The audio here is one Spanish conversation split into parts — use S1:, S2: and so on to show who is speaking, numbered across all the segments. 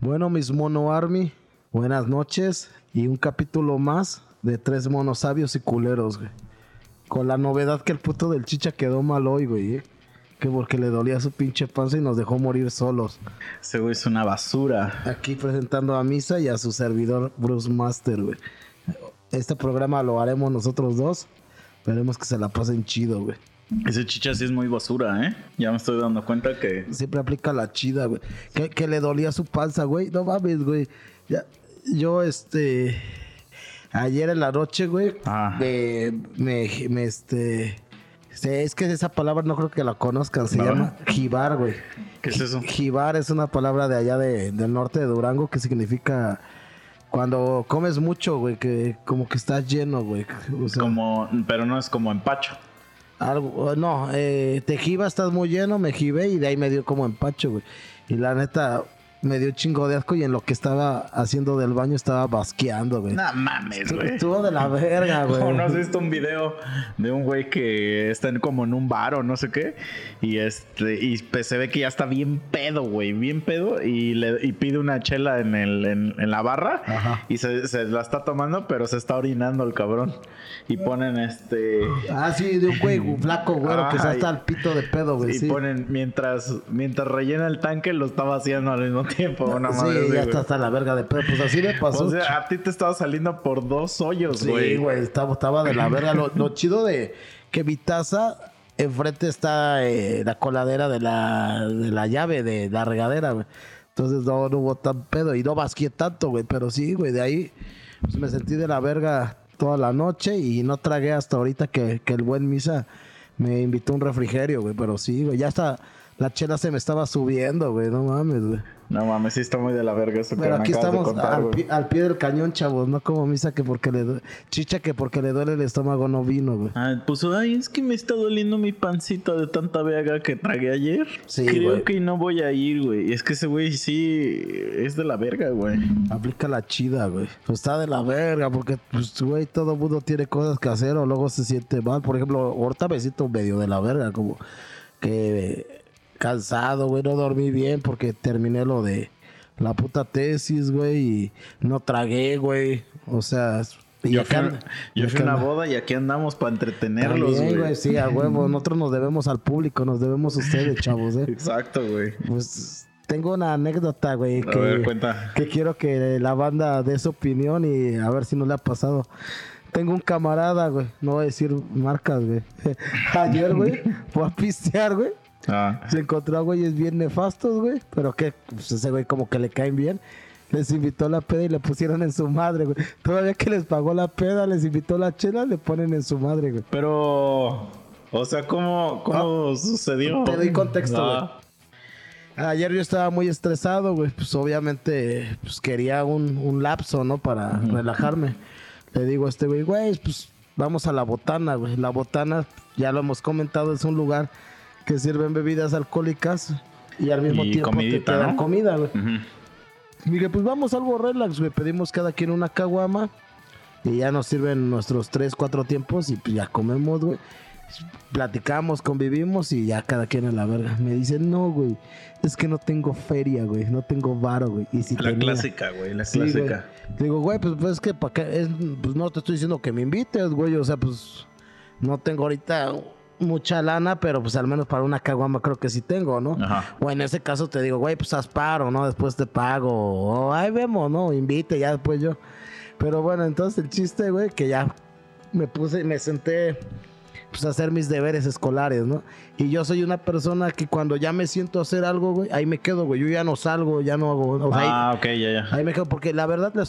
S1: Bueno, mis mono army, buenas noches y un capítulo más de tres monos sabios y culeros, güey. Con la novedad que el puto del chicha quedó mal hoy, güey. ¿eh? Que porque le dolía su pinche panza y nos dejó morir solos.
S2: Ese güey es una basura.
S1: Aquí presentando a Misa y a su servidor Bruce Master, güey. Este programa lo haremos nosotros dos. Esperemos que se la pasen chido, güey.
S2: Ese chicha sí es muy basura, ¿eh? Ya me estoy dando cuenta que.
S1: Siempre aplica la chida, güey. Que, que le dolía su panza, güey. No mames, güey. Ya, yo, este. Ayer en la noche, güey.
S2: Ah.
S1: Me, me, me, este. Es que esa palabra no creo que la conozcan. Se
S2: No.
S1: llama jibar, güey.
S2: ¿Qué es eso?
S1: Jibar es una palabra de allá de- del norte de Durango que significa cuando comes mucho, güey, que como que estás lleno, güey. O sea,
S2: Como, pero no es como empacho.
S1: Algo, no, eh, te jiba, estás muy lleno, me jibé y de ahí me dio como empacho, güey. Y la neta, me dio chingo de asco y en lo que estaba haciendo del baño estaba basqueando, güey.
S2: No mames, güey.
S1: Estuvo de la verga, güey.
S2: ¿O no has visto un video de un güey que está en- como en un bar o no sé qué? Y este y pues se ve que ya está bien pedo, güey, bien pedo y le y pide una chela en el en, en la barra
S1: Ajá.
S2: y se, se la está tomando, pero se está orinando el cabrón. Y ponen este
S1: Ah, sí, de un güey flaco, güero, que está
S2: Ay.
S1: hasta el pito de pedo, güey.
S2: y
S1: sí.
S2: ponen mientras mientras rellena el tanque lo está vaciando al mismo tiempo, una
S1: sí,
S2: madre
S1: ya está hasta la verga de pedo. Pues así le pasó.
S2: O sea, a ti te estaba saliendo por dos hoyos, güey.
S1: Sí, güey, estaba, estaba de la verga. Lo, lo chido de que mi taza, enfrente está eh, la coladera de la, de la llave de la regadera, güey. Entonces no, no hubo tan pedo y no basqué tanto, güey. Pero sí, güey, de ahí pues, me sentí de la verga toda la noche y no tragué hasta ahorita que, que el buen Misa me invitó a un refrigerio, güey. Pero sí, güey, ya hasta la chela se me estaba subiendo, güey. No mames, güey.
S2: No mames, sí está muy de la verga eso que
S1: Pero
S2: me
S1: aquí
S2: de
S1: estamos
S2: contar,
S1: al, pi- al pie del cañón, chavos. No como misa que porque le duele. Chicha que porque le duele el estómago no vino, güey.
S2: Ah, pues, ay, es que me está doliendo mi pancita de tanta vega que tragué ayer.
S1: Sí,
S2: Creo
S1: güey.
S2: que no voy a ir, güey. Es que ese güey sí es de la verga, güey.
S1: Aplica la chida, güey. Pues está de la verga, porque, pues, güey, todo mundo tiene cosas que hacer o luego se siente mal. Por ejemplo, ahorita me siento medio de la verga, como que eh, cansado, güey. No dormí bien porque terminé lo de la puta tesis, güey, y no tragué, güey. O sea,
S2: Yo fui, yo fui a una boda y aquí andamos para entretenerlos,
S1: También,
S2: güey.
S1: güey, sí, a huevo. Nosotros nos debemos al público, nos debemos a ustedes, chavos, eh.
S2: Exacto, güey.
S1: Pues tengo una anécdota, güey,
S2: A ver,
S1: que,
S2: cuenta.
S1: que quiero que la banda dé su opinión y a ver si no le ha pasado. Tengo un camarada, güey, no voy a decir marcas, güey. Ayer, güey, fue a pistear, güey.
S2: Ah.
S1: Se encontró a güeyes bien nefastos, güey, pero que pues, ese güey como que le caen bien. Les invitó la peda y le pusieron en su madre, güey. Todavía que les pagó la peda, les invitó la chela, le ponen en su madre, güey.
S2: Pero, o sea, ¿cómo, cómo sucedió?
S1: Ah. Te doy contexto,
S2: Ah.
S1: Ayer yo estaba muy estresado, güey. Pues obviamente pues, quería un, un lapso, ¿no? Para relajarme. Le digo a este güey, güey, pues vamos a la botana, güey. La botana, ya lo hemos comentado, es un lugar que sirven bebidas alcohólicas y al mismo
S2: Y
S1: tiempo te,
S2: comidita,
S1: te dan
S2: ¿no?
S1: comida, güey. Dije, pues vamos algo relax, güey. Pedimos cada quien una caguama y ya nos sirven nuestros tres, cuatro tiempos y pues ya comemos, güey. Platicamos, convivimos y ya cada quien a la verga. Me dicen, no, güey, es que no tengo feria, güey, no tengo varo, güey. Y si
S2: La
S1: tenía-
S2: clásica, güey, la
S1: Sí,
S2: clásica.
S1: güey. Digo, güey, pues, pues es que para qué, es- pues no te estoy diciendo que me invites, güey. O sea, pues no tengo ahorita mucha lana, pero pues al menos para una caguama creo que sí tengo, ¿no?
S2: Ajá.
S1: O en ese caso te digo, güey, pues haz paro, ¿no? Después te pago. O ahí vemos, ¿no? Invite, ya después yo. Pero bueno, entonces el chiste, güey, que ya me puse y me senté pues a hacer mis deberes escolares, ¿no? Y yo soy una persona que cuando ya me siento a hacer algo, güey, ahí me quedo, güey. Yo ya no salgo, ya no hago. o sea, ahí-
S2: Ah, ok, ya, ya.
S1: Ahí me quedo, porque la verdad le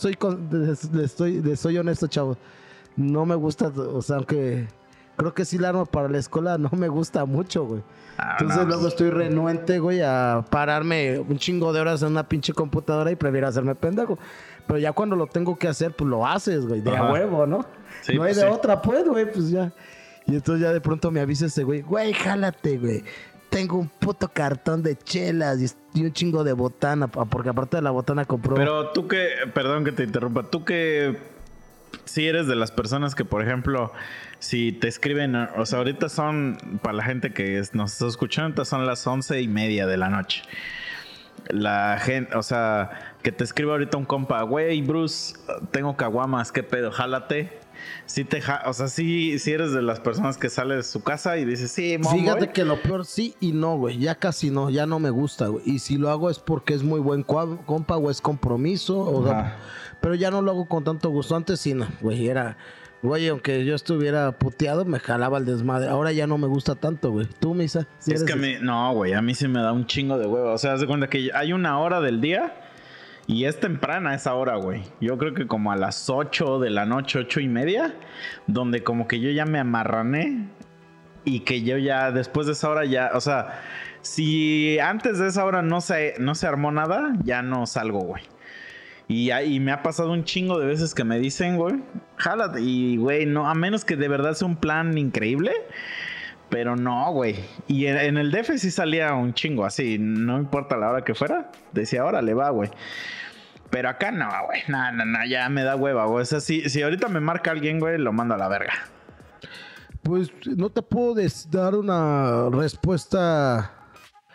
S1: les, les estoy, les soy honesto, chavos. No me gusta, o sea, aunque creo que sí la armo para la escuela, no me gusta mucho, güey.
S2: Ah,
S1: Entonces
S2: no,
S1: luego estoy renuente, güey, a pararme un chingo de horas en una pinche computadora y prefiero hacerme pendejo. Pero ya cuando lo tengo que hacer, pues lo haces, güey, de a huevo, ¿no?
S2: Sí,
S1: no hay
S2: pues
S1: de
S2: sí.
S1: otra, pues, güey, pues ya. Y entonces ya de pronto me avisa ese güey, güey, jálate, güey. Tengo un puto cartón de chelas y, un chingo de botana, porque aparte de la botana compró.
S2: Pero tú que, perdón que te interrumpa, tú que si eres de las personas que, por ejemplo, si te escriben, o sea, ahorita son, para la gente que nos está escuchando, son las once y media de la noche. la gente, o sea, que te escriba ahorita un compa, güey, Bruce, tengo caguamas, qué pedo, jálate. Sí te o sea, sí, sí eres de las personas que sale de su casa y dices, sí,
S1: mom, Fíjate que lo peor sí y no, güey. Ya casi no, ya no me gusta, güey. Y si lo hago es porque es muy buen compa o es compromiso. O pero ya no lo hago con tanto gusto. Antes sí, no, güey. Era, güey, aunque yo estuviera puteado, me jalaba el desmadre. Ahora ya no me gusta tanto, güey. Tú, Misa.
S2: es que a mí, no, güey, a mí sí me da un chingo de huevo. O sea, haz de cuenta que hay una hora del día y es temprana esa hora, güey. Yo creo que como a las 8 de la noche, ocho y media, donde como que yo ya me amarrané y que yo ya después de esa hora ya, o sea, si antes de esa hora no se, no se armó nada, ya no salgo, güey. Y, me ha pasado un chingo de veces que me dicen, güey, jálate. Y, güey, no, a menos que de verdad sea un plan increíble pero no, güey. Y en, el DF sí salía un chingo así. No importa la hora que fuera. Decía, ahora le va, güey. Pero acá no, güey. No, no. Ya me da hueva, güey. O sea, si ahorita me marca alguien, güey, lo mando a la verga.
S1: Pues no te puedo dar una respuesta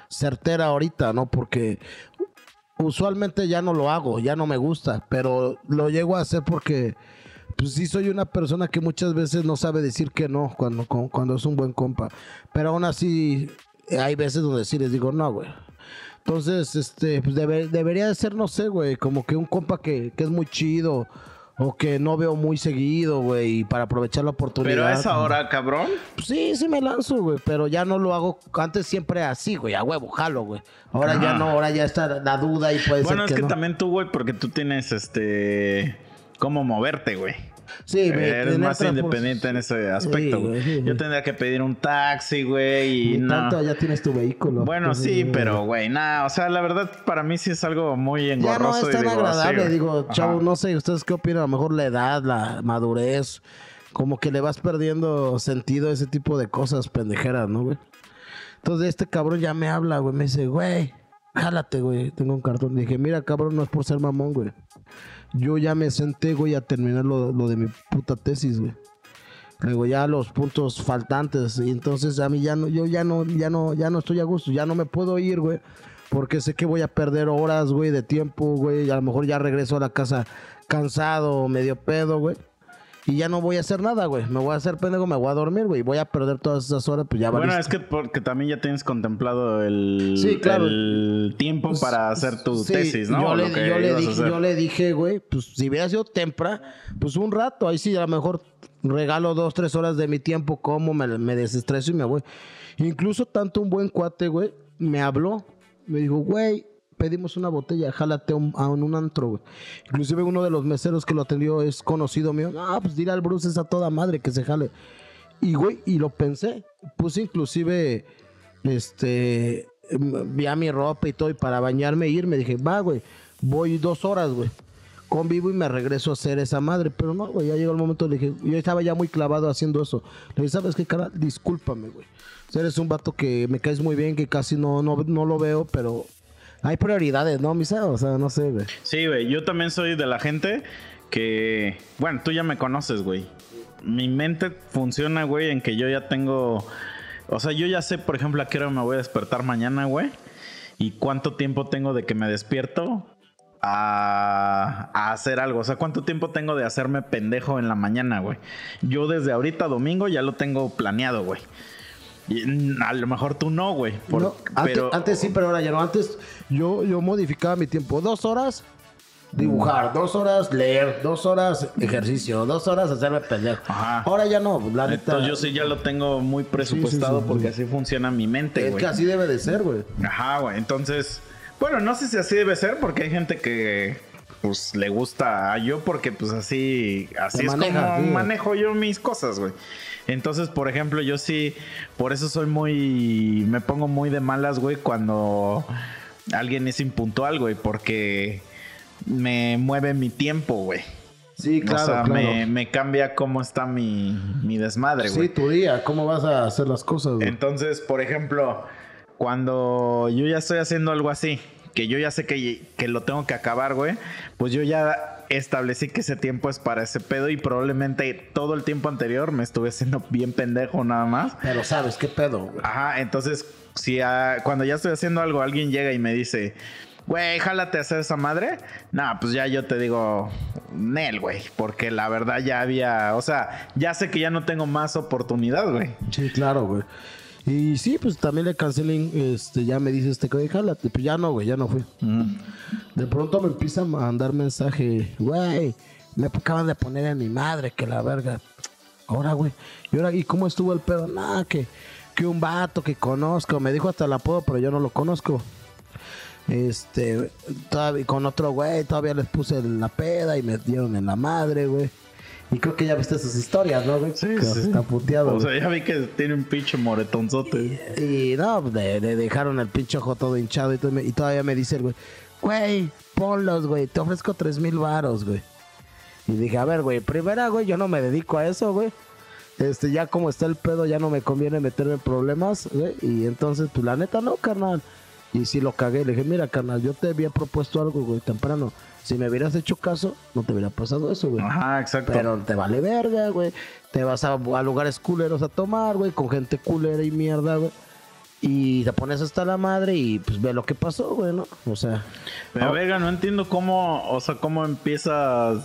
S1: certera ahorita, ¿no? Porque usualmente ya no lo hago, ya no me gusta, pero lo llego a hacer porque pues sí soy una persona que muchas veces no sabe decir que no cuando, cuando es un buen compa. Pero aún así, hay veces donde sí les digo no, güey. Entonces, este, pues debería de ser, no sé, güey, como que un compa que, que es muy chido o que no veo muy seguido, güey, para aprovechar la oportunidad.
S2: Pero a esa hora, cabrón.
S1: Pues sí, sí me lanzo, güey, pero ya no lo hago. Antes siempre así, güey, a huevo, jalo, güey. Ahora ya no, ahora ya está la duda y puede
S2: bueno,
S1: ser
S2: es que también tú, güey, porque tú tienes este cómo moverte, güey.
S1: Sí,
S2: Eres más independiente en ese aspecto, güey. Yo tendría que pedir un taxi, güey, y no.
S1: tanto ya tienes tu vehículo.
S2: Bueno, sí, pero, güey, nada, o sea, la verdad para mí sí es algo muy engorroso.
S1: Ya no es tan agradable, digo, chavo, no sé, ¿ustedes qué opinan? A lo mejor la edad, la madurez, como que le vas perdiendo sentido a ese tipo de cosas pendejeras, ¿no, güey? Entonces este cabrón ya me habla, güey, me dice, güey, jálate, güey, tengo un cartón. Dije, mira, cabrón, no es por ser mamón, güey yo ya me senté, güey, a terminar lo, de mi puta tesis, güey. Luego ya los puntos faltantes. Y entonces a mí ya no, yo ya no, ya no, ya no estoy a gusto. Ya no me puedo ir, güey. Porque sé que voy a perder horas, güey, de tiempo, güey. A lo mejor ya regreso a la casa cansado, medio pedo, güey y ya no voy a hacer nada, güey. Me voy a hacer pendejo, me voy a dormir, güey. Voy a perder todas esas horas, pues ya
S2: Bueno, es que porque también ya tienes contemplado el, el tiempo pues, para hacer tu tesis, ¿no?
S1: Yo, le, dije, yo le dije, güey, pues si hubiera sido temprano, pues un rato, ahí sí, a lo mejor regalo dos, tres horas de mi tiempo, como me, me desestreso y me voy. Incluso tanto un buen cuate, güey, me habló, me dijo, güey, pedimos una botella, jálate un, a un, antro, güey. Inclusive uno de los meseros que lo atendió es conocido mío. Ah, pues dile al Bruce a toda madre que se jale. Y, güey, y lo pensé. Puse inclusive, este, vi a mi ropa y todo, y para bañarme e irme, dije, va, güey, voy dos horas, güey. Convivo y me regreso a hacer esa madre. Pero no, güey, ya llegó el momento, le dije, yo estaba ya muy clavado haciendo eso. Le dije, ¿sabes qué, cara? Discúlpame, güey. eres un vato que me caes muy bien, que casi no, no, no lo veo, pero hay prioridades, ¿no, Misa? O sea, no sé, güey.
S2: Sí, güey. Yo también soy de la gente que. Bueno, tú ya me conoces, güey. Mi mente funciona, güey, en que yo ya tengo. O sea, yo ya sé, por ejemplo, a qué hora me voy a despertar mañana, güey. Y cuánto tiempo tengo de que me despierto a, a, hacer algo. O sea, ¿cuánto tiempo tengo de hacerme pendejo en la mañana, güey? Yo desde ahorita domingo ya lo tengo planeado, güey. A lo mejor tú no, güey.
S1: antes, sí, pero ahora ya no. Antes yo, yo modificaba mi tiempo. Dos horas dibujar, dos horas leer, dos horas ejercicio, dos horas hacerme pendejo. Ahora ya no,
S2: la neta. Entonces yo sí ya lo tengo muy presupuestado porque así funciona mi mente,
S1: Es que así debe de ser, güey.
S2: Ajá, güey. Entonces, bueno, no sé si así debe ser porque hay gente que pues le gusta a yo porque pues así así es como manejo yo mis cosas, güey. Entonces, por ejemplo, yo sí, por eso soy muy, me pongo muy de malas, güey, cuando alguien es impuntual, güey, porque me mueve mi tiempo, güey.
S1: Sí, claro. O sea,
S2: Me, cambia cómo está mi, mi desmadre, güey.
S1: Sí, tu día, cómo vas a hacer las cosas, güey.
S2: Entonces, por ejemplo, cuando yo ya estoy haciendo algo así, que yo ya sé que, que lo tengo que acabar, güey, pues yo ya establecí que ese tiempo es para ese pedo y probablemente todo el tiempo anterior me estuve siendo bien pendejo nada más.
S1: Pero sabes qué pedo, güey.
S2: Ajá, entonces si cuando ya estoy haciendo algo alguien llega y me dice, güey, jálate a hacer esa madre. Nah, pues ya yo te digo, Nel, güey. Porque la verdad ya había, o sea, ya sé que ya no tengo más oportunidad, güey.
S1: Sí, claro, güey. Y sí, pues también le cancelé, este, ya me dice este güey, jálate, pues ya no, güey, ya no fui. De pronto me empieza a mandar mensaje, güey, me acaban de poner en mi madre, que la verga. Ahora, güey, y ahora, ¿y cómo estuvo el pedo? Nada, que, que un vato que conozco, me dijo hasta el apodo, pero yo no lo conozco. Este, todavía, con otro güey, todavía les puse la peda y me dieron en la madre, güey. Y creo que ya viste sus historias, ¿no, güey?
S2: Sí,
S1: Que
S2: sí.
S1: Está puteado.
S2: O sea, ya vi que tiene un pinche moretonzote.
S1: Y no, le, le dejaron el pinche ojo todo hinchado y, todo- y todavía me dice el güey, güey, ponlos, güey, te ofrezco tres mil varos, güey. Y dije, a ver, güey, primera, güey, yo no me dedico a eso, güey. Este, ya como está el pedo, ya no me conviene meterme en problemas, güey. Y entonces, pues la neta, no, carnal. Y si lo cagué, le dije, mira, carnal, yo te había propuesto algo, güey, temprano. Si me hubieras hecho caso, no te hubiera pasado eso, güey.
S2: Ajá, exacto.
S1: Pero te vale verga, güey. Te vas a, a lugares culeros a tomar, güey, con gente culera y mierda, güey. Y te pones hasta la madre y pues ve lo que pasó, güey, ¿no? O sea,
S2: Pero, verga, no entiendo cómo, o sea, cómo empiezas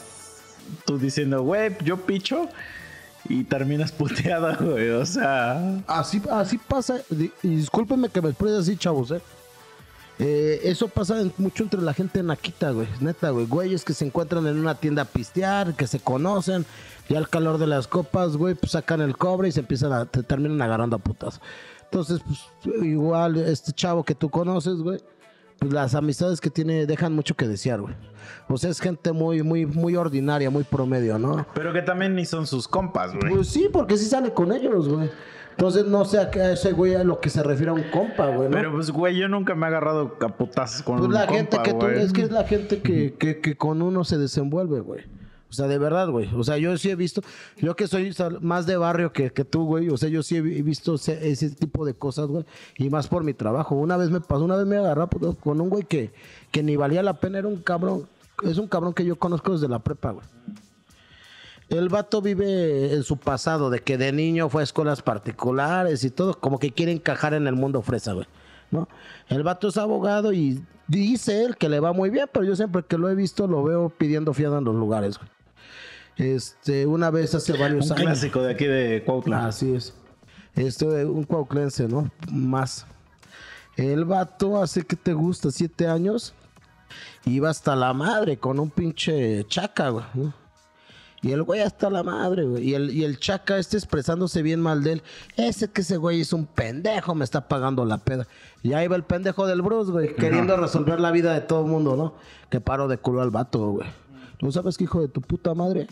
S2: tú diciendo, güey, yo picho y terminas puteada, güey. O sea,
S1: así, así pasa. Discúlpenme que me exprese así, chavos, ¿eh? Eh, eso pasa en- mucho entre la gente naquita, güey. Neta, güey. Güeyes que se encuentran en una tienda a pistear, que se conocen. Y al calor de las copas, güey, pues sacan el cobre y se empiezan a... Te terminan agarrando a putas. Entonces, pues, igual este chavo que tú conoces, güey. Pues las amistades que tiene dejan mucho que desear, güey. O sea, es gente muy, muy, muy ordinaria, muy promedio, ¿no?
S2: pero que también ni son sus compas, güey.
S1: Pues sí, porque sí sale con ellos, güey. Entonces no sé a ese güey a lo que se refiere a un compa, güey, ¿no?
S2: Pero pues, güey, yo nunca me he agarrado a putazos con
S1: pues
S2: un
S1: la gente que tú, es que es la gente que, que, que con uno se desenvuelve, güey. O sea, de verdad, güey. O sea, yo sí he visto, yo que soy más de barrio que, que tú, güey. O sea, yo sí he vi- visto ese, ese tipo de cosas, güey. Y más por mi trabajo. Una vez me pasó, una vez me agarré putazos con un güey que, que ni valía la pena, era un cabrón. Es un cabrón que yo conozco desde la prepa, güey. El vato vive en su pasado, de que de niño fue a escuelas particulares y todo, como que quiere encajar en el mundo fresa, güey. ¿no? El vato es abogado y dice él que le va muy bien, pero yo siempre que lo he visto lo veo pidiendo fiado en los lugares, güey. Este, una vez hace varios
S2: Un
S1: años.
S2: clásico de aquí de Cuautla.
S1: Así es. Este, un cuauclense, ¿no? Más. El vato hace que te gusta, siete años. Iba hasta la madre con un pinche chaca, güey. ¿no? Y el güey hasta la madre, güey. Y el, y el chaca este expresándose bien mal de él. Ese que ese güey es un pendejo, me está pagando la peda. Y ahí va el pendejo del Bruce, güey, queriendo resolver la vida de todo el mundo, ¿no? Que paro de culo al vato, güey. ¿No sabes qué hijo de tu puta madre?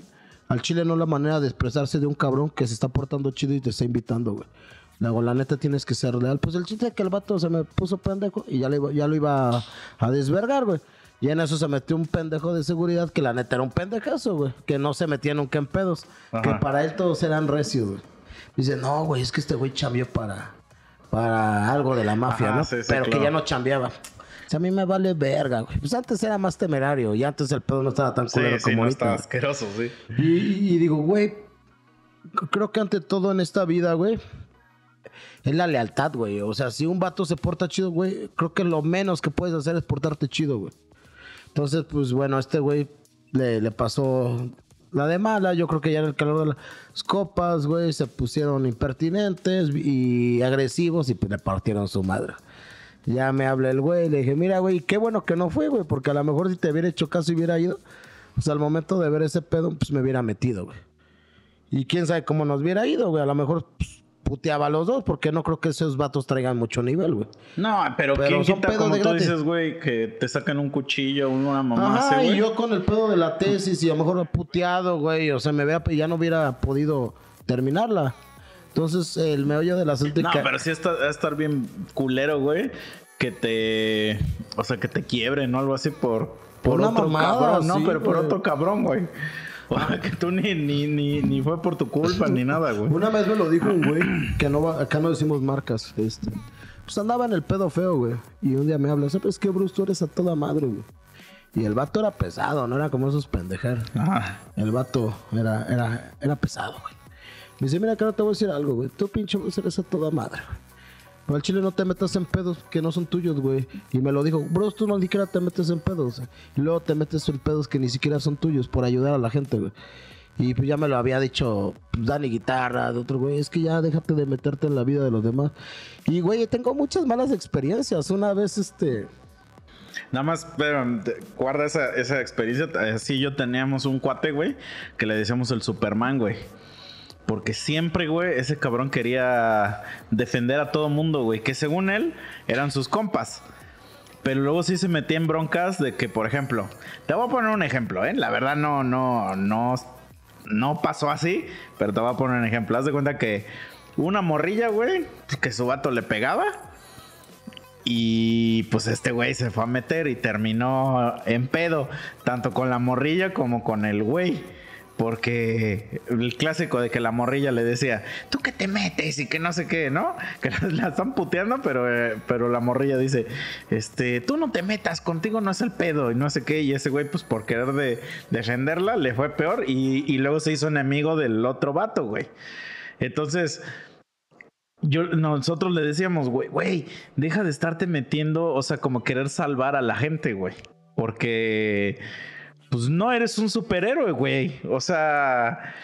S1: Al chile no es la manera de expresarse de un cabrón que se está portando chido y te está invitando, güey. Luego, la neta tienes que ser leal. Pues el chiste es que el vato se me puso pendejo y ya, le ya lo iba a, a desvergar, güey. Y en eso se metió un pendejo de seguridad que la neta era un pendejazo, güey. Que no se metía nunca en pedos.
S2: Ajá.
S1: Que para él todos eran recios, güey. Dice, no, güey, es que este güey chambeó para, para algo de la mafia,
S2: Ajá,
S1: ¿no?
S2: sí, sí,
S1: Pero que ya no chambeaba. O sea, a mí me vale verga, güey. Pues antes era más temerario y antes el pedo no estaba tan culero
S2: sí,
S1: como
S2: no
S1: ahorita.
S2: está asqueroso, sí.
S1: Y, y digo, güey, creo que ante todo en esta vida, güey, es la lealtad, güey. O sea, si un vato se porta chido, güey, creo que lo menos que puedes hacer es portarte chido, güey. Entonces, pues bueno, este güey le, le pasó la de mala. Yo creo que ya en el calor de las copas, güey, se pusieron impertinentes y agresivos y pues le partieron su madre. Ya me habla el güey, le dije, mira, güey, qué bueno que no fue, güey, porque a lo mejor si te hubiera hecho caso y hubiera ido, pues al momento de ver ese pedo, pues me hubiera metido, güey. Y quién sabe cómo nos hubiera ido, güey. A lo mejor pues, puteaba a los dos, porque no creo que esos vatos traigan mucho nivel, güey.
S2: No, pero,
S1: Pero
S2: ¿quién
S1: son
S2: quita como
S1: de
S2: tú
S1: gratis.
S2: dices, güey, que te sacan un cuchillo, una mamá
S1: Ajá, y yo con el pedo de la tesis y a lo mejor puteado, güey. O sea, me vea, ya no hubiera podido terminarla. Entonces, el meollo asunto es
S2: No,
S1: que-
S2: pero sí está, va a estar bien culero, güey. Que te. O sea, que te quiebren o algo así por. Por otro
S1: mamada,
S2: cabrón, no, pero por otro cabrón, güey. Que tú ni, ni, ni, ni fue por tu culpa ni nada, güey.
S1: Una vez me lo dijo un güey, que no va, acá no decimos marcas, este. Pues andaba en el pedo feo, güey. Y un día me habla, ¿sabes qué, Bruce? Tú eres a toda madre, güey. Y el vato era pesado, no era como esos pendejeros. El vato era, era, era pesado, güey. Me dice, mira, ahora te voy a decir algo, güey. Tú, pinche eres a toda madre, güey. Al chile no te metas en pedos que no son tuyos, güey. Y me lo dijo, bro, tú no ni siquiera te metes en pedos. Y luego te metes en pedos que ni siquiera son tuyos por ayudar a la gente, güey. Y pues ya me lo había dicho pues, Dani Guitarra, de otro güey, es que ya déjate de meterte en la vida de los demás. Y güey, tengo muchas malas experiencias. Una vez, este...
S2: Nada más, pero guarda esa, esa experiencia. Así yo teníamos un cuate, güey, que le decíamos el Superman, güey. Porque siempre, güey, ese cabrón quería defender a todo mundo, güey. Que según él eran sus compas. Pero luego sí se metía en broncas de que, por ejemplo, te voy a poner un ejemplo, ¿eh? La verdad no, no, no, no pasó así, pero te voy a poner un ejemplo. Haz de cuenta que una morrilla, güey, que su vato le pegaba. Y pues este güey se fue a meter y terminó en pedo, tanto con la morrilla como con el güey. Porque el clásico de que la morrilla le decía, tú que te metes y que no sé qué, ¿no? Que la, están puteando, pero, eh, pero la morrilla dice, este, tú no te metas, contigo no es el pedo y no sé qué. Y ese güey, pues por querer de, defenderla, le fue peor y, y luego se hizo enemigo del otro vato, güey. Entonces, yo, nosotros le decíamos, güey, güey, deja de estarte metiendo, o sea, como querer salvar a la gente, güey. Porque pues no eres un superhéroe, güey. O sea,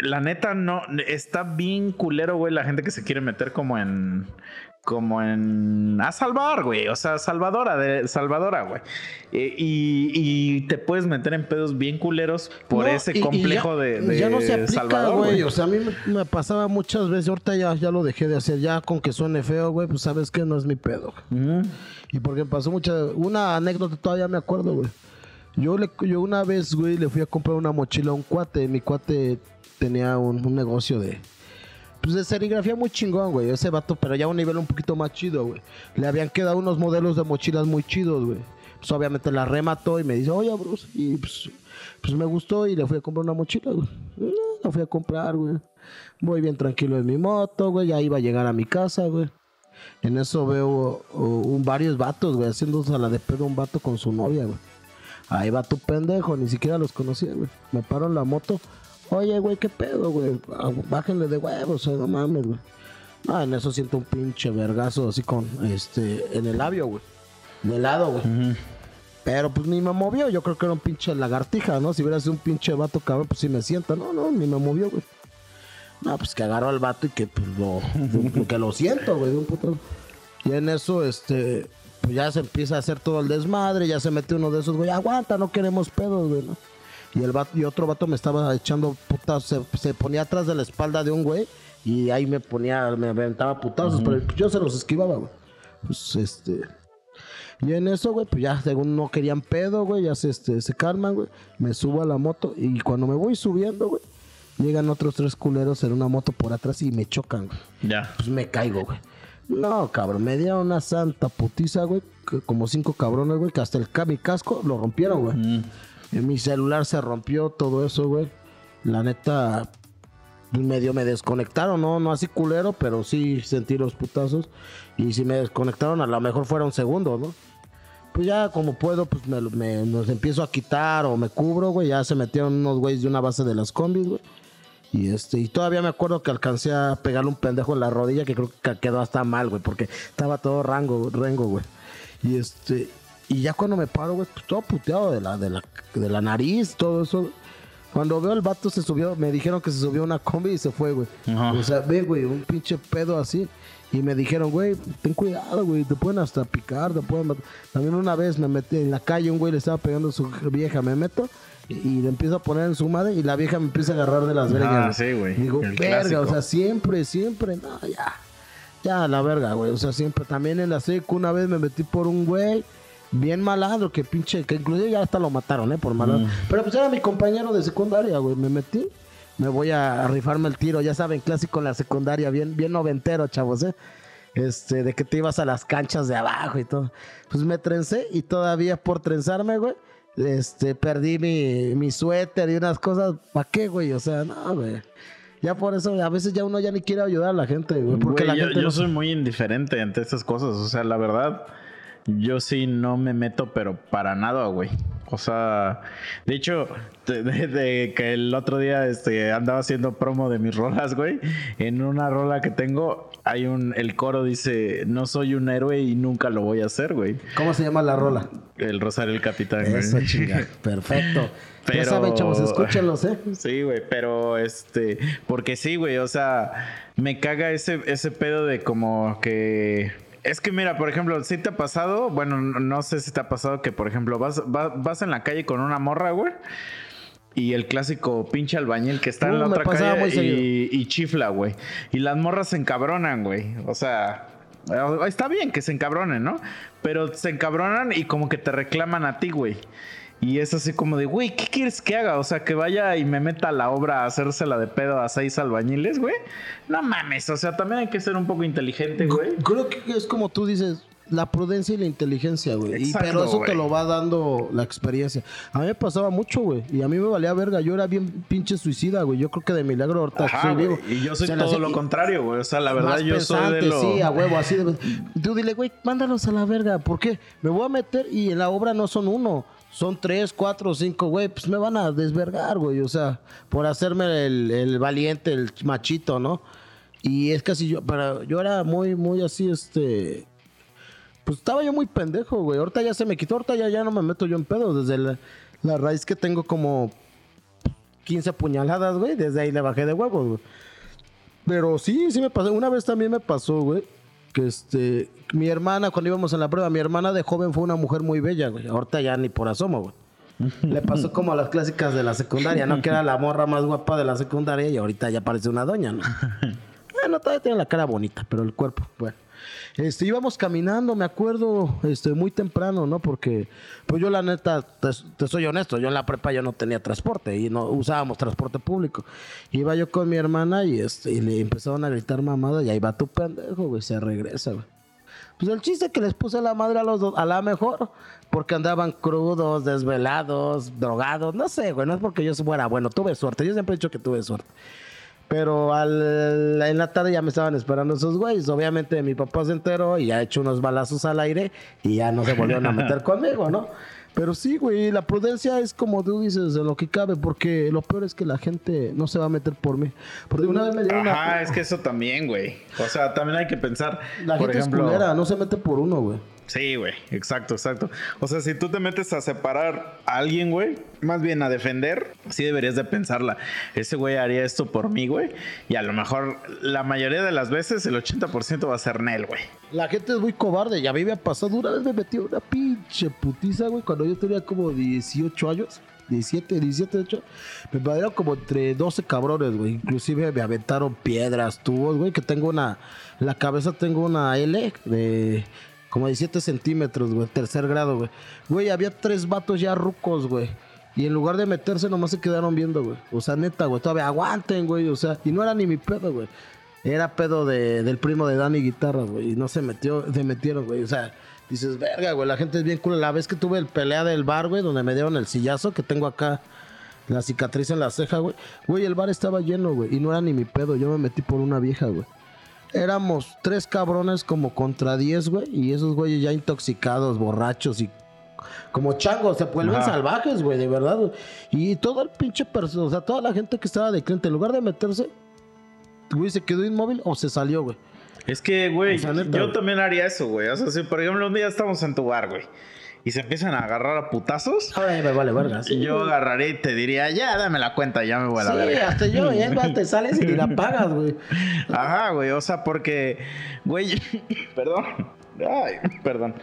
S2: la neta no está bien culero, güey, la gente que se quiere meter como en como en a salvar, güey, o sea, salvadora de salvadora, güey. Eh, y, te puedes meter en pedos bien culeros por ese complejo de,
S1: ya no se aplica, güey. O sea, a mí me, pasaba muchas veces, ahorita ya, ya lo dejé de hacer, ya con que suene feo, güey, pues sabes que no es mi pedo. Y porque pasó mucha una anécdota todavía me acuerdo, güey. Yo, le, yo una vez, güey, le fui a comprar una mochila a un cuate. Mi cuate tenía un, negocio de, pues de serigrafía muy chingón, güey. Ese vato, pero ya a un nivel un poquito más chido, güey. Le habían quedado unos modelos de mochilas muy chidos, güey. Pues obviamente la remató y me dice, oye, Bruce. Y pues, pues me gustó y le fui a comprar una mochila, güey. Eh, la fui a comprar, güey. Voy bien tranquilo en mi moto, güey. Ya iba a llegar a mi casa, güey. En eso veo un, varios vatos, güey, haciéndose a la de pedo un vato con su novia, güey. Ahí va tu pendejo, ni siquiera los conocía, güey. Me paro en la moto. Oye, güey, ¿qué pedo, güey? Ah, bájenle de huevos, no mames, güey. Ah, en eso siento un pinche vergazo así con, este, en el labio, güey. De lado, güey. Pero pues ni me movió, yo creo que era un pinche lagartija, ¿no? Si hubiera sido un pinche vato cabrón, pues sí me sienta. No, no, ni me movió, güey. No, pues que agarró al vato y que pues lo, que lo siento, güey, de un puto. Y en eso, este, pues ya se empieza a hacer todo el desmadre, ya se mete uno de esos, güey, aguanta, no queremos pedos, güey, ¿no? Y, el y otro vato me estaba echando putazos, se, ponía atrás de la espalda de un güey y ahí me ponía, me aventaba putazos, pero yo se los esquivaba, güey. Pues este. Y en eso, güey, pues ya según no querían pedo, güey, ya se, este, se calman, güey. Me subo a la moto y cuando me voy subiendo, güey, llegan otros tres culeros en una moto por atrás y me chocan, güey.
S2: Ya.
S1: Pues me caigo, güey. No, cabrón, me dieron una santa putiza, güey. Como cinco cabrones, güey, que hasta el mi casco lo rompieron, güey. Mi celular se rompió, todo eso, güey. La neta, medio me desconectaron, ¿no? No así culero, pero sí sentí los putazos. Y si me desconectaron, a lo mejor fueron segundos, ¿no? Pues ya como puedo, pues me, me, los empiezo a quitar o me cubro, güey. Ya se metieron unos güeyes de una base de las combis, güey. Y este, y todavía me acuerdo que alcancé a pegarle un pendejo en la rodilla que creo que quedó hasta mal, güey, porque estaba todo rango, rengo, güey. Y este, y ya cuando me paro, güey, pues todo puteado de la, de la, de la nariz, todo eso. Cuando veo el vato se subió, me dijeron que se subió una combi y se fue, güey. O sea, ve, güey, un pinche pedo así. Y me dijeron, güey, ten cuidado, güey, te pueden hasta picar, te pueden matar. También una vez me metí en la calle, un güey le estaba pegando a su vieja, me meto y le empiezo a poner en su madre y la vieja me empieza a agarrar de las vergas.
S2: Ah, sí, güey.
S1: Digo, verga, o sea, siempre, siempre, no, ya. Ya, la verga, güey. O sea, siempre. También en la secu una vez me metí por un güey bien malandro, que pinche, que inclusive ya hasta lo mataron, ¿eh? Por malandro. Mm. Pero pues era mi compañero de secundaria, güey. Me metí, me voy a, rifarme el tiro, ya saben, clásico en la secundaria, bien, bien noventero, chavos, ¿eh? Este, de que te ibas a las canchas de abajo y todo. Pues me trencé y todavía por trenzarme, güey este, perdí mi, mi suéter y unas cosas. ¿Para qué, güey? O sea, no, güey. Ya por eso, a veces ya uno ya ni quiere ayudar a la gente, güey. Porque la
S2: yo,
S1: gente
S2: yo soy muy indiferente ante estas cosas. O sea, la verdad, yo sí no me meto, pero para nada, güey. O sea, de hecho, de, que el otro día este, andaba haciendo promo de mis rolas, güey. En una rola que tengo, hay un. El coro dice: No soy un héroe y nunca lo voy a hacer, güey.
S1: ¿Cómo se llama la rola?
S2: El Rosario el Capitán,
S1: güey. Eso, chinga. Perfecto. Pero... Ya saben, chavos, escúchenlos, ¿eh?
S2: Sí, güey, pero este. Porque sí, güey, o sea, me caga ese, ese pedo de como que es que mira, por ejemplo, si te ha pasado, bueno, no sé si te ha pasado que, por ejemplo, vas, vas, en la calle con una morra, güey. Y el clásico pinche albañil que está en la uh, otra calle y, chifla, güey. Y las morras se encabronan, güey. O sea, está bien que se encabronen, ¿no? Pero se encabronan y como que te reclaman a ti, güey. Y es así como de, güey, ¿qué quieres que haga? O sea, que vaya y me meta a la obra a hacérsela de pedo a seis albañiles, güey. No mames, o sea, también hay que ser un poco inteligente, güey.
S1: Creo que es como tú dices, la prudencia y la inteligencia, güey. Y, pero eso te lo va dando la experiencia. A mí me pasaba mucho, güey. Y a mí me valía verga. Yo era bien pinche suicida, güey. Yo creo que de milagro ahorita
S2: Ajá, soy Y yo soy todo lo contrario, güey. O sea, la verdad, yo soy de lo...
S1: Sí, a huevo, así de... Tú dile, güey, mándalos a la verga. ¿Por qué? Me voy a meter y en la obra no son uno son tres, cuatro, cinco, güey, pues me van a desvergar, güey. O sea, por hacerme el, valiente, el machito, ¿no? Y es casi yo, pero yo era muy, muy así, este. Pues estaba yo muy pendejo, güey. Ahorita ya se me quitó, ahorita ya, ya no me meto yo en pedo. Desde la, la raíz que tengo como 15 puñaladas, güey. Desde ahí le bajé de huevos, güey. Pero sí, sí me pasó. Una vez también me pasó, güey que este, mi hermana, cuando íbamos en la prueba, mi hermana de joven fue una mujer muy bella, güey. Ahorita ya ni por asomo, güey. Le pasó como a las clásicas de la secundaria, ¿no? Que era la morra más guapa de la secundaria y ahorita ya parece una doña, ¿no? Bueno, todavía tiene la cara bonita, pero el cuerpo, bueno. Este, íbamos caminando, me acuerdo, este, muy temprano, ¿no? Porque, pues yo la neta, te, soy honesto, yo en la prepa yo no tenía transporte y no usábamos transporte público. Iba yo con mi hermana y, este, y le empezaron a gritar mamada y ahí va tu pendejo, güey, se regresa, güey. Pues el chiste que les puse la madre a los dos, a la mejor, porque andaban crudos, desvelados, drogados, no sé, güey, no es porque yo fuera bueno, tuve suerte, yo siempre he dicho que tuve suerte. Pero al, en la tarde ya me estaban esperando esos güeyes. Obviamente mi papá se enteró y ha hecho unos balazos al aire y ya no se volvieron a meter conmigo, ¿no? Pero sí, güey, la prudencia es como tú dices, en lo que cabe, porque lo peor es que la gente no se va a meter por mí. Porque una vez me dieron
S2: Ajá, es que eso también, güey. O sea, también hay que pensar.
S1: La gente es culera, no se mete por uno, güey.
S2: Sí, güey, exacto, exacto. O sea, si tú te metes a separar a alguien, güey, más bien a defender, sí deberías de pensarla. Ese güey haría esto por mí, güey. Y a lo mejor la mayoría de las veces el 80% va a ser Nel, güey.
S1: La gente es muy cobarde. Ya a mí me ha pasado. Una vez me metí una pinche putiza, güey, cuando yo tenía como 18 años. 17, 17, de hecho, me pagaron como entre 12 cabrones, güey. Inclusive me aventaron piedras, tubos, güey, que tengo una, la cabeza tengo una L de como 17 centímetros, güey. Tercer grado, güey. Güey, había tres vatos ya rucos, güey. Y en lugar de meterse, nomás se quedaron viendo, güey. O sea, neta, güey. Todavía aguanten, güey. O sea, y no era ni mi pedo, güey. Era pedo de, del primo de Dani Guitarra, güey. Y no se metió, se metieron, güey. O sea, dices, verga, güey. La gente es bien cool. La vez que tuve el pelea del bar, güey, donde me dieron el sillazo, que tengo acá la cicatriz en la ceja, güey. Güey, el bar estaba lleno, güey. Y no era ni mi pedo. Yo me metí por una vieja, güey éramos tres cabrones como contra diez, güey. Y esos güeyes ya intoxicados, borrachos y como changos, se vuelven salvajes, güey, de verdad. Y todo el pinche persona, o sea, toda la gente que estaba de cliente, en lugar de meterse, güey, se quedó inmóvil o se salió, güey.
S2: Es que, güey, yo también haría eso, güey. O sea, si por ejemplo un día estamos en tu bar, güey y se empiezan a agarrar a putazos.
S1: Ay, me vale verga.
S2: Yo agarraré y te diría, ya, dame la cuenta, ya me voy a la
S1: sí, hasta yo, ya te sales y la pagas, güey.
S2: Ajá, güey, o sea, porque, güey, perdón. Ay, perdón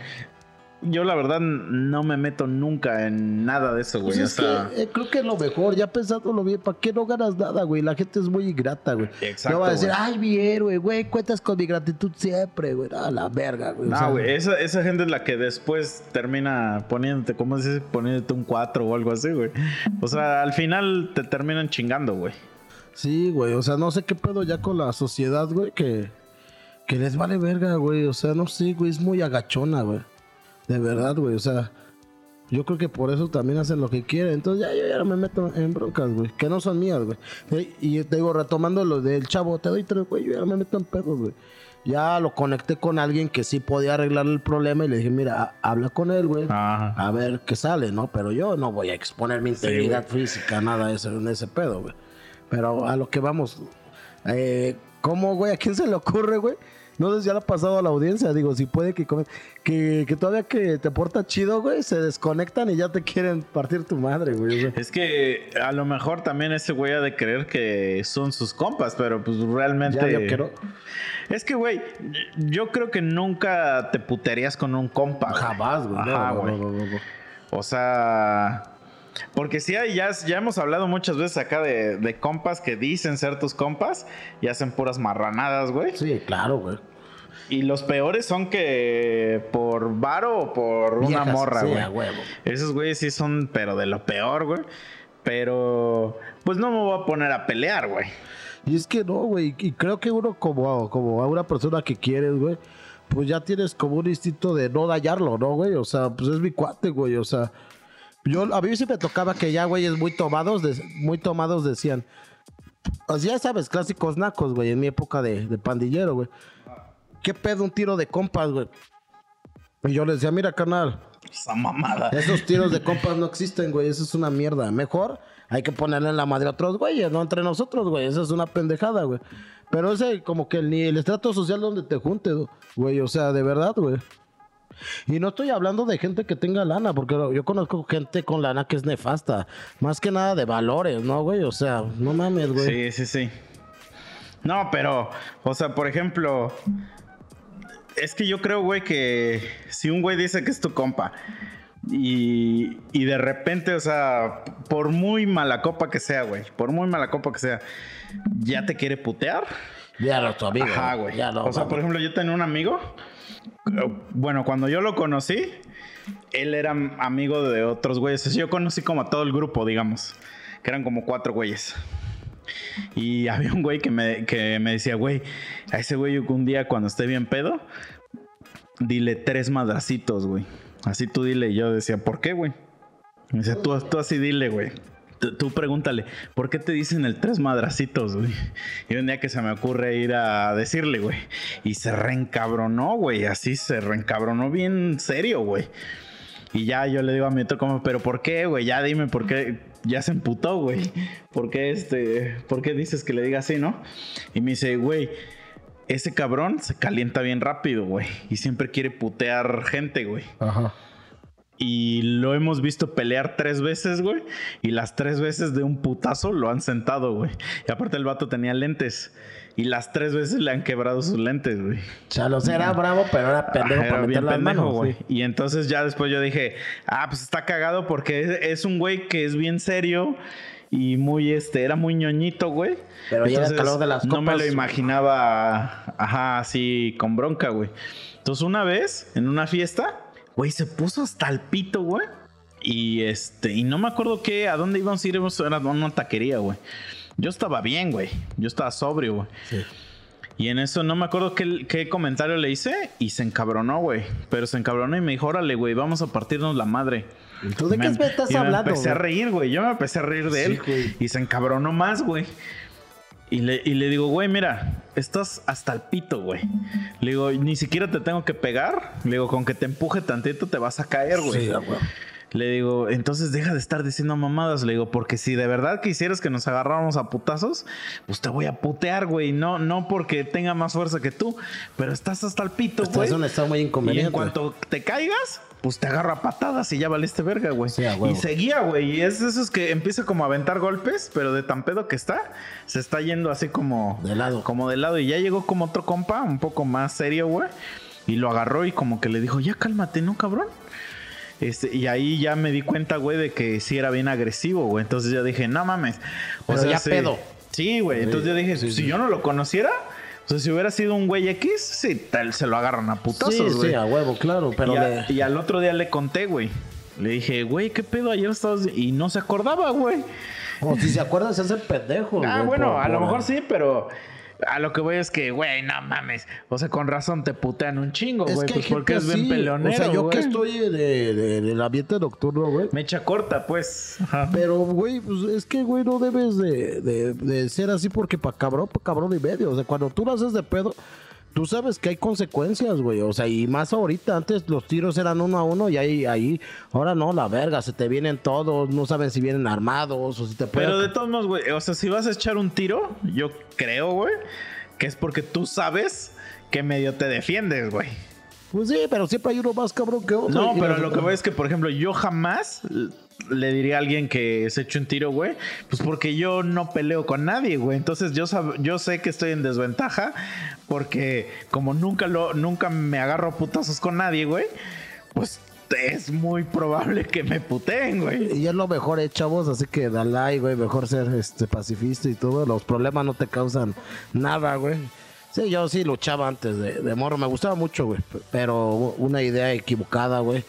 S2: yo la verdad no me meto nunca en nada de eso, güey.
S1: Pues eh, creo que es lo mejor, ya pensándolo bien, ¿para qué no ganas nada, güey? La gente es muy ingrata, güey. Exacto. No va a decir, ay, mi héroe, güey, cuentas con mi gratitud siempre, güey. A la verga, güey.
S2: No, güey, esa, esa gente es la que después termina poniéndote, ¿cómo se dice? Poniéndote un 4 o algo así, güey. O sea, al final te terminan chingando, güey.
S1: Sí, güey, o sea, no sé qué pedo ya con la sociedad, güey, que, que les vale verga, güey. O sea, no sé, güey, es muy agachona, güey. De verdad, güey. O sea, yo creo que por eso también hacen lo que quieren. Entonces ya yo ya no me meto en broncas, güey. Que no son mías, güey. Y te digo, retomando lo del chavo, te doy tres, güey. Yo ya no me meto en pedos, güey. ya lo conecté con alguien que sí podía arreglar el problema y le dije, mira, ha- habla con él, güey. A ver qué sale, ¿no? Pero yo no voy a exponer mi integridad física, nada de eso, en ese pedo, güey. Pero a lo que vamos, eh, ¿cómo, güey? ¿A quién se le ocurre, güey? No sé si ya le ha pasado a la audiencia, digo, si puede que, que, que todavía que te porta chido, güey, se desconectan y ya te quieren partir tu madre, güey. o sea.
S2: Es que a lo mejor también ese güey ha de creer que son sus compas, pero pues realmente.
S1: Ya yo quiero.
S2: Es que, güey, yo creo que nunca te putearías con un compa.
S1: Jamás, güey.
S2: Ajá, güey. O sea. Porque sí, hay- ya, ya hemos hablado muchas veces acá de, de compas que dicen ser tus compas y hacen puras marranadas, güey.
S1: Sí, claro, güey.
S2: Y los peores son que por varo o por una morra,
S1: sí,
S2: güey.
S1: a huevo.
S2: Esos güeyes sí son, pero de lo peor, güey. Pero, pues no me voy a poner a pelear, güey.
S1: Y es que no, güey. Y creo que uno como, como a una persona que quieres, güey, pues ya tienes como un instinto de no dañarlo, ¿no, güey? O sea, pues es mi cuate, güey. O sea, yo a mí sí me tocaba que ya, güeyes muy tomados, de- muy tomados decían. Pues ya sabes, clásicos nacos, güey, en mi época de, de pandillero, güey. ¿Qué pedo un tiro de compas, güey? Y yo les decía, mira, carnal,
S2: Esa mamada.
S1: esos tiros de compas no existen, güey. Eso es una mierda. Mejor hay que ponerle en la madre a otros güeyes, no entre nosotros, güey. Eso es una pendejada, güey. Pero ese, como que ni el estrato social donde te junte, güey. O sea, de verdad, güey. Y no estoy hablando de gente que tenga lana, porque yo conozco gente con lana que es nefasta. Más que nada de valores, ¿no, güey? O sea, no mames, güey.
S2: Sí, sí, sí. No, pero, o sea, por ejemplo, es que yo creo, güey, que si un güey dice que es tu compa y, y de repente, o sea, por muy mala copa que sea, güey, por muy mala copa que sea, ya te quiere putear.
S1: Ya no, tu amigo.
S2: Ajá, güey.
S1: Ya no.
S2: o sea, por ejemplo, yo tenía un amigo. Bueno, cuando yo lo conocí, él era amigo de otros güeyes. Yo conocí como a todo el grupo, digamos. Que eran como cuatro güeyes. Y había un güey que me, que me decía, güey, a ese güey un día cuando esté bien pedo, dile tres madracitos, güey. Así tú dile. Y yo decía, ¿por qué, güey? Me decía, tú así dile, güey. Tú, pregúntale, ¿por qué te dicen el tres madracitos, güey? Y un día que se me ocurre ir a decirle, güey. Y se reencabronó, güey. Así se reencabronó bien serio, güey. Y ya yo le digo a mi otro como, ¿pero por qué, güey? Ya dime por qué. Ya se emputó, güey. ¿Por qué este? ¿Por qué dices que le diga así, no? Y me dice, güey. Ese cabrón se calienta bien rápido, güey. Y siempre quiere putear gente, güey.
S1: Ajá.
S2: Y lo hemos visto pelear tres veces, güey. Y las tres veces de un putazo lo han sentado, güey. Y aparte el vato tenía lentes. Y las tres veces le han quebrado sus lentes, güey.
S1: O sea, era bravo, pero era pendejo para
S2: era bien pendejo,
S1: manos,
S2: güey.
S1: sí.
S2: Y entonces ya después yo dije, ah, pues está cagado porque es, es un güey que es bien serio y muy, este, era muy ñoñito, güey.
S1: Pero llega el calor de las
S2: No me
S1: copas.
S2: lo imaginaba, ajá, así con bronca, güey. Entonces una vez, en una fiesta, güey, se puso hasta el pito, güey. Y este, y no me acuerdo qué, a dónde íbamos a ir, era una taquería, güey. Yo estaba bien, güey. Yo estaba sobrio, güey.
S1: Sí.
S2: Y en eso no me acuerdo qué, qué comentario le hice y se encabronó, güey. Pero se encabronó y me dijo, órale, güey, vamos a partirnos la madre.
S1: ¿Tú de
S2: Me-
S1: qué estás
S2: y me
S1: hablando?
S2: empecé a reír, güey. Yo me empecé a reír de
S1: Sí,
S2: él.
S1: güey.
S2: Y se encabronó más, güey. Y le, digo, güey, mira, estás hasta el pito, güey. Le digo, ni siquiera te tengo que pegar. Le digo, con que te empuje tantito te vas a caer, güey.
S1: Sí, huevo.
S2: Le digo, entonces deja de estar diciendo mamadas. Le digo, porque si de verdad quisieras que nos agarráramos a putazos, pues te voy a putear, güey. No, no porque tenga más fuerza que tú, pero estás hasta el pito,
S1: Estás
S2: güey.
S1: en un estado muy
S2: Y
S1: inconveniente.
S2: en cuanto te caigas, pues te agarra a patadas y ya valiste verga, güey.
S1: Sí,
S2: y seguía, güey. Y es de esos que empieza como a aventar golpes, pero de tan pedo que está, se está yendo así como
S1: De lado.
S2: Como de lado. Y ya llegó como otro compa, un poco más serio, güey. Y lo agarró y como que le dijo, ya cálmate, ¿no, cabrón? Este, y ahí ya me di cuenta, güey, de que sí era bien agresivo, güey. Entonces yo dije, no mames.
S1: Pero ya
S2: sí.
S1: pedo.
S2: Sí, güey. Entonces yo dije,
S1: sí,
S2: si
S1: sí.
S2: yo no lo conociera, o sea, si hubiera sido un güey X, sí, tal, se lo agarran a putazos,
S1: Sí,
S2: güey.
S1: sí, a huevo, claro. Pero
S2: y, a-
S1: de-
S2: y al otro día le conté, güey. Le dije, güey, ¿qué pedo? Ayer estabas... Y no se acordaba, güey.
S1: O si se acuerdan, se hacen pendejos.
S2: Ah,
S1: güey,
S2: bueno,
S1: por-
S2: a lo mejor sí, pero... A lo que voy es que, güey, no mames. O sea, con razón te putean un chingo, güey.
S1: que
S2: Pues porque es bien peleonero,
S1: O sea, yo que
S2: güey.
S1: estoy de, de- del ambiente nocturno, güey.
S2: Mecha corta, pues. Ajá.
S1: Pero, güey, pues es que, güey, no debes de, de- de ser así porque pa' cabrón, pa' cabrón y medio. O sea, cuando tú lo haces de pedo, tú sabes que hay consecuencias, güey. O sea, y más ahorita, antes los tiros eran uno a uno y ahí, ahí, ahora no, la verga, se te vienen todos, no saben si vienen armados o si te pueden...
S2: Pero de todos modos, güey, o sea, si vas a echar un tiro, yo creo, güey, que es porque tú sabes que medio te defiendes, güey.
S1: Pues sí, pero siempre hay uno más cabrón que otro.
S2: No, pero lo que voy es que, por ejemplo, yo jamás le diría a alguien que se eche un tiro, güey, pues porque yo no peleo con nadie, güey. Entonces yo sé que estoy en desventaja porque como nunca lo nunca me agarro putazos con nadie, güey, pues es muy probable que me puteen, güey.
S1: Y es lo mejor, eh, chavos, así que dale, güey, mejor ser este pacifista y todo. Los problemas no te causan nada, güey. Sí, yo sí luchaba antes de, de morro, me gustaba mucho, güey. Pero una idea equivocada, güey.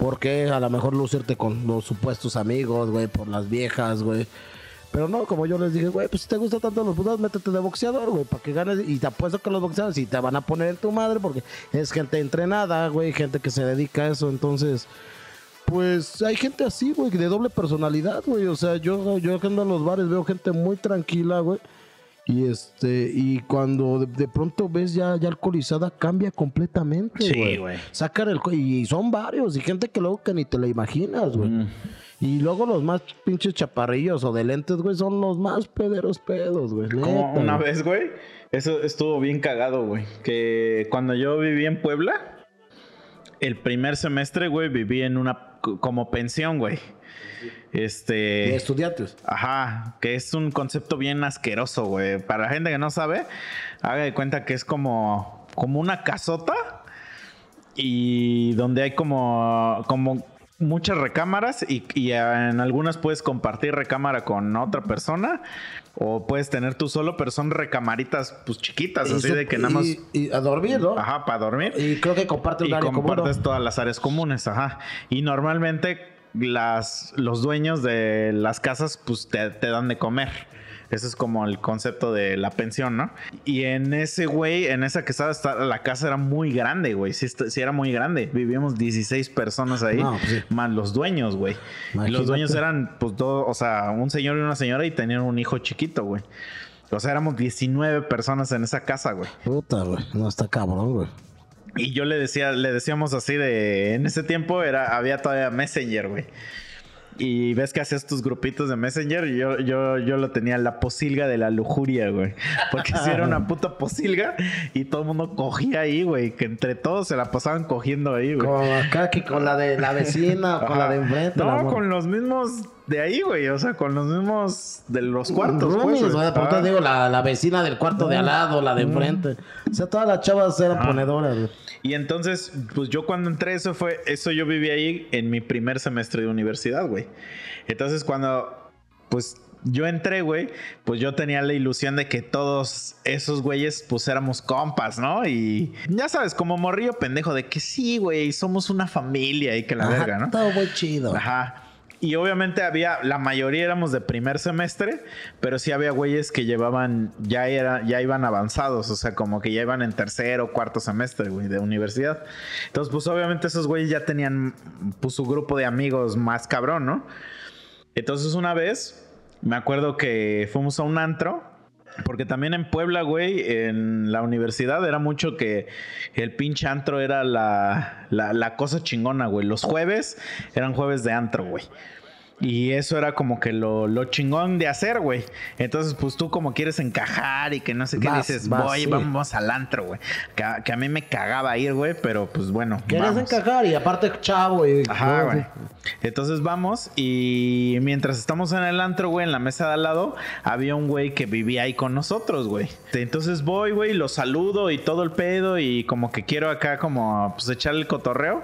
S1: Porque a lo mejor lucirte con los supuestos amigos, güey, por las viejas, güey. Pero no, como yo les dije, güey, pues si te gusta tanto los putas, métete de boxeador, güey, para que ganes. Y te apuesto que los boxeadores sí te van a poner en tu madre porque es gente entrenada, güey, gente que se dedica a eso. Entonces, pues hay gente así, güey, de doble personalidad, güey. O sea, yo, yo que ando en los bares veo gente muy tranquila, güey. Y este, y cuando de, de pronto ves ya, ya alcoholizada, cambia completamente,
S2: Sí,
S1: güey. Sacan el y son varios, y gente que luego que ni te la imaginas, güey. Y luego los más pinches chaparrillos o de lentes, güey, son los más pederos pedos, güey.
S2: Como una vez, güey, eso estuvo bien cagado, güey, que cuando yo viví en Puebla, el primer semestre, güey, viví en una como pensión, güey.
S1: De
S2: Este,
S1: estudiantes.
S2: Ajá, que es un concepto bien asqueroso, güey. Para la gente que no sabe, haga de cuenta que es como, como una casota y donde hay como, como muchas recámaras y, y en algunas puedes compartir recámara con otra persona o puedes tener tú solo, pero son recamaritas pues chiquitas,
S1: Y
S2: así
S1: su-
S2: de que nada más...
S1: y- y a dormir, ¿no?
S2: Ajá, para dormir
S1: Y creo que comparte un
S2: y
S1: área común. ¿no?
S2: compartes todas las áreas comunes, ajá. Y normalmente las, los dueños de las casas pues te, te dan de comer. Ese es como el concepto de la pensión, ¿no? Y en ese güey, en esa que estaba, la casa era muy grande, güey. Sí, era muy grande. Vivíamos 16 personas ahí,
S1: No, pues sí.
S2: más los dueños, güey.
S1: Imagínate.
S2: los dueños eran, pues, dos, o sea, un señor y una señora y tenían un hijo chiquito, güey. O sea, éramos 19 personas en esa casa, güey.
S1: Puta, güey. No está cabrón, güey.
S2: Y yo le decía, le decíamos así de, en ese tiempo era, había todavía Messenger, güey. Y ves que hacías tus grupitos de Messenger y yo, yo, yo lo tenía la posilga de la lujuria, güey. Porque si era una puta posilga y todo el mundo cogía ahí, güey. Que entre todos se la pasaban cogiendo ahí, güey.
S1: Con acá que con la de la vecina, con la de enfrente.
S2: No, con los mismos de ahí, güey. O sea, con los mismos de los cuartos.
S1: Roomies,
S2: pues,
S1: güey, por
S2: Ah.
S1: digo, la, la vecina del cuarto de al lado, la de enfrente. O sea, todas las chavas eran ponedoras, güey.
S2: Y entonces, pues yo cuando entré, eso fue, eso yo viví ahí en mi primer semestre de universidad, güey. Entonces, cuando, pues yo entré, güey, pues yo tenía la ilusión de que todos esos güeyes, pues éramos compas, ¿no? Y ya sabes, como morrillo pendejo, de que sí, güey, somos una familia y que la
S1: Ajá,
S2: verga, ¿no?
S1: Todo muy chido.
S2: Ajá. Y obviamente había, la mayoría éramos de primer semestre, pero sí había güeyes que llevaban, ya era, ya iban avanzados, o sea, como que ya iban en tercero o cuarto semestre, güey, de universidad. Entonces, pues obviamente esos güeyes ya tenían, pues su grupo de amigos más cabrón, ¿no? Entonces una vez, me acuerdo que fuimos a un antro, porque también en Puebla, güey, en la universidad era mucho que el pinche antro era la, la, cosa chingona, güey. Los jueves eran jueves de antro, güey. Y eso era como que lo, lo chingón de hacer, güey. Entonces, pues tú como quieres encajar y que no sé qué
S1: Vas,
S2: dices,
S1: vas,
S2: voy,
S1: sí.
S2: vamos al antro, güey. Que, a- que a mí me cagaba ir, güey, pero pues bueno. Vamos.
S1: encajar y aparte chavo y...
S2: Ajá, güey. Entonces vamos y mientras estamos en el antro, güey, en la mesa de al lado, había un güey que vivía ahí con nosotros, güey. Entonces voy, güey, lo saludo y todo el pedo y como que quiero acá como pues echar el cotorreo.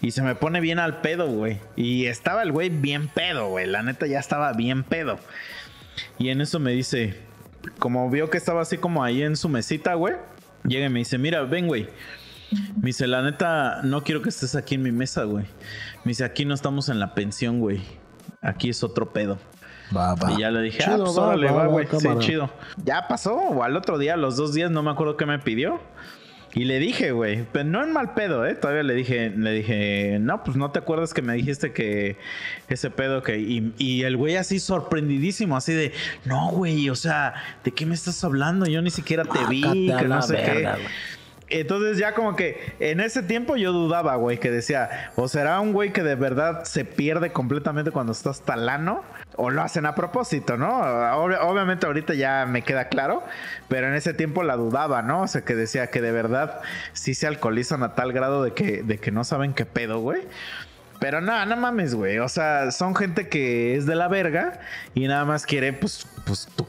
S2: Y se me pone bien al pedo, güey. Y estaba el güey bien pedo, güey. La neta ya estaba bien pedo. Y en eso me dice, como vio que estaba así como ahí en su mesita, güey. Llega y me dice, mira, ven, güey. Me dice, la neta, no quiero que estés aquí en mi mesa, güey. Me dice, aquí no estamos en la pensión, güey. Aquí es otro pedo.
S1: Va, va.
S2: Y ya le dije,
S1: Chido,
S2: ah, pues
S1: va,
S2: órale, güey. Sí, chido. Ya pasó, o al otro día, los dos días, no me acuerdo qué me pidió. Y le dije, güey, pero no en mal pedo, ¿eh? Todavía le dije, le dije, no, pues no te acuerdas que me dijiste que ese pedo que... Y, y el güey así sorprendidísimo, así de, no, güey, o sea, ¿de qué me estás hablando? Yo ni siquiera te vi,
S1: Sácate a
S2: que no sé
S1: verga,
S2: qué.
S1: güey.
S2: Entonces ya como que en ese tiempo yo dudaba, güey, que decía, o será un güey que de verdad se pierde completamente cuando estás talano, o lo hacen a propósito, ¿no? obviamente ahorita ya me queda claro, pero en ese tiempo la dudaba, ¿no? O sea, que decía que de verdad sí se alcoholizan a tal grado de que, de que no saben qué pedo, güey. Pero no, no mames, güey. O sea, son gente que es de la verga y nada más quiere, pues, pues, tu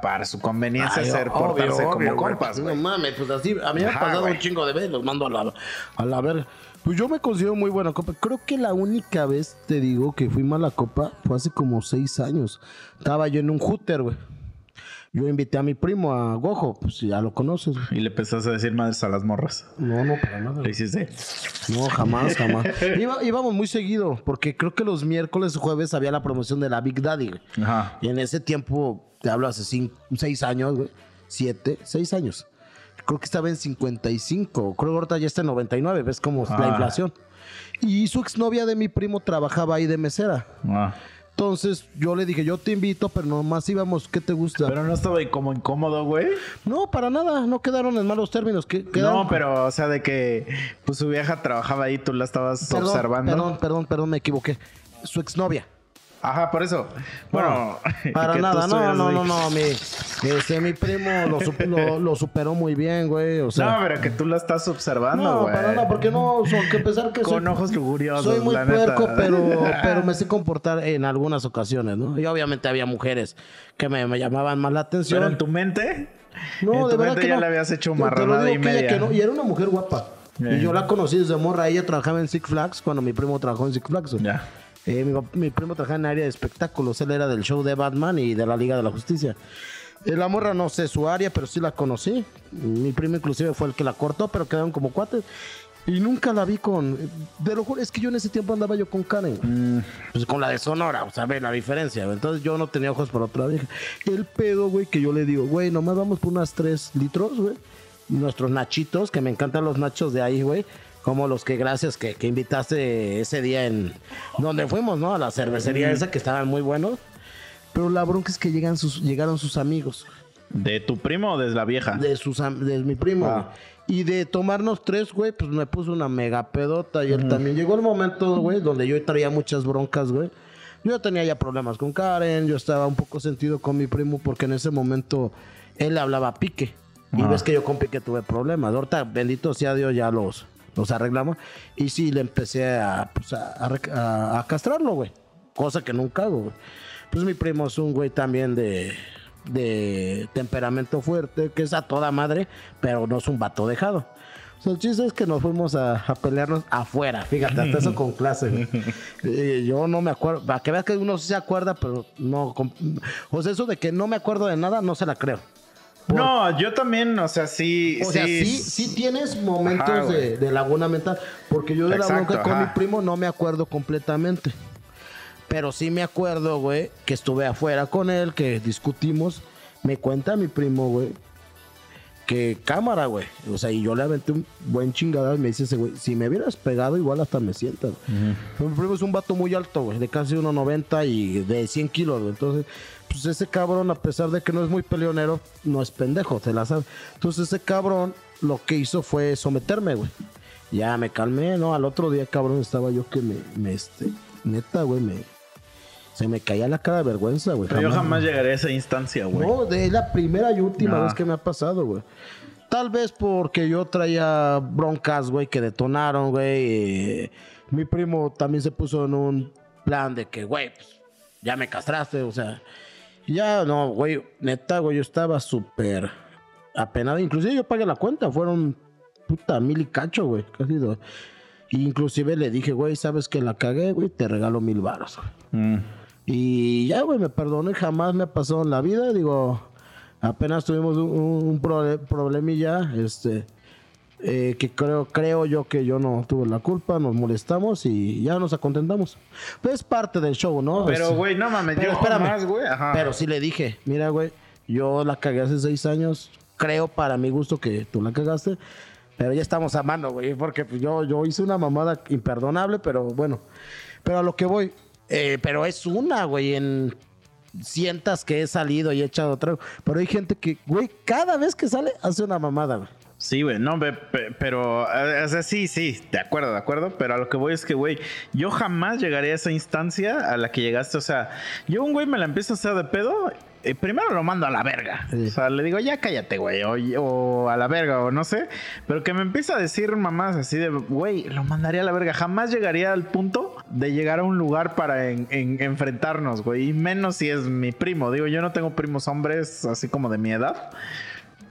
S2: para su conveniencia ser portarse como compas,
S1: güey. No mames, pues así, a mí me ha pasado un chingo de veces, los mando a la, a la verga. Pues yo me considero muy buena copa. Creo que la única vez, te digo, que fui mala copa fue hace como seis años. Estaba yo en un hooter, güey. Yo invité a mi primo, a Gojo, pues ya lo conoces.
S2: Y le empezaste a decir madres a las morras.
S1: No, no, para nada.
S2: ¿Le hiciste?
S1: No, jamás, jamás. íbamos muy seguido, porque creo que los miércoles o jueves había la promoción de la Big Daddy. Ajá. Y en ese tiempo, te hablo hace cinco, seis años, güey. Siete, seis años. Creo que estaba en 55. Creo que ahorita ya está en 99. ¿Ves cómo es la inflación? Y su exnovia de mi primo trabajaba ahí de mesera. Ah. Entonces yo le dije, yo te invito, pero nomás íbamos, ¿qué te gusta?
S2: Pero no estaba como incómodo, güey.
S1: No, para nada, no quedaron en malos términos.
S2: No, pero, o sea, de que pues, su vieja trabajaba ahí, tú la estabas observando.
S1: Perdón, perdón, perdón, me equivoqué. Su exnovia.
S2: Ajá, por eso. Bueno,
S1: para nada, no, no, no, no, mi, este, mi primo lo, lo, superó muy bien, güey. O sea,
S2: no, pero que tú la estás observando, güey.
S1: No, para nada, porque no, que pesar que
S2: Con ojos luguriosos,
S1: Soy muy puerco, pero, pero me sé comportar en algunas ocasiones, ¿no? Y obviamente había mujeres que me, me llamaban más la atención.
S2: Pero en tu mente, no, de verdad que ya le habías hecho marranada y media.
S1: y era una mujer guapa. Y yo la conocí desde morra. Ella trabajaba en Six Flags cuando mi primo trabajó en Six Flags. Ya. Eh, mi, primo trabajaba en área de espectáculos. Él era del show de Batman y de la Liga de la Justicia. Eh, la morra no sé su área, pero sí la conocí. Mi primo inclusive fue el que la cortó, pero quedaron como cuates. Y nunca la vi con. De lo es que yo en ese tiempo andaba yo con Karen. Mm. Pues con la de Sonora, o sea, ve la diferencia. Entonces yo no tenía ojos por otra vieja. El pedo, güey, que yo le digo, güey, nomás vamos por unas tres litros, güey. Nuestros nachitos, que me encantan los nachos de ahí, güey como los que gracias que, invitaste ese día en donde fuimos, ¿no? A la cervecería esa que estaban muy buenos. Pero la bronca es que llegan sus, llegaron sus amigos.
S2: ¿De tu primo o de la vieja?
S1: De sus de mi primo. Ah. Y de tomarnos tres, güey, pues me puso una mega pedota. Y él también llegó el momento, güey, donde yo traía muchas broncas, güey. Yo tenía ya problemas con Karen, yo estaba un poco sentido con mi primo porque en ese momento él hablaba Pique. Y ah. ves que yo con Pique tuve problemas. Ahorita, bendito sea Dios, ya los, nos arreglamos. Y sí, le empecé a, pues, a, castrarlo, güey. Cosa que nunca hago, güey. Pues mi primo es un güey también de, de temperamento fuerte, que es a toda madre, pero no es un vato dejado. O sea, el chiste es que nos fuimos a, pelearnos afuera, fíjate, hasta eso con clase. yo no me acuerdo, para que veas que uno sí se acuerda, pero no. O sea, eso de que no me acuerdo de nada, no se la creo.
S2: No, yo también, o sea, sí.
S1: O sea, sí, sí tienes momentos de, laguna mental. Porque yo de la bronca con mi primo no me acuerdo completamente. Pero sí me acuerdo, güey, que estuve afuera con él, que discutimos. Me cuenta mi primo, güey, que cámara, güey. O sea, y yo le aventé un buen chingada. Y me dice ese güey, si me hubieras pegado, igual hasta me sientas. Mi primo es un vato muy alto, güey, de casi 1,90 y de 100 kilos, güey. Entonces, pues ese cabrón, a pesar de que no es muy peleonero, no es pendejo, te la sabe. Entonces ese cabrón lo que hizo fue someterme, güey. Ya me calmé, ¿no? Al otro día, cabrón, estaba yo que me, me este, neta, güey, me, se me caía la cara de vergüenza, güey.
S2: Pero yo jamás llegaré a esa instancia, güey.
S1: No, es la primera y última vez que me ha pasado, güey. Tal vez porque yo traía broncas, güey, que detonaron, güey. Mi primo también se puso en un plan de que, güey, pues, ya me castraste, o sea. Ya, no, güey, neta, güey, yo estaba súper apenado. Inclusive yo pagué la cuenta, fueron puta mil y cacho, güey, casi dos. Inclusive le dije, güey, sabes que la cagué, güey, te regalo mil baros. Mm. Y ya, güey, me perdoné, jamás me ha pasado en la vida. Digo, apenas tuvimos un, un problemilla, este, eh, que creo, creo yo que yo no tuve la culpa, nos molestamos y ya nos acontentamos. Pues es parte del show, ¿no?
S2: Pero, güey, no mames, pero, espérame, güey.
S1: Pero sí le dije, mira, güey, yo la cagué hace seis años, creo para mi gusto que tú la cagaste, pero ya estamos amando, güey, porque yo, yo hice una mamada imperdonable, pero bueno, pero a lo que voy, eh, pero es una, güey, en sientas que he salido y he echado trago. Pero hay gente que, güey, cada vez que sale hace una mamada, güey.
S2: Sí, güey, no, pe- pe- pero, o sea, sí, sí, de acuerdo, de acuerdo, pero a lo que voy es que, güey, yo jamás llegaría a esa instancia a la que llegaste, o sea, yo un güey me la empiezo a hacer de pedo, eh, primero lo mando a la verga,
S1: Sí.
S2: o sea, le digo, ya cállate, güey, o, o a la verga, o no sé, pero que me empieza a decir mamás así de, güey, lo mandaría a la verga, jamás llegaría al punto de llegar a un lugar para en- en- enfrentarnos, güey, y menos si es mi primo, digo, yo no tengo primos hombres así como de mi edad.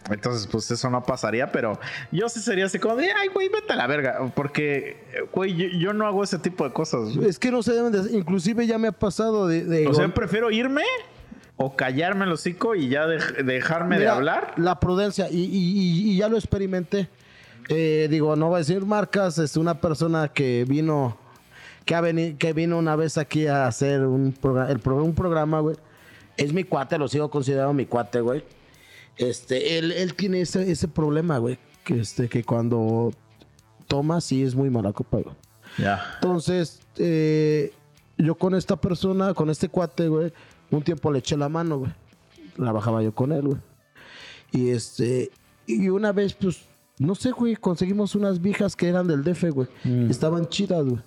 S2: Entonces, pues eso no pasaría, pero yo sí sería así como de, ay, güey, vete a la verga. Porque, güey, yo, yo no hago ese tipo de cosas.
S1: Es que no se deben de hacer. Inclusive ya me ha pasado de... de-
S2: O sea, prefiero irme o callarme el hocico y ya dej- dejarme de hablar.
S1: La prudencia, y, y- y- y ya lo experimenté. Eh, digo, no voy a decir marcas, es una persona que vino, que, ha veni- que vino una vez aquí a hacer un, progra- el un programa, güey. Es mi cuate, lo sigo considerando mi cuate, güey. Este, él, él tiene ese, ese problema, güey. Que, este, que cuando toma, sí es muy mala copa, güey.
S2: Ya.
S1: Entonces, eh, yo con esta persona, con este cuate, güey, un tiempo le eché la mano, güey. La bajaba yo con él, güey. Y este, y una vez, pues, no sé, güey, conseguimos unas viejas que eran del DF, güey. Estaban chidas, güey.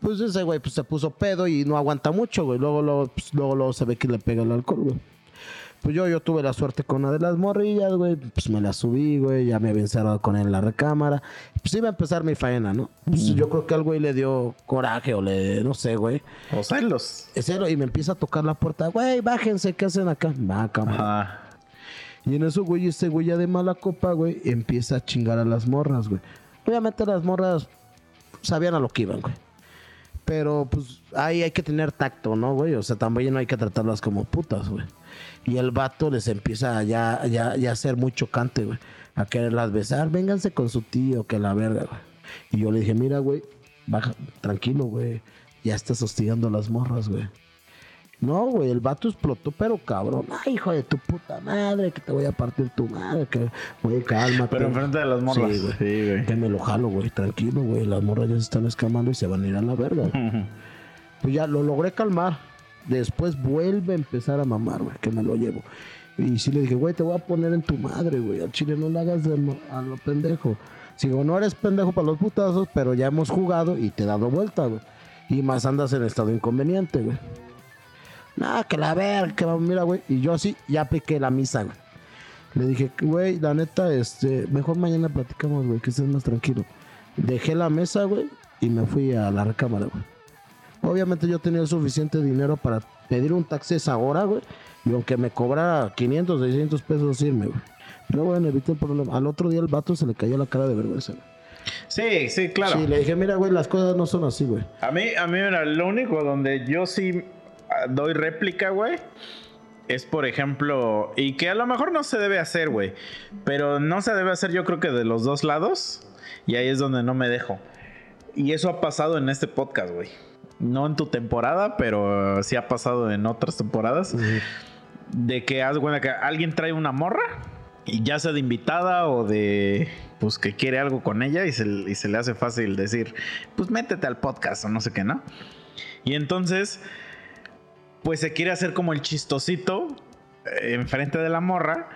S1: Pues ese güey pues, se puso pedo y no aguanta mucho, güey. Luego, luego, pues, luego, luego se ve que le pega el alcohol, güey. Pues yo, yo tuve la suerte con una de las morrillas, güey. Pues me la subí, güey. Ya me había encerrado con él en la recámara. Pues iba a empezar mi faena, ¿no? Pues yo creo que al güey le dio coraje o le, no sé, güey.
S2: O celos.
S1: Es cero, y me empieza a tocar la puerta. Güey, bájense, ¿qué hacen acá? Va, cámara. Y en eso, güey, este güey ya de mala copa, güey, empieza a chingar a las morras, güey. Obviamente las morras sabían a lo que iban, güey. Pero pues ahí hay que tener tacto, ¿no, güey? O sea, también no hay que tratarlas como putas, güey. Y el vato les empieza ya, ya, ya a ser muy chocante, güey. A quererlas besar, vénganse con su tío, que la verga, güey. Y yo le dije, mira, güey, baja, tranquilo, güey. Ya estás hostigando a las morras, güey. No, güey, el vato explotó, pero cabrón. Ay, hijo de tu puta madre, que te voy a partir tu madre, que güey, cálmate.
S2: Pero enfrente de las morras.
S1: Sí, güey.
S2: Sí, güey.
S1: Que me lo jalo, güey, tranquilo, güey. Las morras ya se están escamando y se van a ir a la verga. güey. Pues ya lo logré calmar. Después vuelve a empezar a mamar, güey, que me lo llevo. Y sí le dije, güey, te voy a poner en tu madre, güey. Al chile no le hagas de mo- a lo pendejo. Sigo, no eres pendejo para los putazos, pero ya hemos jugado y te he dado vuelta, güey. Y más andas en estado inconveniente, güey. Nada, que la verga, que va- mira, güey. Y yo así ya apliqué la misa, güey. Le dije, güey, la neta, este, mejor mañana platicamos, güey, que estés más tranquilo. Dejé la mesa, güey, y me fui a la recámara, güey. Obviamente yo tenía suficiente dinero para pedir un taxi esa hora, güey. Y aunque me cobrara 500, 600 pesos irme, güey. Pero bueno, evité el problema. Al otro día el vato se le cayó la cara de vergüenza. güey.
S2: Sí, sí, claro.
S1: Sí, le dije, mira, güey, las cosas no son así, güey.
S2: A mí, a mí, mira, lo único donde yo sí ah, doy réplica, güey, es por ejemplo, y que a lo mejor no se debe hacer, güey, pero no se debe hacer yo creo que de los dos lados, y ahí es donde no me dejo. Y eso ha pasado en este podcast, güey. No en tu temporada, pero sí ha pasado en otras temporadas. De que haz cuenta que alguien trae una morra, y ya sea de invitada o de pues que quiere algo con ella y se, y se le hace fácil decir, pues métete al podcast o no sé qué, ¿no? Y entonces, pues se quiere hacer como el chistosito eh, enfrente de la morra,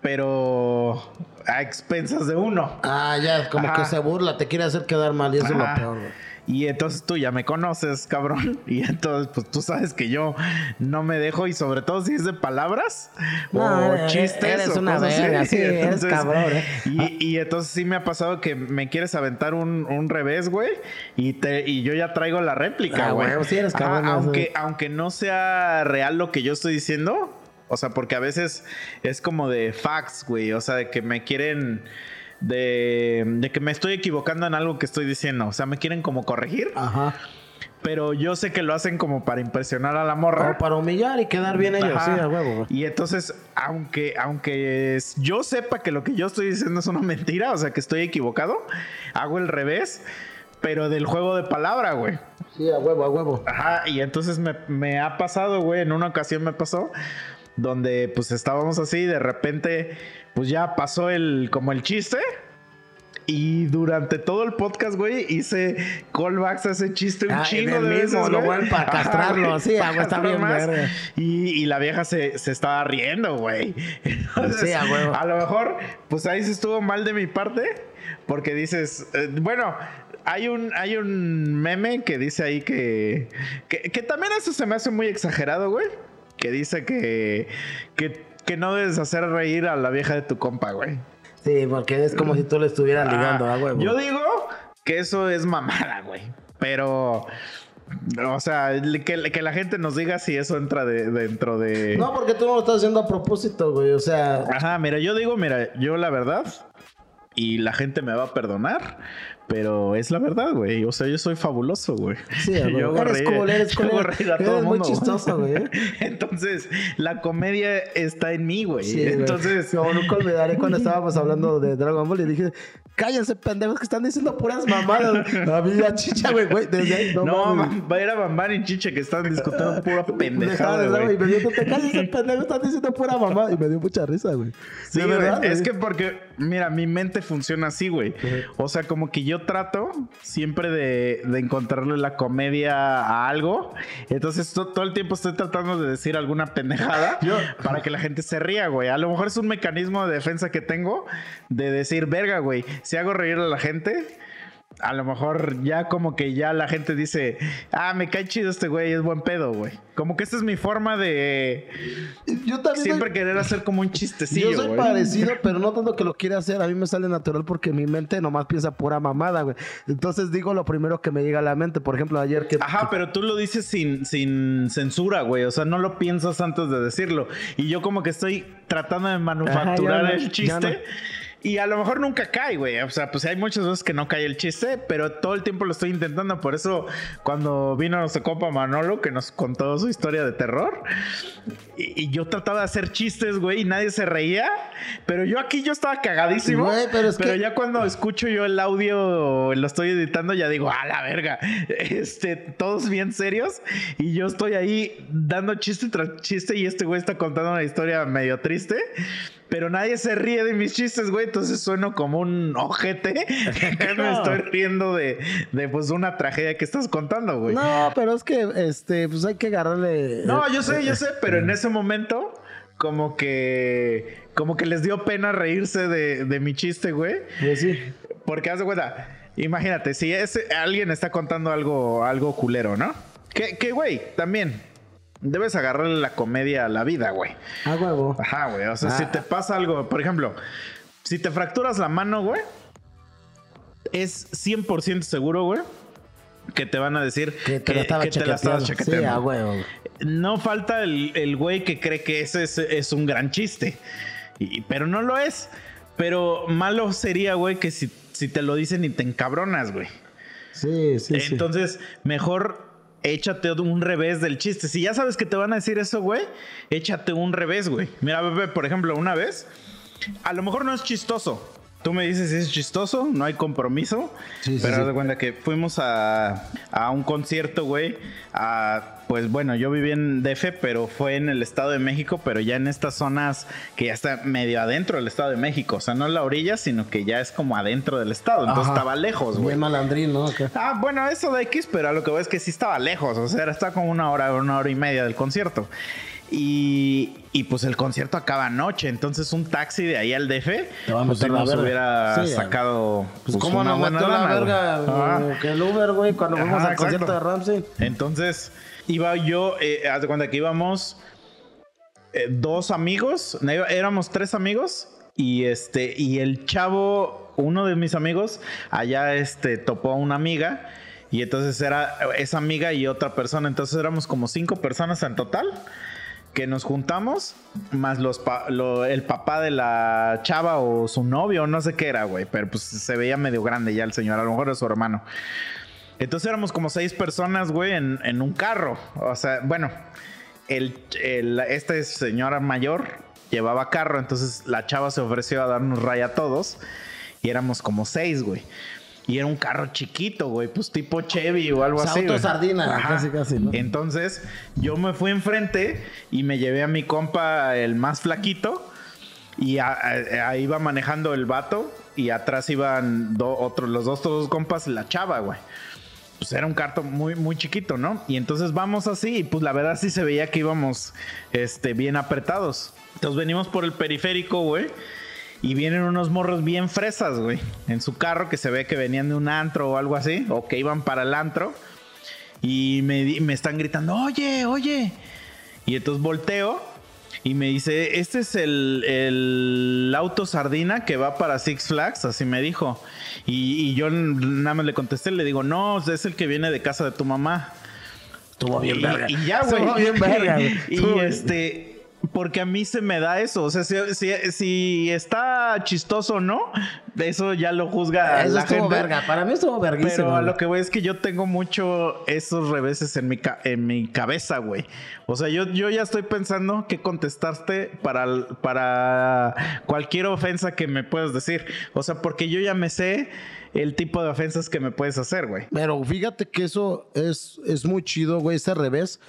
S2: pero a expensas de uno.
S1: Ah, ya, como
S2: Ajá.
S1: que se burla, te quiere hacer quedar mal y eso es lo peor, güey.
S2: Y entonces tú ya me conoces, cabrón. Y entonces, pues tú sabes que yo no me dejo, y sobre todo si es de palabras
S1: No,
S2: o
S1: eres-
S2: chistes.
S1: eres
S2: o
S1: una
S2: cosas así.
S1: eres cabrón, ¿eh?
S2: Y, y entonces sí me ha pasado que me quieres aventar un, un revés, güey. Y, te, y yo ya traigo la réplica,
S1: Ah,
S2: güey.
S1: sí eres cabrón,
S2: aunque, aunque no sea real lo que yo estoy diciendo. O sea, porque a veces es como de fax, güey. O sea, de que me quieren. De, de que me estoy equivocando en algo que estoy diciendo. O sea, me quieren como corregir.
S1: Ajá.
S2: Pero yo sé que lo hacen como para impresionar a la morra.
S1: O para humillar y quedar bien ellos,
S2: Ajá.
S1: sí, a huevo, güey.
S2: Y entonces, aunque, aunque yo sepa que lo que yo estoy diciendo es una mentira, o sea que estoy equivocado, hago el revés, pero del juego de palabra, güey.
S1: Sí, a huevo, a huevo.
S2: Ajá, y entonces me, me ha pasado, güey, en una ocasión me pasó, donde pues estábamos así, de repente, pues ya pasó el, como el chiste, Y durante todo el podcast, güey, hice callbacks a ese chiste un
S1: Ah,
S2: chingo de veces.
S1: mismo, lo vuelven para castrarlo,
S2: güey,
S1: sí, ah, está bien verga.
S2: Y, y la vieja se, se estaba riendo, güey. Entonces,
S1: Sí, a huevo.
S2: a lo mejor, pues ahí se estuvo mal de mi parte, porque dices, eh, bueno, hay un, hay un meme que dice ahí que, que, que también eso se me hace muy exagerado, güey. Que dice que, que, que no debes hacer reír a la vieja de tu compa, güey.
S1: Sí, porque es como si tú le estuvieras ligando,
S2: Ah,
S1: huevo.
S2: Yo digo que eso es mamada, güey. Pero, o sea, que, que la gente nos diga si eso entra de, dentro de...
S1: No, porque tú no lo estás haciendo a propósito, güey. O sea,
S2: Ajá, mira, yo digo, mira, yo la verdad, y la gente me va a perdonar, pero es la verdad, güey. O sea, yo soy fabuloso, güey.
S1: Sí,
S2: hago
S1: Eres
S2: reír-
S1: cool, eres
S2: yo
S1: cool,
S2: reír a
S1: eres
S2: todo
S1: muy
S2: mundo,
S1: chistoso, güey. ¿eh?
S2: Entonces, la comedia está en mí, güey.
S1: Sí.
S2: Entonces,
S1: Como nunca olvidaré cuando estábamos hablando de Dragon Ball y dije, cállense, pendejos, que están diciendo puras mamadas. A mí la chicha, güey, güey, desde ahí, no,
S2: no, man, era Bambán y Chiche que estaban discutiendo pura pendejada,
S1: de
S2: güey.
S1: Y me dio, te calles, pendejo, están diciendo pura mamada. Y me dio mucha risa, güey.
S2: Sí, güey.
S1: verdad,
S2: Es que porque, mira, mi mente funciona así, güey. O sea, como que yo trato siempre de, de encontrarle la comedia a algo. Entonces, to- todo el tiempo estoy tratando de decir alguna pendejada para que la gente se ría, güey. A lo mejor es un mecanismo de defensa que tengo de decir, verga, güey, si hago reír a la gente. A lo mejor ya como que ya la gente dice, ah, me cae chido este güey, es buen pedo, güey. Como que esta es mi forma de
S1: Yo también
S2: siempre
S1: soy-
S2: querer hacer como un chistecillo,
S1: Yo soy
S2: güey.
S1: parecido, pero no tanto que lo quiera hacer. A mí me sale natural porque mi mente nomás piensa pura mamada, güey. Entonces digo lo primero que me llega a la mente. Por ejemplo, ayer que...
S2: Ajá, pero tú lo dices sin, sin censura, güey. O sea, no lo piensas antes de decirlo. Y yo como que estoy tratando de manufacturar
S1: Ajá, ya no,
S2: el chiste. Y a lo mejor nunca cae, güey. O sea, pues hay muchas veces que no cae el chiste, pero todo el tiempo lo estoy intentando. Por eso, cuando vino nuestro compa Manolo, que nos contó su historia de terror, y, y yo trataba de hacer chistes, güey, y nadie se reía. Pero yo aquí yo estaba cagadísimo.
S1: Güey, pero es que-
S2: ya cuando escucho yo el audio, lo estoy editando, ya digo, a la verga. Este, todos bien serios. Y yo estoy ahí dando chiste tras chiste y este güey está contando una historia medio triste. Pero nadie se ríe de mis chistes, güey. Entonces sueno como un ojete. que me estoy riendo de, de pues una tragedia que estás contando, güey.
S1: No, pero es que, este, pues hay que agarrarle...
S2: No, yo sé, yo sé, pero en ese momento, como que. Como que les dio pena reírse de, de mi chiste, güey.
S1: Pues sí.
S2: Porque haz de cuenta, imagínate, si ese, alguien está contando algo, algo culero, ¿no? Que, que, güey, también. Debes agarrarle la comedia a la vida, güey.
S1: A huevo.
S2: Ajá, güey. O sea,
S1: Ah.
S2: si te pasa algo, por ejemplo, si te fracturas la mano, güey, es 100% seguro, güey, que te van a decir
S1: Que te la estaba
S2: que te la estabas
S1: chaqueteando. Sí, a huevo. güey.
S2: No falta el, el güey que cree que ese es, es un gran chiste. Y- pero no lo es. Pero malo sería, güey, que si, si te lo dicen y te encabronas, güey.
S1: Sí, sí, sí.
S2: Entonces, mejor échate un revés del chiste. Si ya sabes que te van a decir eso, güey, échate un revés, güey. Mira, bebé, por ejemplo, una vez, a lo mejor no es chistoso. Tú me dices si es chistoso, no hay compromiso.
S1: Sí,
S2: pero
S1: sí.
S2: de cuenta que fuimos a, a un concierto, güey. a- Pues bueno, yo viví en DF, pero fue en el Estado de México, pero ya en estas zonas que ya está medio adentro del Estado de México. O sea, no en la orilla, sino que ya es como adentro del Estado. Entonces
S1: Ajá.
S2: estaba lejos, güey.
S1: Bien malandrín, ¿no?
S2: Ah, bueno, eso de X, pero a lo que veo es que sí estaba lejos. O sea, era- estaba como una hora, una hora y media del concierto. Y, y pues el concierto acaba anoche. Entonces un taxi de ahí al DF, pues nos
S1: verga.
S2: hubiera
S1: Sí,
S2: sacado.
S1: Pues,
S2: pues,
S1: cómo nos metió la verga que el Uber, güey, cuando fuimos al concierto de. Ramsey.
S2: Entonces, iba yo, eh, haz de cuenta que íbamos eh, dos amigos, no, éramos tres amigos, y este, y el chavo, uno de mis amigos, allá este, topó a una amiga, y entonces era esa amiga y otra persona, entonces éramos como cinco personas en total. Que nos juntamos, más los el papá de la chava o su novio, no sé qué era, güey. Pero pues se veía medio grande ya el señor, a lo mejor era su hermano. Entonces éramos como seis personas, güey, en, un carro. O sea, bueno, el, el- este señor mayor llevaba carro, entonces la chava se ofreció a darnos raya a todos y éramos como seis, güey. Y era un carro chiquito, güey, pues tipo Chevy o algo
S1: O sea,
S2: así.
S1: auto sardina, casi, casi, ¿no?
S2: Entonces yo me fui enfrente y me llevé a mi compa, el más flaquito, y ahí iba manejando el vato y atrás iban otros, los dos todos compas, la chava, güey. Pues era un carto muy, muy chiquito, ¿no? Y entonces vamos así, y pues la verdad sí se veía que íbamos este, bien apretados. Entonces venimos por el periférico, güey. Y vienen unos morros bien fresas, güey. En su carro que se ve que venían de un antro o algo así. O que iban para el antro. Y me, me están gritando, oye, oye. Y entonces volteo y me dice, este es el, el, auto sardina que va para Six Flags, así me dijo. Y, yo nada más le contesté, le digo, no, es el que viene de casa de tu mamá.
S1: Estuvo bien verga.
S2: Y ya, güey. Estuvo bien verga. y este... Porque a mí se me da eso. O sea, si, está chistoso o no, eso ya lo juzga
S1: eso la estuvo verga. Para mí estuvo verguísimo.
S2: Pero a lo que voy es que yo tengo mucho esos reveses en mi, en mi cabeza, güey. O sea, yo, yo ya estoy pensando qué contestarte para, para cualquier ofensa que me puedas decir. O sea, porque yo ya me sé el tipo de ofensas que me puedes hacer, güey.
S1: Pero fíjate que eso es, es muy chido, güey, ese revés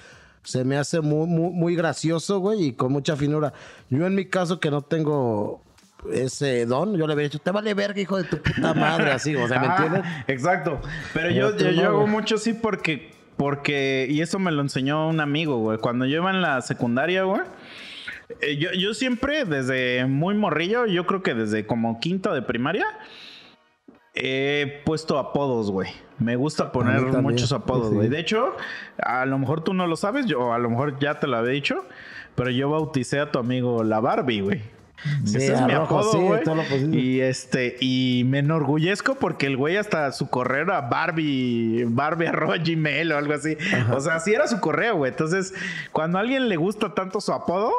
S1: se me hace muy, muy, gracioso, güey, y con mucha finura. Yo en mi caso que no tengo ese don, yo le había dicho, te vale verga, hijo de tu puta madre, así, o sea, ¿me ah, entiendes?
S2: Exacto. Pero, yo, yo, hago mucho sí porque, porque, y eso me lo enseñó un amigo, güey. Cuando yo iba en la secundaria, güey, eh, yo, yo siempre, desde muy morrillo, yo creo que desde como quinto de primaria, he puesto apodos, güey. Me gusta poner muchos apodos, güey. De hecho, a lo mejor tú no lo sabes, yo a lo mejor ya te lo había dicho, pero yo bauticé a tu amigo la Barbie, güey. Ese es mi apodo, güey. y este, y me enorgullezco porque el güey hasta su correo era Barbie, Barbie arroba Gmail o algo así. O sea, así era su correo, güey. Entonces, cuando a alguien le gusta tanto su apodo,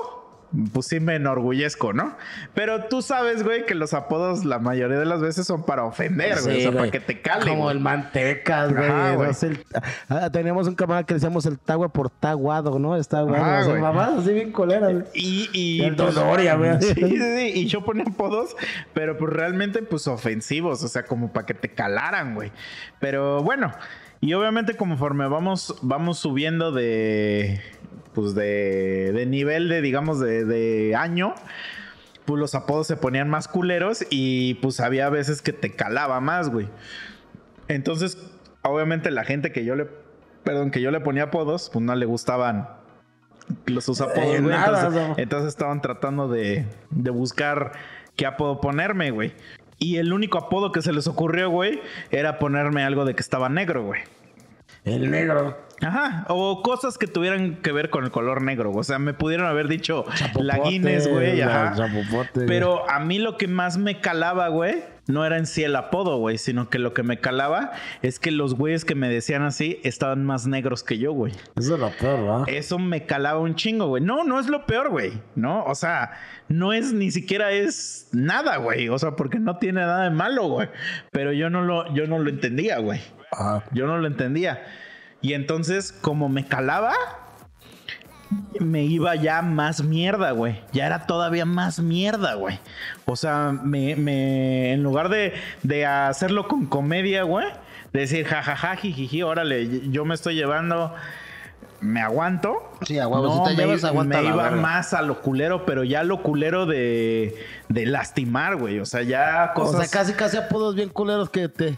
S2: pues sí me enorgullezco, ¿no? Pero tú sabes, güey, que los apodos la mayoría de las veces son para ofender, güey, o sea, para que te cale.
S1: Como el mantecas, güey. Ah, teníamos un camarada que decíamos el tagua por taguado, ¿no? Está guado. mamás así bien coleras.
S2: Y, y,
S1: y Donoria, güey.
S2: Sí, sí, sí, y yo ponía apodos, pero pues realmente pues ofensivos, o sea, como para que te calaran, güey. Pero bueno, y obviamente conforme vamos, vamos subiendo de pues de, de nivel de, digamos, de, de año, pues los apodos se ponían más culeros y pues había veces que te calaba más, güey. Entonces, obviamente la gente que yo le, perdón, que yo le ponía apodos, pues no le gustaban los sus apodos, eh, güey. Entonces, estaban tratando de, de buscar qué apodo ponerme, güey. Y el único apodo que se les ocurrió, güey, era ponerme algo de que estaba negro, güey.
S1: El negro.
S2: Ajá, o cosas que tuvieran que ver con el color negro. O sea, me pudieron haber dicho la Guinness, güey. Ajá. Pero a mí lo que más me calaba, güey, no era en sí el apodo, güey, sino que lo que me calaba es que los güeyes que me decían así estaban más negros que yo, güey.
S1: Eso es lo peor, ¿verdad?
S2: Eso me calaba un chingo, güey. No, no es lo peor, güey. No, o sea, no es ni siquiera es nada, güey. O sea, porque no tiene nada de malo, güey. Pero yo no lo, yo no lo entendía, güey. Yo no lo entendía. Y entonces, como me calaba, me iba ya más mierda, güey. Ya era todavía más mierda, güey. O sea, me, me en lugar de, de hacerlo con comedia, güey, decir jajaja, jijiji, órale, yo me estoy llevando, me aguanto.
S1: Sí, a huevo, si te llevas, aguanta
S2: Me iba más a lo culero, pero ya lo culero de, de lastimar, güey. O sea, ya cosas. O sea,
S1: casi, casi apodos bien culeros que te,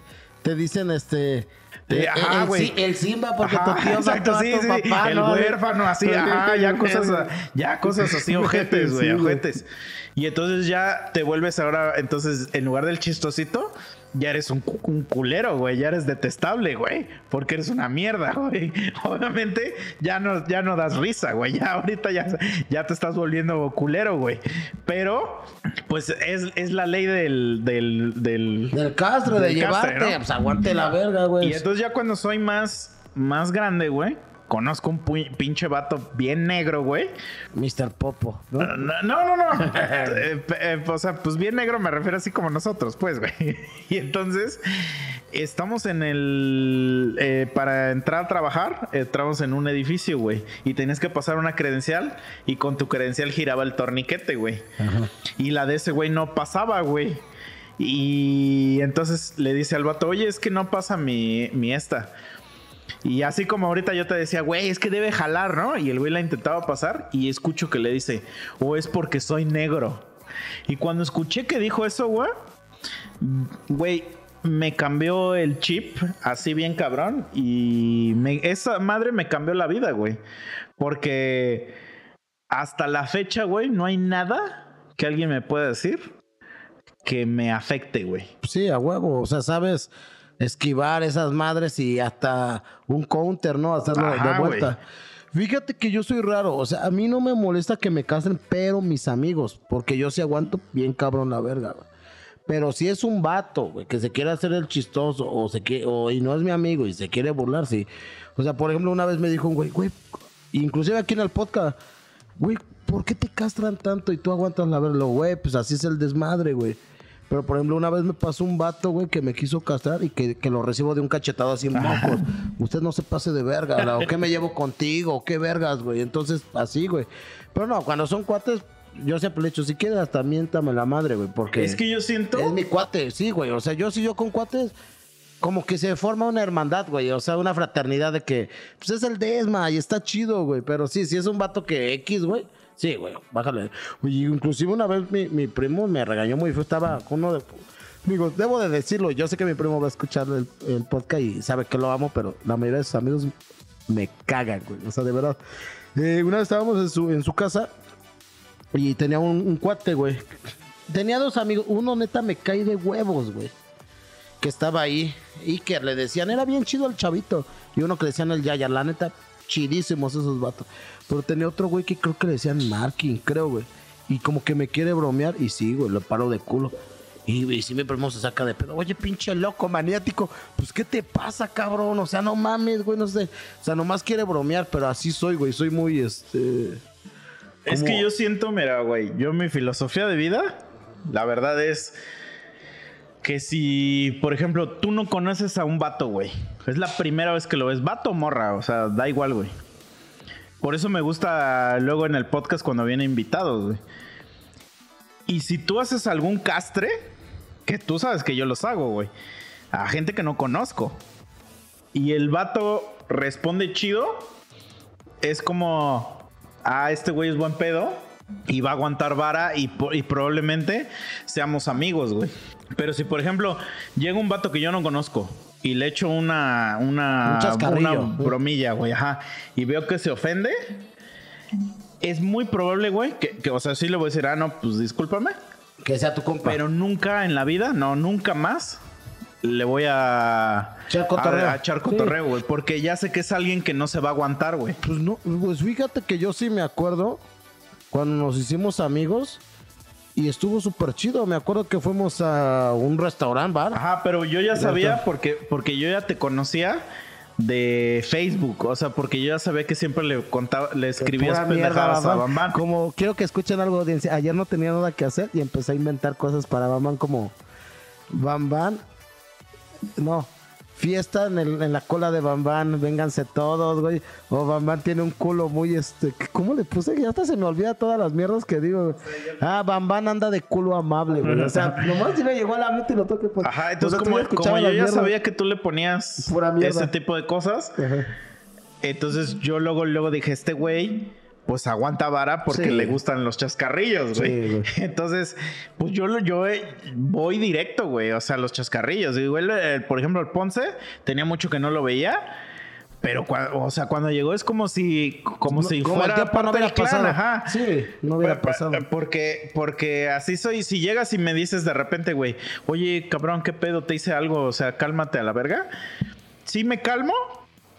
S1: te dicen, este eh, el, el, Simba, porque tu tío exacto, sí,
S2: tu papá, El huérfano, así, ajá, ya cosas, ya cosas así, ojetes, güey, ojetes. Y entonces ya te vuelves ahora, entonces, en lugar del chistosito, ya eres un, culero, güey. Ya eres detestable, güey. Porque eres una mierda, güey. Obviamente ya no, ya no das risa, güey. Ya ahorita ya, ya te estás volviendo culero, güey. Pero, pues es, la ley del... Del,
S1: del, del castro, de llevarte. Pues aguante la verga, güey.
S2: Y entonces ya cuando soy más, más grande, güey conozco un pinche vato bien negro, güey.
S1: Mr. Popo,
S2: ¿no? No, no, no. Eh, eh, o sea, pues bien negro me refiero así como nosotros, pues, güey. y entonces, estamos en el... Eh, para entrar a trabajar, entramos en un edificio, güey. Y tenías que pasar una credencial y con tu credencial giraba el torniquete, güey. Y la de ese güey no pasaba, güey. Y entonces le dice al vato, oye, es que no pasa mi, mi esta. Y así como ahorita yo te decía, güey, es que debe jalar, ¿no? Y el güey la intentaba pasar y escucho que le dice, o es porque soy negro. Y cuando escuché que dijo eso, güey, Güey, me cambió el chip así bien cabrón y esa madre me cambió la vida, güey. Porque hasta la fecha, güey, no hay nada que alguien me pueda decir que me afecte, güey.
S1: Sí, a huevo. O sea, sabes esquivar esas madres y hasta un counter, ¿no? Hacerlo
S2: Ajá,
S1: de vuelta. Fíjate que yo soy raro. O sea, a mí no me molesta que me casen, pero mis amigos. Porque yo sí aguanto bien cabrón la verga, güey. Pero si es un vato, güey, que se quiere hacer el chistoso o se quiere, o, y no es mi amigo y se quiere burlar, sí. O sea, por ejemplo, una vez me dijo un güey, güey, inclusive aquí en el podcast, güey, ¿por qué te castran tanto y tú aguantas la verga? Güey, pues así es el desmadre, güey. Pero, por ejemplo, una vez me pasó un vato, güey, que me quiso castrar y que, que lo recibo de un cachetado así en mocos. Usted no se pase de verga, la- ¿o qué me llevo contigo? ¿O qué vergas, güey? Entonces, así, güey. Pero no, cuando son cuates, yo siempre le he dicho, si quieres hasta miéntame la madre, güey, porque...
S2: Es que yo siento.
S1: Es mi cuate, sí, güey. O sea, yo si yo con cuates, como que se forma una hermandad, güey. O sea, una fraternidad de que, pues es el desma y está chido, güey. Pero sí, si es un vato que X, güey. Sí, güey, bájale. Inclusive una vez mi, mi primo me regañó muy feo. Estaba con uno de... Digo, debo de decirlo. Yo sé que mi primo va a escuchar el, el podcast y sabe que lo amo, pero la mayoría de sus amigos me cagan, güey. O sea, de verdad. Eh, una vez estábamos en su, en su casa y tenía un, cuate, güey. Tenía dos amigos. Uno neta me cae de huevos, güey. Que estaba ahí. Y que le decían, era bien chido el chavito. Y uno que decían el Yaya. La neta, chidísimos esos vatos. Pero tenía otro güey que creo que le decían Marking, creo, güey. Y como que me quiere bromear. Y sí, güey, lo paro de culo. Y, y si mi primo se saca de pedo. Oye, pinche loco, maniático. Pues, ¿qué te pasa, cabrón? O sea, no mames, güey, no sé. O sea, nomás quiere bromear, pero así soy, güey. Soy muy, este...
S2: Es que yo siento, mira, güey, yo mi filosofía de vida, la verdad es que si, por ejemplo, tú no conoces a un vato, güey, es la primera vez que lo ves, vato o morra, o sea, da igual, güey. Por eso me gusta luego en el podcast cuando vienen invitados, güey. Y si tú haces algún castre, que tú sabes que yo los hago, güey, a gente que no conozco, y el vato responde chido, es como, ah, este güey es buen pedo y va a aguantar vara y, y probablemente seamos amigos, güey. Pero si, por ejemplo, llega un vato que yo no conozco y le echo una, una,
S1: Un
S2: una bromilla, güey, ajá, y veo que se ofende, es muy probable, güey, que, que, o sea, sí le voy a decir, ah, no, pues discúlpame,
S1: Que sea tu compa.
S2: pero nunca en la vida, no, nunca más le voy a,
S1: Echar cotorreo.
S2: a, a echar cotorreo, güey, porque ya sé que es alguien que no se va a aguantar, güey.
S1: Pues no, pues fíjate que yo sí me acuerdo cuando nos hicimos amigos y estuvo súper chido. Me acuerdo que fuimos a un restaurante, bar.
S2: Ajá, pero yo ya sabía porque, porque yo ya te conocía de Facebook, o sea, porque yo ya sabía que siempre le contaba, le escribías pendejadas a
S1: Bam
S2: Bam
S1: Bam.
S2: Bam.
S1: Como quiero que escuchen algo de audiencia. Ayer no tenía nada que hacer y empecé a inventar cosas para Bam Bam como Bam Bam. No. Fiesta en, el- en la cola de Bam Bam, vénganse todos, güey. O Bam Bam tiene un culo muy este. ¿Cómo le puse? Ya hasta se me olvida todas las mierdas que digo. Ah, Bam Bam anda de culo amable, güey. O sea, nomás si me llegó a la mente y lo toque por.
S2: Ajá, entonces
S1: Pues,
S2: como, como yo ya
S1: mierdas.
S2: sabía que tú le ponías ese tipo de cosas,
S1: Ajá.
S2: entonces yo luego, luego dije, este güey, pues aguanta vara porque
S1: Sí.
S2: le gustan los chascarrillos, güey.
S1: Sí, güey.
S2: Entonces, pues yo, yo eh, voy directo, güey, o sea, los chascarrillos. Eh, por ejemplo, el Ponce, tenía mucho que no lo veía. Pero, o sea, cuando llegó es como si, como si
S1: Como
S2: fuera
S1: no
S2: del clan,
S1: pasado.
S2: ajá.
S1: Sí, no hubiera
S2: Pa- pa-
S1: pasado.
S2: Porque, porque así soy. Si llegas y me dices de repente, güey, oye, cabrón, ¿qué pedo? ¿Te hice algo? O sea, cálmate a la verga. Sí me calmo,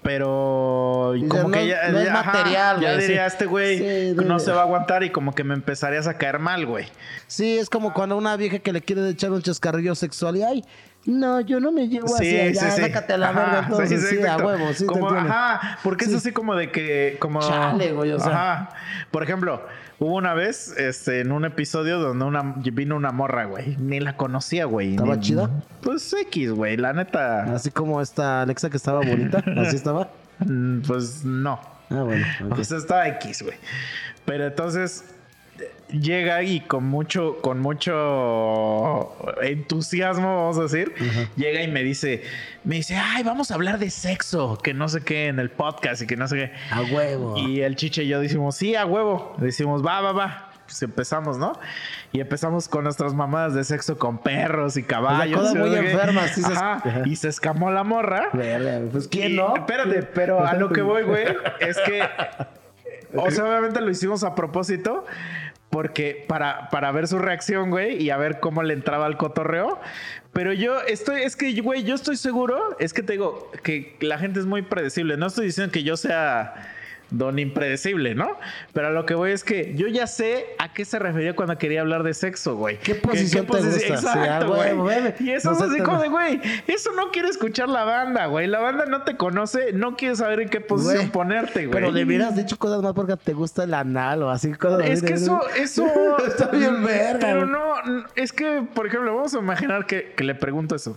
S2: pero como
S1: no-
S2: que ya,
S1: no es
S2: ya- ajá,
S1: material,
S2: ya
S1: güey,
S2: diría,
S1: sí.
S2: este güey
S1: Sí,
S2: no se va a aguantar y como que me empezarías a caer mal, güey.
S1: Sí, es como cuando una vieja que le quiere echar un chascarrillo sexual y ay, no, yo no me llevo así, ya, sácate a la
S2: Ajá,
S1: verga entonces, sí, a huevo, sí,
S2: como. Ajá, porque es
S1: Sí.
S2: así como de que, como...
S1: Chale, güey, o sea.
S2: Ajá. Por ejemplo, hubo una vez, este, en un episodio donde una, vino una morra, güey. Ni la conocía, güey.
S1: ¿Estaba
S2: Ni-
S1: chida?
S2: Pues X, güey, la neta.
S1: Así como esta Alexa que estaba bonita, así estaba.
S2: mm, Pues no.
S1: Ah, bueno. ok.
S2: O sea, estaba X, güey. Pero entonces llega y con mucho, con mucho entusiasmo, vamos a decir, llega y me dice, me dice, ay, vamos a hablar de sexo, que no sé qué en el podcast y que no sé qué.
S1: A huevo.
S2: Y el chiche y yo decimos, sí, a huevo. Decimos, va, va, va. pues empezamos, ¿no? Y empezamos con nuestras mamadas de sexo con perros y caballos.
S1: muy sí se-
S2: Ajá, y se escamó la morra.
S1: Verga, Pues quién
S2: Y-
S1: no.
S2: Espérate, pero a lo que voy, güey, es que. O sea, obviamente lo hicimos a propósito. Porque para, para ver su reacción, güey, y a ver cómo le entraba al cotorreo. Pero yo estoy, es que, güey, yo estoy seguro, es que te digo que la gente es muy predecible. No estoy diciendo que yo sea don impredecible, ¿no? Pero a lo que voy es que yo ya sé a qué se refería cuando quería hablar de sexo, güey.
S1: ¿Qué posición te gusta? Sí,
S2: Exacto, güey. y eso
S1: No
S2: es así como de, güey, eso no quiere escuchar la banda, güey. La banda no te conoce, no quiere saber en qué posición
S1: Güey,
S2: ponerte, güey.
S1: Pero le hubieras dicho cosas más porque te gusta el anal o así cosas
S2: Es que eso, eso
S1: Está bien verga,
S2: Pero no, n- es que, por ejemplo, vamos a imaginar que, que le pregunto eso.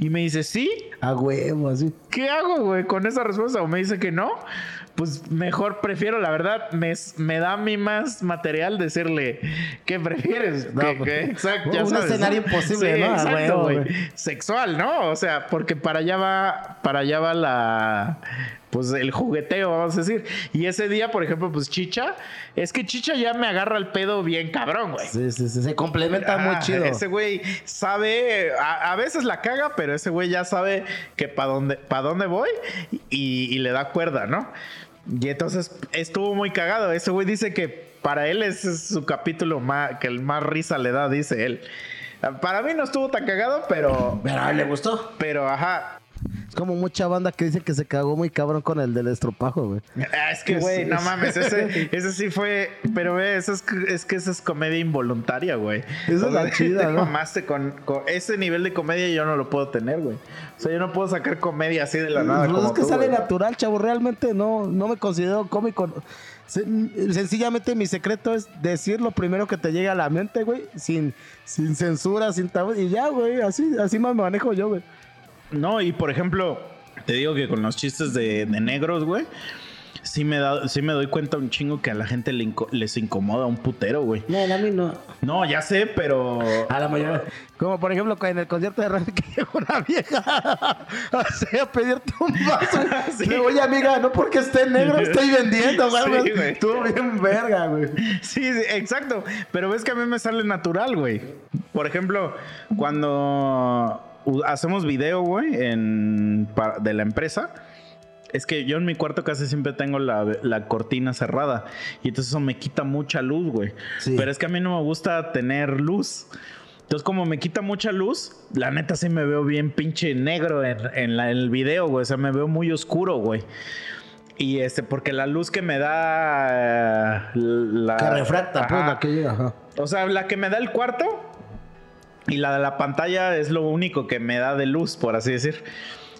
S2: Y me dice, sí,
S1: A huevo, así.
S2: ¿qué hago, güey, con esa respuesta? O me dice que no. Pues mejor prefiero, la verdad, me, me da a mí más material decirle, ¿qué prefieres?
S1: No,
S2: Que-
S1: pues,
S2: que- exacto, ya
S1: un
S2: sabes,
S1: escenario
S2: ¿no?
S1: imposible,
S2: Sí,
S1: ¿no? A
S2: Exacto, güey. Sexual, ¿no? O sea, porque para allá va, para allá va la, pues el jugueteo, vamos a decir. Y ese día, por ejemplo, pues Chicha, es que Chicha ya me agarra el pedo bien cabrón, güey.
S1: Sí, sí, sí. Se complementa muy
S2: Ah,
S1: chido.
S2: Ese güey sabe, a, a veces la caga, pero ese güey ya sabe que para dónde, pa dónde voy y, y le da cuerda, ¿no? Y entonces estuvo muy cagado. Ese güey dice que para él ese es su capítulo más, que el más risa le da, dice él. Para mí no estuvo tan cagado, pero,
S1: Pero a él le gustó.
S2: pero ajá.
S1: Es como mucha banda que dice que se cagó muy cabrón con el del estropajo, güey.
S2: Ah, Es que, güey, no mames, ese, ese sí fue. Pero, ve, eso es, que- es que esa es comedia involuntaria, güey.
S1: Esa es la chida, ¿no?
S2: mamaste con, con ese nivel de comedia, yo no lo puedo tener, güey. O sea, yo no puedo sacar comedia así de la nada.
S1: Pues
S2: como
S1: es que
S2: tú,
S1: sale
S2: güey.
S1: natural, chavo. Realmente no, no me considero cómico. Sen- Sencillamente mi secreto es decir lo primero que te llega a la mente, güey. Sin, sin censura, sin tabú. Y ya, güey. Así, así me manejo yo, güey.
S2: No, y por ejemplo, te digo que con los chistes de, de negros, güey. Sí me, da, sí me doy cuenta un chingo que a la gente le inco- les incomoda un putero, güey.
S1: No, a mí no.
S2: No, ya sé, pero...
S1: A la mayoría. Como por ejemplo en el concierto de Randy que llegó una vieja así a pedirte un vaso.
S2: Sí.
S1: Le digo, Oye, amiga, no porque esté negro estoy vendiendo, güey.
S2: Sí,
S1: güey. bien verga, güey.
S2: Sí, sí, exacto. Pero ves que a mí me sale natural, güey. Por ejemplo, cuando hacemos video, güey, de la empresa, es que yo en mi cuarto casi siempre tengo la, la cortina cerrada. Y entonces eso me quita mucha luz, güey.
S1: Sí.
S2: Pero es que a mí no me gusta tener luz. Entonces, como me quita mucha luz, la neta sí me veo bien pinche negro en, en la- en el video, güey. O sea, me veo muy oscuro, güey. Y este, porque la luz que me da eh, la.
S1: Que refracta, pues, la que llega.
S2: O sea, la que me da el cuarto y la de la pantalla es lo único que me da de luz, por así decir.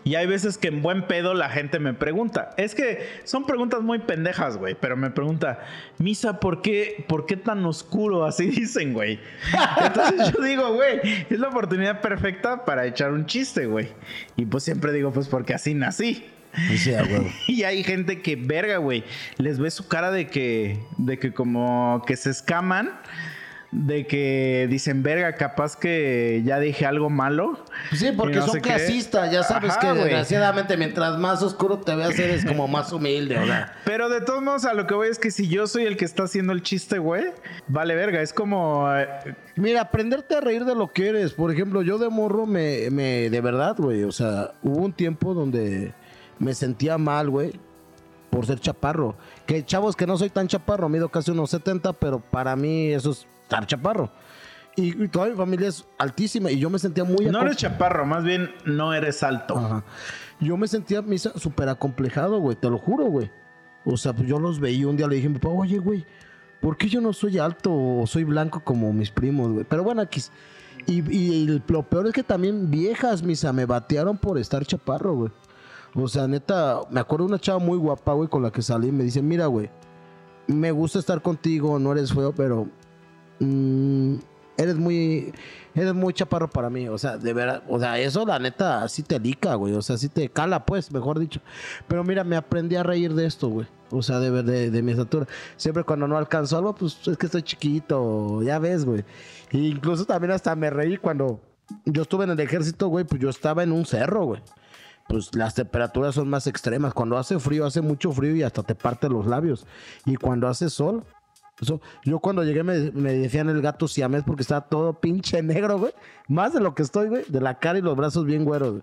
S2: Y hay veces que en buen pedo la gente me pregunta. Es que son preguntas muy pendejas, güey. Pero me pregunta, Misa, ¿por qué, ¿por qué tan oscuro? Así dicen, güey. Entonces yo digo, güey, es la oportunidad perfecta para echar un chiste, güey. Y pues siempre digo, pues porque así nací.
S1: Sí.
S2: Y hay gente que, verga, güey, les ve su cara de que, de que como que se escaman, de que dicen, verga, capaz que ya dije algo malo.
S1: Sí, porque
S2: no
S1: son clasistas, ya sabes
S2: Ajá,
S1: que desgraciadamente mientras más oscuro te veas eres como más humilde, o sea.
S2: Pero de todos modos, a lo que voy es que si yo soy el que está haciendo el chiste, güey, vale verga. Es como. eh,
S1: Mira, aprenderte a reír de lo que eres. Por ejemplo, yo de morro me, me de verdad, güey, o sea, hubo un tiempo donde me sentía mal, güey, por ser chaparro. Que chavos que no soy tan chaparro, mido casi unos 70, pero para mí eso es estar chaparro. Y, y toda mi familia es altísima y yo me sentía muy
S2: no eres chaparro, más bien no eres alto.
S1: Ajá. Yo me sentía misa súper acomplejado, güey, te lo juro, güey. O sea, pues yo los veía un día, le dije a mi papá, oye, güey, ¿por qué yo no soy alto o soy blanco como mis primos, güey? Pero bueno, aquí. Y, y lo peor es que también viejas, misa, me batearon por estar chaparro, güey. O sea, neta, me acuerdo de una chava muy guapa, güey, con la que salí y me dice, mira, güey, me gusta estar contigo, no eres feo, pero mm, eres muy eres muy chaparro para mí, o sea, de verdad, o sea, eso la neta sí te lica, güey, o sea, sí te cala, pues, mejor dicho. Pero mira, me aprendí a reír de esto, güey. O sea, de, de, de mi estatura. Siempre cuando no alcanzo algo, pues es que estoy chiquito, ya ves, güey. E incluso también hasta me reí cuando yo estuve en el ejército, güey, pues yo estaba en un cerro, güey. Pues las temperaturas son más extremas. Cuando hace frío, hace mucho frío y hasta te parte los labios. Y cuando hace sol, Eso, yo cuando llegué me, decían el gato siamés porque estaba todo pinche negro, güey. Más de lo que estoy, güey. De la cara y los brazos bien güeros.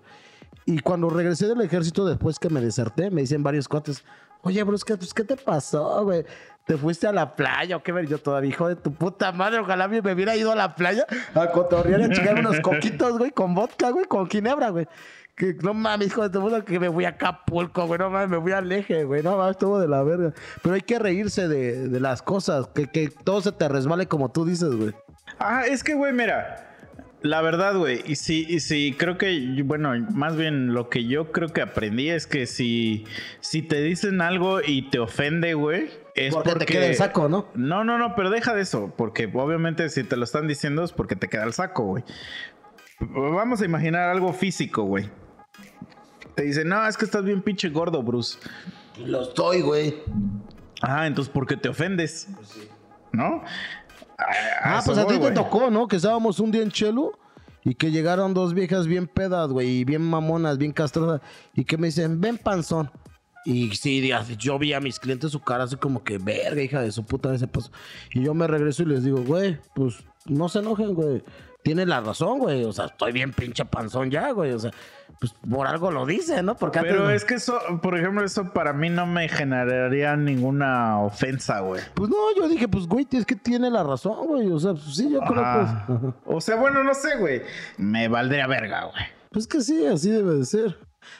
S1: Y cuando regresé del ejército después que me deserté, me dicen varios cuates, oye, que, pues, ¿qué te pasó, güey? ¿Te fuiste a la playa o qué? Yo todavía, hijo de tu puta madre, ojalá me hubiera ido a la playa a cotorrear y a chingar unos coquitos, güey, con vodka, güey, con ginebra, güey. Que no mames, hijo de tu puta, que me fui a Acapulco, güey, no mames, me fui al eje, güey, no mames, estuvo de la verga. Pero hay que reírse de, de las cosas, que, que todo se te resbale como tú dices, güey.
S2: Ah, es que, güey, mira. La verdad, güey, y si, y si creo que, bueno, más bien lo que yo creo que aprendí es que si, si te dicen algo y te ofende, güey, es
S1: Porque
S2: porque,
S1: te queda el saco, ¿no?
S2: No, no, no, pero deja de eso, porque obviamente si te lo están diciendo es porque te queda el saco, güey. Vamos a imaginar algo físico, güey. Te dicen, no, es que estás bien pinche gordo, Bruce.
S1: Lo estoy, güey.
S2: Ah, entonces, ¿por qué te ofendes? ¿No? A- a
S1: Ah, pues a ti te tocó, ¿no? Que estábamos un día en Chelo y que llegaron dos viejas bien pedas, güey, y bien mamonas, bien castradas, y que me dicen, ven panzón. Y sí, yo vi a mis clientes su cara así como que, verga, hija de su puta, ese paso. Y yo me regreso y les digo, güey, pues no se enojen, güey. Tiene la razón, güey. O sea, estoy bien pinche panzón ya, güey. O sea, pues por algo lo dice, ¿no? Porque
S2: Pero
S1: antes-
S2: es que eso, por ejemplo, eso para mí no me generaría ninguna ofensa, güey.
S1: Pues no, yo dije, pues güey, es que tiene la razón, güey. O sea, pues, sí, yo creo
S2: Ajá.
S1: pues.
S2: O sea, bueno, no sé, güey. Me valdría verga, güey.
S1: Pues que sí, así debe de ser.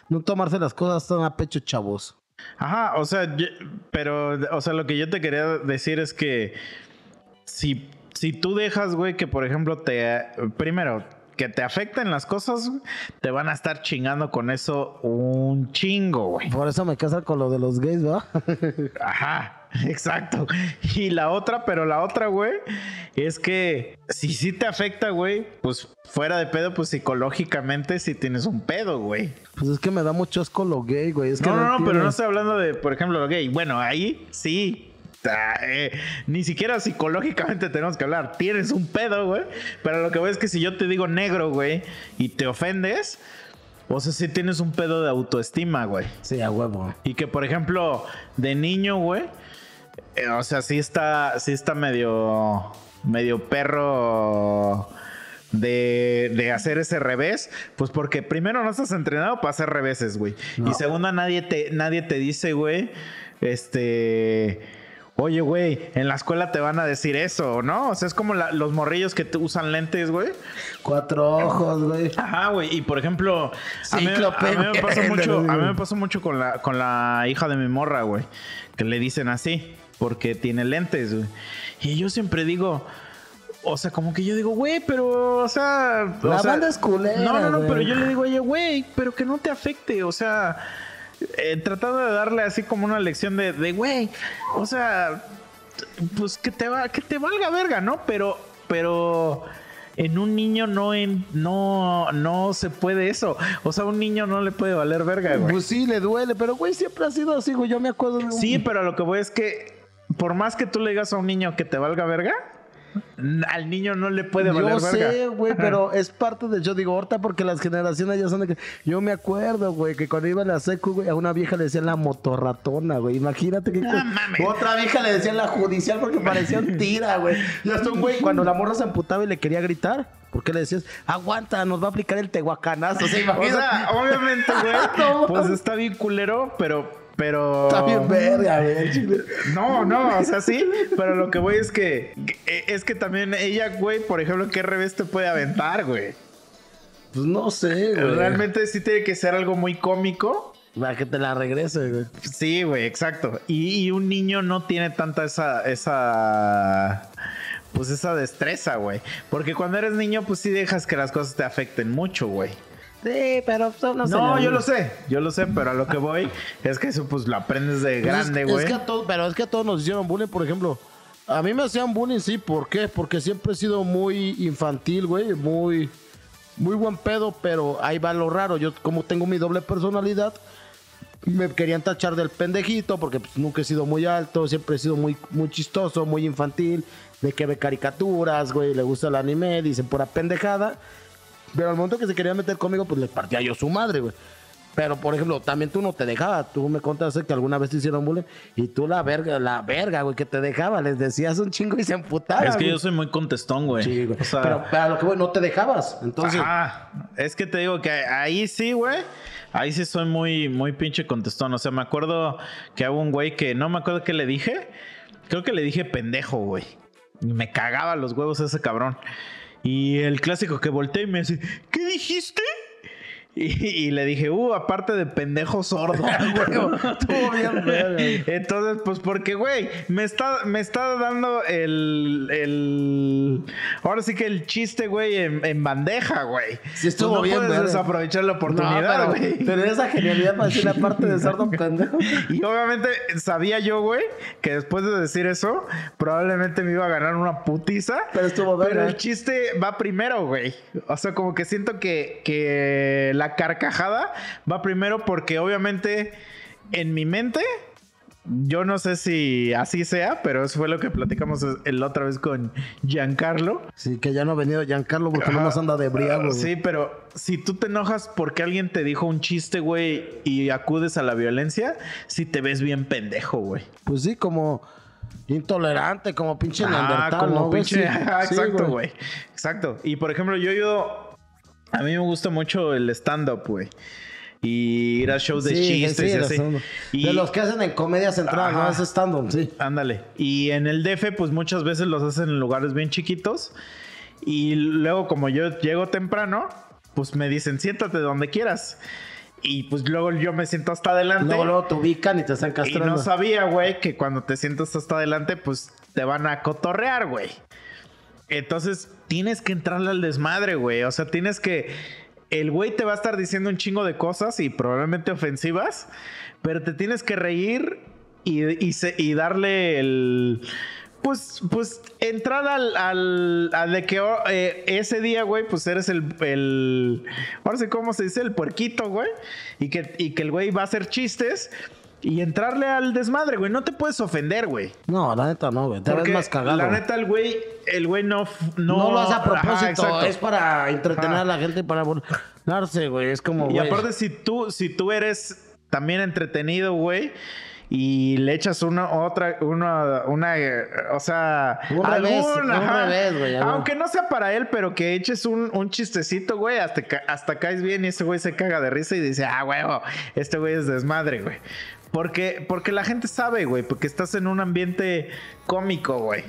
S1: No tomarse las cosas tan a pecho, chavos.
S2: Ajá, o sea, yo- pero, o sea, lo que yo te quería decir es que si, si tú dejas, güey, que por ejemplo te, primero, que te afecten las cosas, te van a estar chingando con eso un chingo, güey.
S1: Por eso me casan con lo de los gays, ¿verdad?
S2: Ajá, exacto. Y la otra, pero la otra, güey, es que si sí te afecta, güey, pues fuera de pedo, pues psicológicamente sí tienes un pedo, güey.
S1: pues es que me da mucho asco lo gay, güey. Es que
S2: No, no, no, pero no estoy hablando de, por ejemplo, lo gay. Bueno, ahí sí. Ah, eh, ni siquiera psicológicamente tenemos que hablar. Tienes un pedo, güey. Pero lo que voy es que si yo te digo negro, güey, y te ofendes, o sea, sí tienes un pedo de autoestima, güey.
S1: Sí, a huevo.
S2: Y que, por ejemplo, de niño, güey, eh, o sea, sí está, sí está medio, medio perro de, de hacer ese revés, pues porque primero no estás entrenado para hacer reveses, güey.
S1: No.
S2: Y segunda, nadie te, nadie te dice, güey, este... Oye, güey, en la escuela te van a decir eso, ¿no? O sea, es como la- los morrillos que te usan lentes, güey.
S1: Cuatro ojos, güey.
S2: Ajá, güey. Y por ejemplo, a mí,
S1: Cíclope,
S2: a mí me pasó mucho, a mí me pasó mucho con la, con la hija de mi morra, güey. Que le dicen así, porque tiene lentes, güey. Y yo siempre digo, o sea, como que yo digo, güey, pero, o sea. o
S1: La
S2: sea,
S1: banda es culera,
S2: No, no, no, pero yo le digo, oye, güey, pero que no te afecte, o sea. Eh, tratando de darle así como una lección de, de, güey, o sea, pues que te va, que te valga verga, ¿no? Pero, pero en un niño no en, no, no se puede eso. O sea, a un niño no le puede valer verga, güey.
S1: Pues sí, le duele, pero güey, siempre ha sido así, güey. Yo me acuerdo de un...
S2: Sí, pero lo que voy es que por más que tú le digas a un niño que te valga verga, al niño no le puede valer
S1: Yo sé, güey, pero es parte de... Yo digo, ahorita porque las generaciones ya son de que... Yo me acuerdo, güey, que cuando iba a la secu, güey, a una vieja le decían la motorratona, güey. Imagínate que... Otra vieja le decían la judicial porque parecía un tira, güey. Y hasta un güey, cuando la morra se amputaba y le quería gritar, ¿por qué le decías, aguanta, nos va a aplicar el tehuacanazo? O sea,
S2: O
S1: imagínate.
S2: sea, obviamente, güey, pues está bien culero, pero, pero.
S1: Está bien verga, güey.
S2: No, no, o sea, sí, pero lo que voy es que que- es que también ella, güey, por ejemplo, ¿qué revés te puede aventar, güey?
S1: Pues no sé, güey.
S2: Realmente sí tiene que ser algo muy cómico.
S1: Para que te la regrese, güey.
S2: Sí, güey, exacto. Y, y un niño no tiene tanta esa, esa, pues esa destreza, güey. Porque cuando eres niño, pues sí dejas que las cosas te afecten mucho, güey.
S1: Sí, pero los
S2: No,
S1: señores.
S2: yo lo sé, yo lo sé, pero a lo que voy es que eso pues lo aprendes de
S1: Pues es-
S2: grande,
S1: es,
S2: güey.
S1: que a todos, pero es que a todos nos hicieron bullying, por ejemplo. A mí me hacían bullying, sí, ¿por qué? Porque siempre he sido muy infantil, güey, muy, muy buen pedo, pero ahí va lo raro. Yo, como tengo mi doble personalidad, me querían tachar del pendejito, porque pues, nunca he sido muy alto, siempre he sido muy, muy chistoso, muy infantil, de que ve caricaturas, güey, le gusta el anime, dicen pura pendejada. Pero al momento que se quería meter conmigo, pues le partía yo su madre, güey. Pero, por ejemplo, también tú no te dejabas. Tú me contaste que alguna vez te hicieron bullying y tú la verga, la verga, güey, que te dejaba. Les decías un chingo y se emputaban.
S2: Es que
S1: güey.
S2: yo soy muy contestón, güey.
S1: Sí, güey.
S2: O sea,
S1: pero, pero a lo que voy, no te dejabas. Entonces,
S2: Ajá. Es que te digo que ahí sí, güey. Ahí sí soy muy, muy pinche contestón. O sea, me acuerdo que hubo un güey que no me acuerdo qué le dije. Creo que le dije pendejo, güey. Me cagaba los huevos ese cabrón. Y el clásico que volteé y me dice, ¿qué dijiste? Y, y le dije, uh, aparte de pendejo sordo.
S1: Bien güey.
S2: Entonces, pues porque, güey, me está, me está dando el, el... Ahora sí que el chiste, güey, en, en bandeja, güey.
S1: Sí, estuvo
S2: Pues no
S1: bien,
S2: puedes
S1: verga.
S2: desaprovechar la oportunidad,
S1: No,
S2: güey.
S1: pero, pero esa genialidad para decir la parte de sordo pendejo.
S2: Y obviamente sabía yo, güey, que después de decir eso, probablemente me iba a ganar una putiza.
S1: Pero estuvo
S2: Pero
S1: verga.
S2: el chiste va primero, güey. O sea, como que siento que, que la carcajada va primero porque obviamente en mi mente, yo no sé si así sea, pero eso fue lo que platicamos la otra vez con Giancarlo.
S1: Sí, que ya no ha venido Giancarlo porque no más anda de briago. güey.
S2: Sí, pero si tú te enojas porque alguien te dijo un chiste, güey, y acudes a la violencia, sí te ves bien pendejo, güey.
S1: Pues sí, como intolerante, como pinche
S2: Ah,
S1: neandertal,
S2: como pinche.
S1: Sí,
S2: exacto, güey. Exacto. Y por ejemplo, yo he ido. A mí me gusta mucho el stand-up, güey. Y ir a shows de
S1: Sí,
S2: chistes
S1: sí,
S2: y así. Y-
S1: De los que hacen en comedia central,
S2: Ajá.
S1: no es stand-up, sí.
S2: Ándale. Y en el DF, pues muchas veces los hacen en lugares bien chiquitos. Y luego, como yo llego temprano, pues me dicen, siéntate donde quieras. Y pues luego yo me siento hasta adelante.
S1: Luego, luego te ubican y te están
S2: y
S1: castrando.
S2: no sabía, güey, que cuando te sientas hasta adelante, pues te van a cotorrear, güey. Entonces tienes que entrarle al desmadre, güey. O sea, tienes que. El güey te va a estar diciendo un chingo de cosas y probablemente ofensivas, pero te tienes que reír y, y darle el. Pues, pues entrar al, al, de que oh, eh, ese día, güey, pues eres el, el. Ahora sí, ¿cómo se dice? El puerquito, güey. Y que, y que el güey va a hacer chistes y entrarle al desmadre, güey. No te puedes ofender, güey.
S1: No, la neta no, güey. Te ves más cagado.
S2: La neta, el güey, el güey no, no.
S1: no, lo hace a propósito, es para entretener
S2: Ajá.
S1: a la gente y para burlarse, güey. Es como,
S2: Y
S1: güey.
S2: aparte, si tú, si tú eres también entretenido, güey. Y le echas una otra, una, una, o sea,
S1: Un revés, un
S2: ajá.
S1: revés, güey.
S2: Aunque no sea para él, pero que eches un, un chistecito, güey, hasta, hasta caes bien y ese güey se caga de risa y dice, ah, huevo, este güey es desmadre, güey. Porque, porque la gente sabe, güey, porque estás en un ambiente cómico, güey.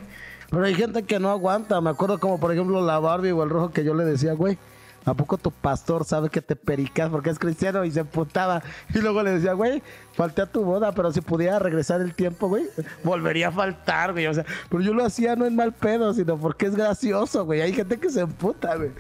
S1: Pero hay gente que no aguanta. Me acuerdo como, por ejemplo, la Barbie o el rojo que yo le decía, güey. ¿A poco tu pastor sabe que te pericas porque es cristiano y se putaba? Y luego le decía, güey, falté a tu boda, pero si pudiera regresar el tiempo, güey, volvería a faltar, güey. O sea, pero yo lo hacía no en mal pedo, sino porque es gracioso, güey. Hay gente que se emputa, güey.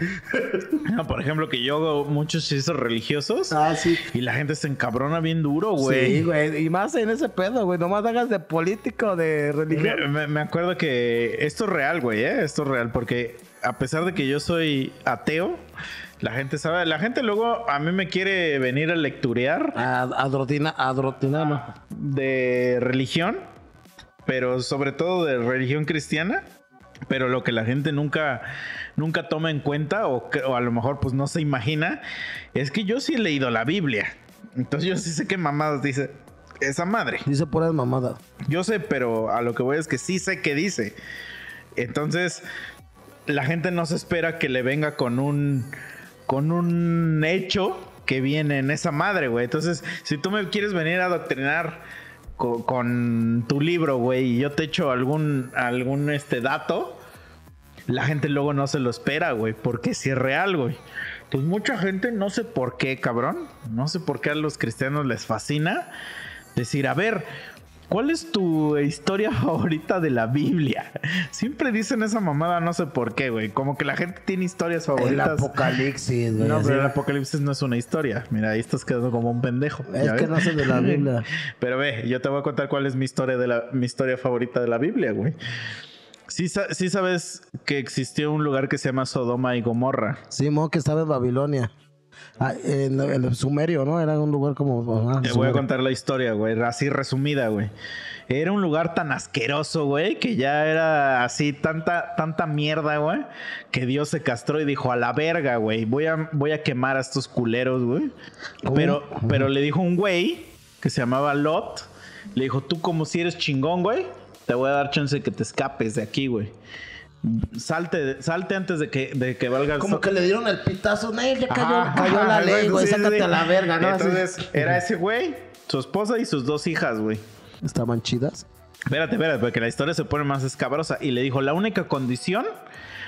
S2: No, por ejemplo, que yo hago muchos chistes religiosos
S1: Ah, sí.
S2: y la gente se encabrona bien duro, güey.
S1: Sí, güey. Y más en ese pedo, güey. Nomás hagas de político, de religión.
S2: Me, me- me acuerdo que esto es real, güey, ¿eh? Esto es real, porque a pesar de que yo soy ateo, la gente sabe, la gente luego a mí me quiere venir a lecturear
S1: A, a drotina, a drotina, no.
S2: de religión, pero sobre todo de religión cristiana. Pero lo que la gente nunca, nunca toma en cuenta, o a lo mejor pues no se imagina, es que yo sí he leído la Biblia. Entonces yo sí sé qué mamadas dice esa madre.
S1: Dice puras mamadas.
S2: Yo sé, pero a lo que voy es que sí sé qué dice. Entonces, la gente no se espera que le venga con un con un hecho que viene en esa madre, güey. Entonces, si tú me quieres venir a adoctrinar co- con, tu libro, güey, y yo te echo algún algún este dato, la gente luego no se lo espera, güey, porque si es real, güey. Pues mucha gente, no sé por qué, cabrón, no sé por qué a los cristianos les fascina decir, a ver, ¿cuál es tu historia favorita de la Biblia? Siempre dicen esa mamada, no sé por qué, güey. Como que la gente tiene historias
S1: El
S2: favoritas.
S1: apocalipsis, güey.
S2: No, pero el apocalipsis no es una historia. Mira, ahí estás quedando como un pendejo.
S1: Es
S2: ¿ya
S1: que
S2: ves?
S1: no sé de la Biblia.
S2: Pero ve, yo te voy a contar cuál es mi historia de la mi historia favorita de la Biblia, güey. Sí, sí sabes que existió un lugar que se llama Sodoma y Gomorra.
S1: Sí, mo, que estaba en Babilonia. Ah, en, en el Sumerio, ¿no? Era un lugar como. ah,
S2: Te voy a contar la historia, güey, así resumida, güey. Era un lugar tan asqueroso, güey, que ya era así tanta, tanta mierda, güey, que Dios se castró y dijo, a la verga, güey, voy a, voy a quemar a estos culeros, güey. Pero, pero le dijo un güey que se llamaba Lot, le dijo, tú como si eres chingón, güey, te voy a dar chance de que te escapes de aquí, güey. Salte, salte antes de que, de que valga
S1: Como que le dieron el pitazo, "Nel, ya cayó,
S2: Ajá,
S1: cayó la ley, güey,
S2: sí,
S1: sácate
S2: sí.
S1: a la verga, ¿no? Así.
S2: Entonces, era ese güey, su esposa y sus dos hijas, güey.
S1: Estaban chidas.
S2: Espérate, espérate, porque la historia se pone más escabrosa. Y le dijo, la única condición,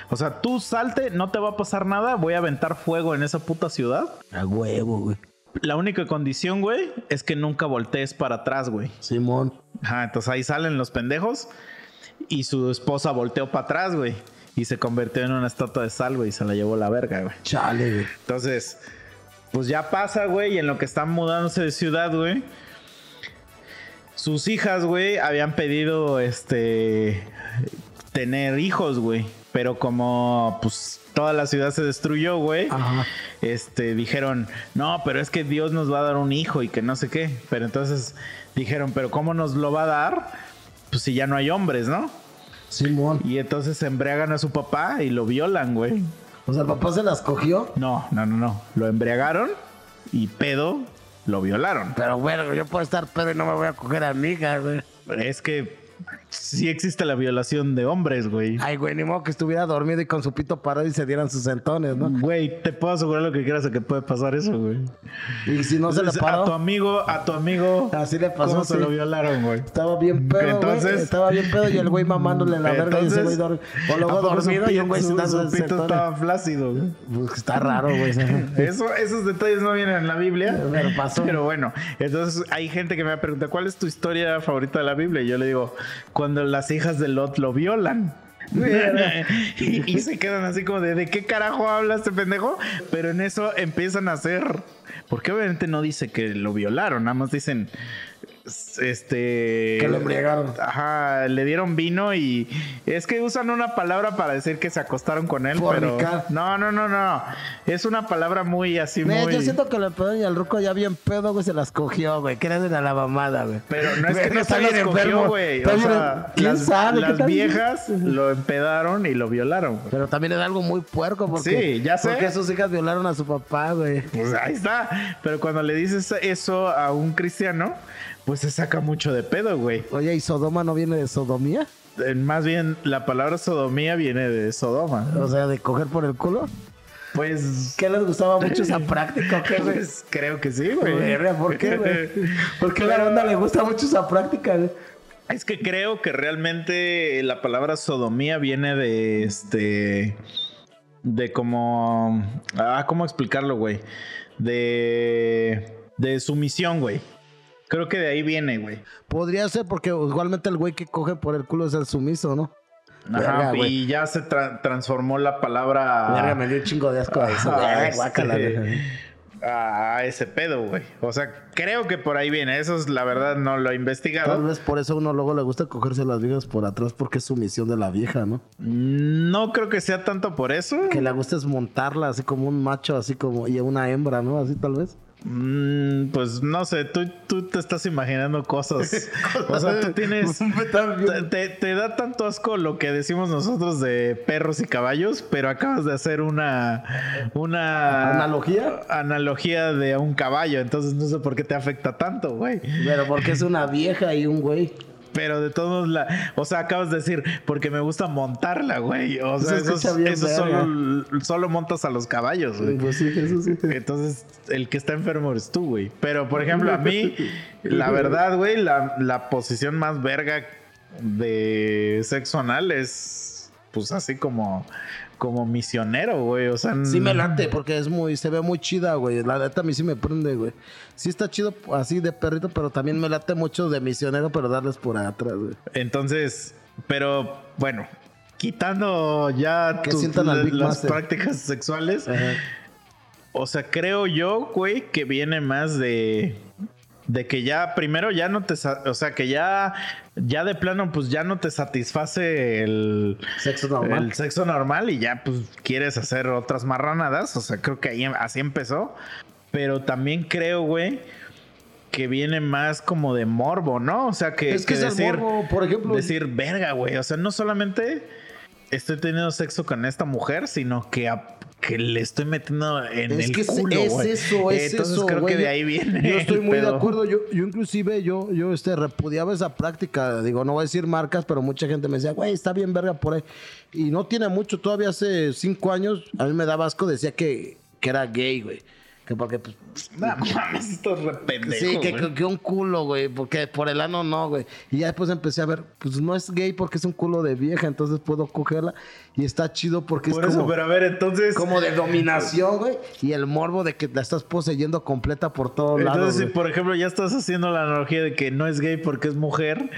S2: o sea, tú salte, no te va a pasar nada, voy a aventar fuego en esa puta ciudad.
S1: A huevo, güey.
S2: La única condición, güey, es que nunca voltees para atrás, güey.
S1: Simón.
S2: Ajá, entonces ahí salen los pendejos y su esposa volteó para atrás, güey. Y se convirtió en una estatua de sal, güey, y se la llevó la verga, güey.
S1: Chale, güey.
S2: Entonces, pues ya pasa, güey, y en lo que están mudándose de ciudad, güey. Sus hijas, güey, habían pedido, este, tener hijos, güey. Pero como, pues, toda la ciudad se destruyó, güey.
S1: Ajá.
S2: Este, dijeron, no, pero es que Dios nos va a dar un hijo y que no sé qué. Pero entonces dijeron, pero ¿cómo nos lo va a dar? Pues si ya no hay hombres, ¿no?
S1: Simón.
S2: Y entonces se embriagan a su papá y lo violan, güey.
S1: O sea, el papá se las cogió.
S2: No, no, no, no. Lo embriagaron y pedo lo violaron.
S1: Pero bueno, yo puedo estar pedo y no me voy a coger a mi hija, güey.
S2: Es que sí existe la violación de hombres, güey.
S1: Ay, güey, ni modo que estuviera dormido y con su pito parado y se dieran sus sentones, ¿no?
S2: Güey, te puedo asegurar lo que quieras a que puede pasar eso, güey.
S1: Y si no se le
S2: Entonces, a tu
S1: paró,
S2: amigo, a tu amigo,
S1: así le pasó.
S2: ¿cómo se lo violaron, güey?
S1: Estaba bien pedo,
S2: Entonces-
S1: güey. Estaba bien pedo y el güey mamándole la verga y ese güey
S2: Entonces,
S1: dormido. O luego
S2: ¿a poco su
S1: dormido y un güey
S2: su, su pito estaba flácido, güey.
S1: Pues está raro, güey.
S2: Eso, esos detalles no vienen en la Biblia.
S1: Pero pasó.
S2: Pero bueno, entonces hay gente que me pregunta, ¿cuál es tu historia favorita de la Biblia? Y yo le digo, cuando las hijas de Lot lo violan. y, y se quedan así como de, ¿de qué carajo habla este pendejo? Pero en eso empiezan a hacer... Porque obviamente no dice que lo violaron, nada más dicen... Este...
S1: Que lo embriagaron.
S2: Ajá, le dieron vino y... Es que usan una palabra para decir que se acostaron con él, pero... No, no, no, no. Es una palabra muy así,
S1: Güey,
S2: muy...
S1: Yo siento que le pedo y el ruco ya bien pedo, güey, se las cogió, güey. Que era de la mamada, güey.
S2: Pero no es que no se las cogió, güey. O sea,
S1: ¿Quién
S2: las,
S1: sabe? ¿Qué
S2: las viejas lo empedaron y lo violaron. güey.
S1: Pero también era algo muy puerco porque...
S2: Sí, ya sé.
S1: Porque sus hijas violaron a su papá, güey.
S2: Pues ahí está. Pero cuando le dices eso a un cristiano, pues se saca mucho de pedo, güey.
S1: Oye, ¿y Sodoma no viene de sodomía?
S2: Eh, Más bien, la palabra sodomía viene de Sodoma.
S1: O sea, de coger por el culo.
S2: Pues...
S1: ¿Qué les gustaba mucho esa práctica o qué, güey?
S2: pues creo que sí, güey.
S1: ¿Por qué, güey? ¿Por qué a la banda le gusta mucho esa práctica, güey?
S2: Es que creo que realmente la palabra sodomía viene de este. De como. Ah, ¿cómo explicarlo, güey? De. De sumisión, güey. Creo que de ahí viene, güey.
S1: Podría ser porque igualmente el güey que coge por el culo es el sumiso, ¿no?
S2: Ajá,
S1: Verga, güey.
S2: y ya se tra- transformó la palabra.
S1: Verga, me dio un chingo de asco a eso.
S2: a,
S1: Ay,
S2: este, a ese pedo, güey. O sea, creo que por ahí viene. Eso es la verdad, no lo he
S1: Tal
S2: investigado.
S1: vez por eso a uno luego le gusta cogerse las viejas por atrás porque es sumisión de la vieja, ¿no?
S2: No creo que sea tanto por eso.
S1: Que le gusta es montarla así como un macho, así como y una hembra, ¿no? Así tal vez.
S2: Mm, pues no sé, tú, tú te estás imaginando cosas. o sea, tú tienes. Te, te- te da tanto asco lo que decimos nosotros de perros y caballos, pero acabas de hacer una. Una.
S1: ¿Analogía?
S2: Analogía de un caballo. Entonces no sé por qué te afecta tanto, güey.
S1: Pero porque es una vieja y un güey.
S2: Pero de todos la. O sea, acabas de decir, porque me gusta montarla, güey. O sea,
S1: Se
S2: eso, solo, solo montas a los caballos, güey.
S1: Pues sí, eso sí.
S2: Entonces, el que está enfermo eres tú, güey. Pero, por ejemplo, a mí, la verdad, güey, la, la posición más verga de sexo anal es, pues, así como, como misionero, güey. O sea,
S1: Sí me late porque es muy, se ve muy chida, güey. La neta a mí sí me prende, güey. Sí está chido así de perrito, pero también me late mucho de misionero, pero darles por atrás, güey.
S2: Entonces, pero, bueno, quitando ya tus- las
S1: Master.
S2: prácticas sexuales,
S1: Ajá.
S2: O sea, creo yo, güey, que viene más de. De que ya, primero ya no te. O sea, que ya. Ya de plano, pues ya no te satisface el.
S1: Sexo normal.
S2: El sexo normal y ya, pues quieres hacer otras marranadas. O sea, creo que ahí así empezó. Pero también creo, güey, que viene más como de morbo, ¿no? O sea, que,
S1: Es que es el
S2: decir,
S1: morbo, por ejemplo.
S2: decir, verga, güey. O sea, no solamente estoy teniendo sexo con esta mujer, sino que, a- que le estoy metiendo en
S1: Es
S2: el
S1: que es-
S2: culo,
S1: es
S2: güey.
S1: eso, es
S2: Entonces
S1: eso,
S2: creo que de ahí viene.
S1: Yo estoy
S2: el
S1: muy de acuerdo. Yo, yo inclusive, yo, yo este, repudiaba esa práctica. Digo, no voy a decir marcas, pero mucha gente me decía, güey, está bien verga por ahí. Y no tiene mucho, todavía hace cinco años, a mí me daba asco, decía que, que era gay, güey. Que porque, pues,
S2: No mames, esto es re pendejo,
S1: sí, que, que- que un culo, güey, porque por el ano no, güey. Y ya después empecé a ver, pues no es gay porque es un culo de vieja, entonces puedo cogerla. Y está chido porque
S2: Por
S1: es
S2: eso,
S1: como...
S2: pero a ver, entonces.
S1: como de dominación, güey. Y el morbo de que la estás poseyendo completa por todos lados.
S2: Entonces, si por ejemplo ya estás haciendo la analogía de que no es gay porque es mujer,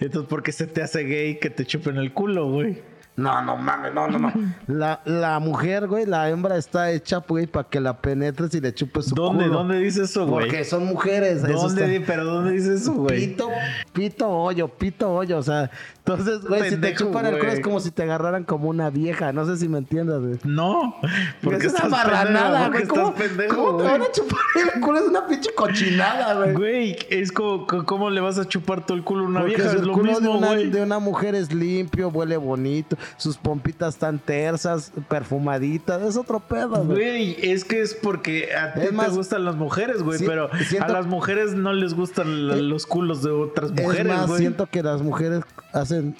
S2: entonces ¿por qué se te hace gay que te chupen el culo, güey?
S1: No, no mames, no, no, no. La, la mujer, güey, la hembra está hecha, güey, para que la penetres y le chupes su
S2: ¿Dónde,
S1: culo.
S2: dónde dice eso, güey?
S1: Porque son mujeres. eso
S2: ¿Dónde,
S1: está-
S2: pero dónde dice eso, güey?
S1: Pito, pito hoyo, pito hoyo, o sea, entonces, güey, si te chupan el culo es como si te agarraran como una vieja, no sé si me entiendas, güey.
S2: No, porque
S1: es una marranada, güey. ¿Cómo,
S2: estás pendejo,
S1: ¿Cómo te van a chupar el culo? Es una pinche cochinada, güey.
S2: Güey, es como, co- ¿cómo le vas a chupar todo el culo a una
S1: Porque
S2: vieja?
S1: el
S2: Es lo
S1: culo de
S2: mismo,
S1: una,
S2: güey.
S1: de una mujer es limpio, huele bonito, sus pompitas están tersas, perfumaditas, es otro pedo, güey.
S2: Güey, es que es porque a ti te gustan las mujeres, güey,
S1: si-
S2: pero
S1: siento-
S2: a las mujeres no les gustan la-
S1: Eh,
S2: los culos de otras
S1: Es
S2: mujeres,
S1: más,
S2: güey.
S1: siento que las mujeres hacen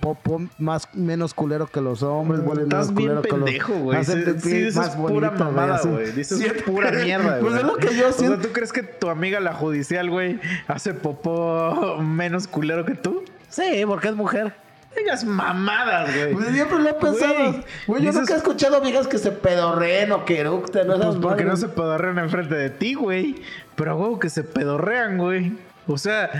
S1: popo más menos culero que los hombres, huelen
S2: Estás
S1: menos
S2: bien pendejo, güey. Sí, sí, dices
S1: más
S2: pura
S1: bonito,
S2: mamada, güey. Dices
S1: Sí,
S2: pura mierda, güey.
S1: Pues es lo que yo
S2: O
S1: siento.
S2: sea, ¿tú crees que tu amiga la judicial, güey, hace popó menos culero que tú?
S1: Sí, porque es mujer.
S2: Digas mamadas, güey.
S1: Pues siempre lo he pensado.
S2: Güey,
S1: Güey, yo nunca he escuchado amigas que se pedorreen o que eructen. ¿no?
S2: Pues porque no se pedorrean enfrente de ti, güey. Pero huevo que se pedorrean, güey. O sea,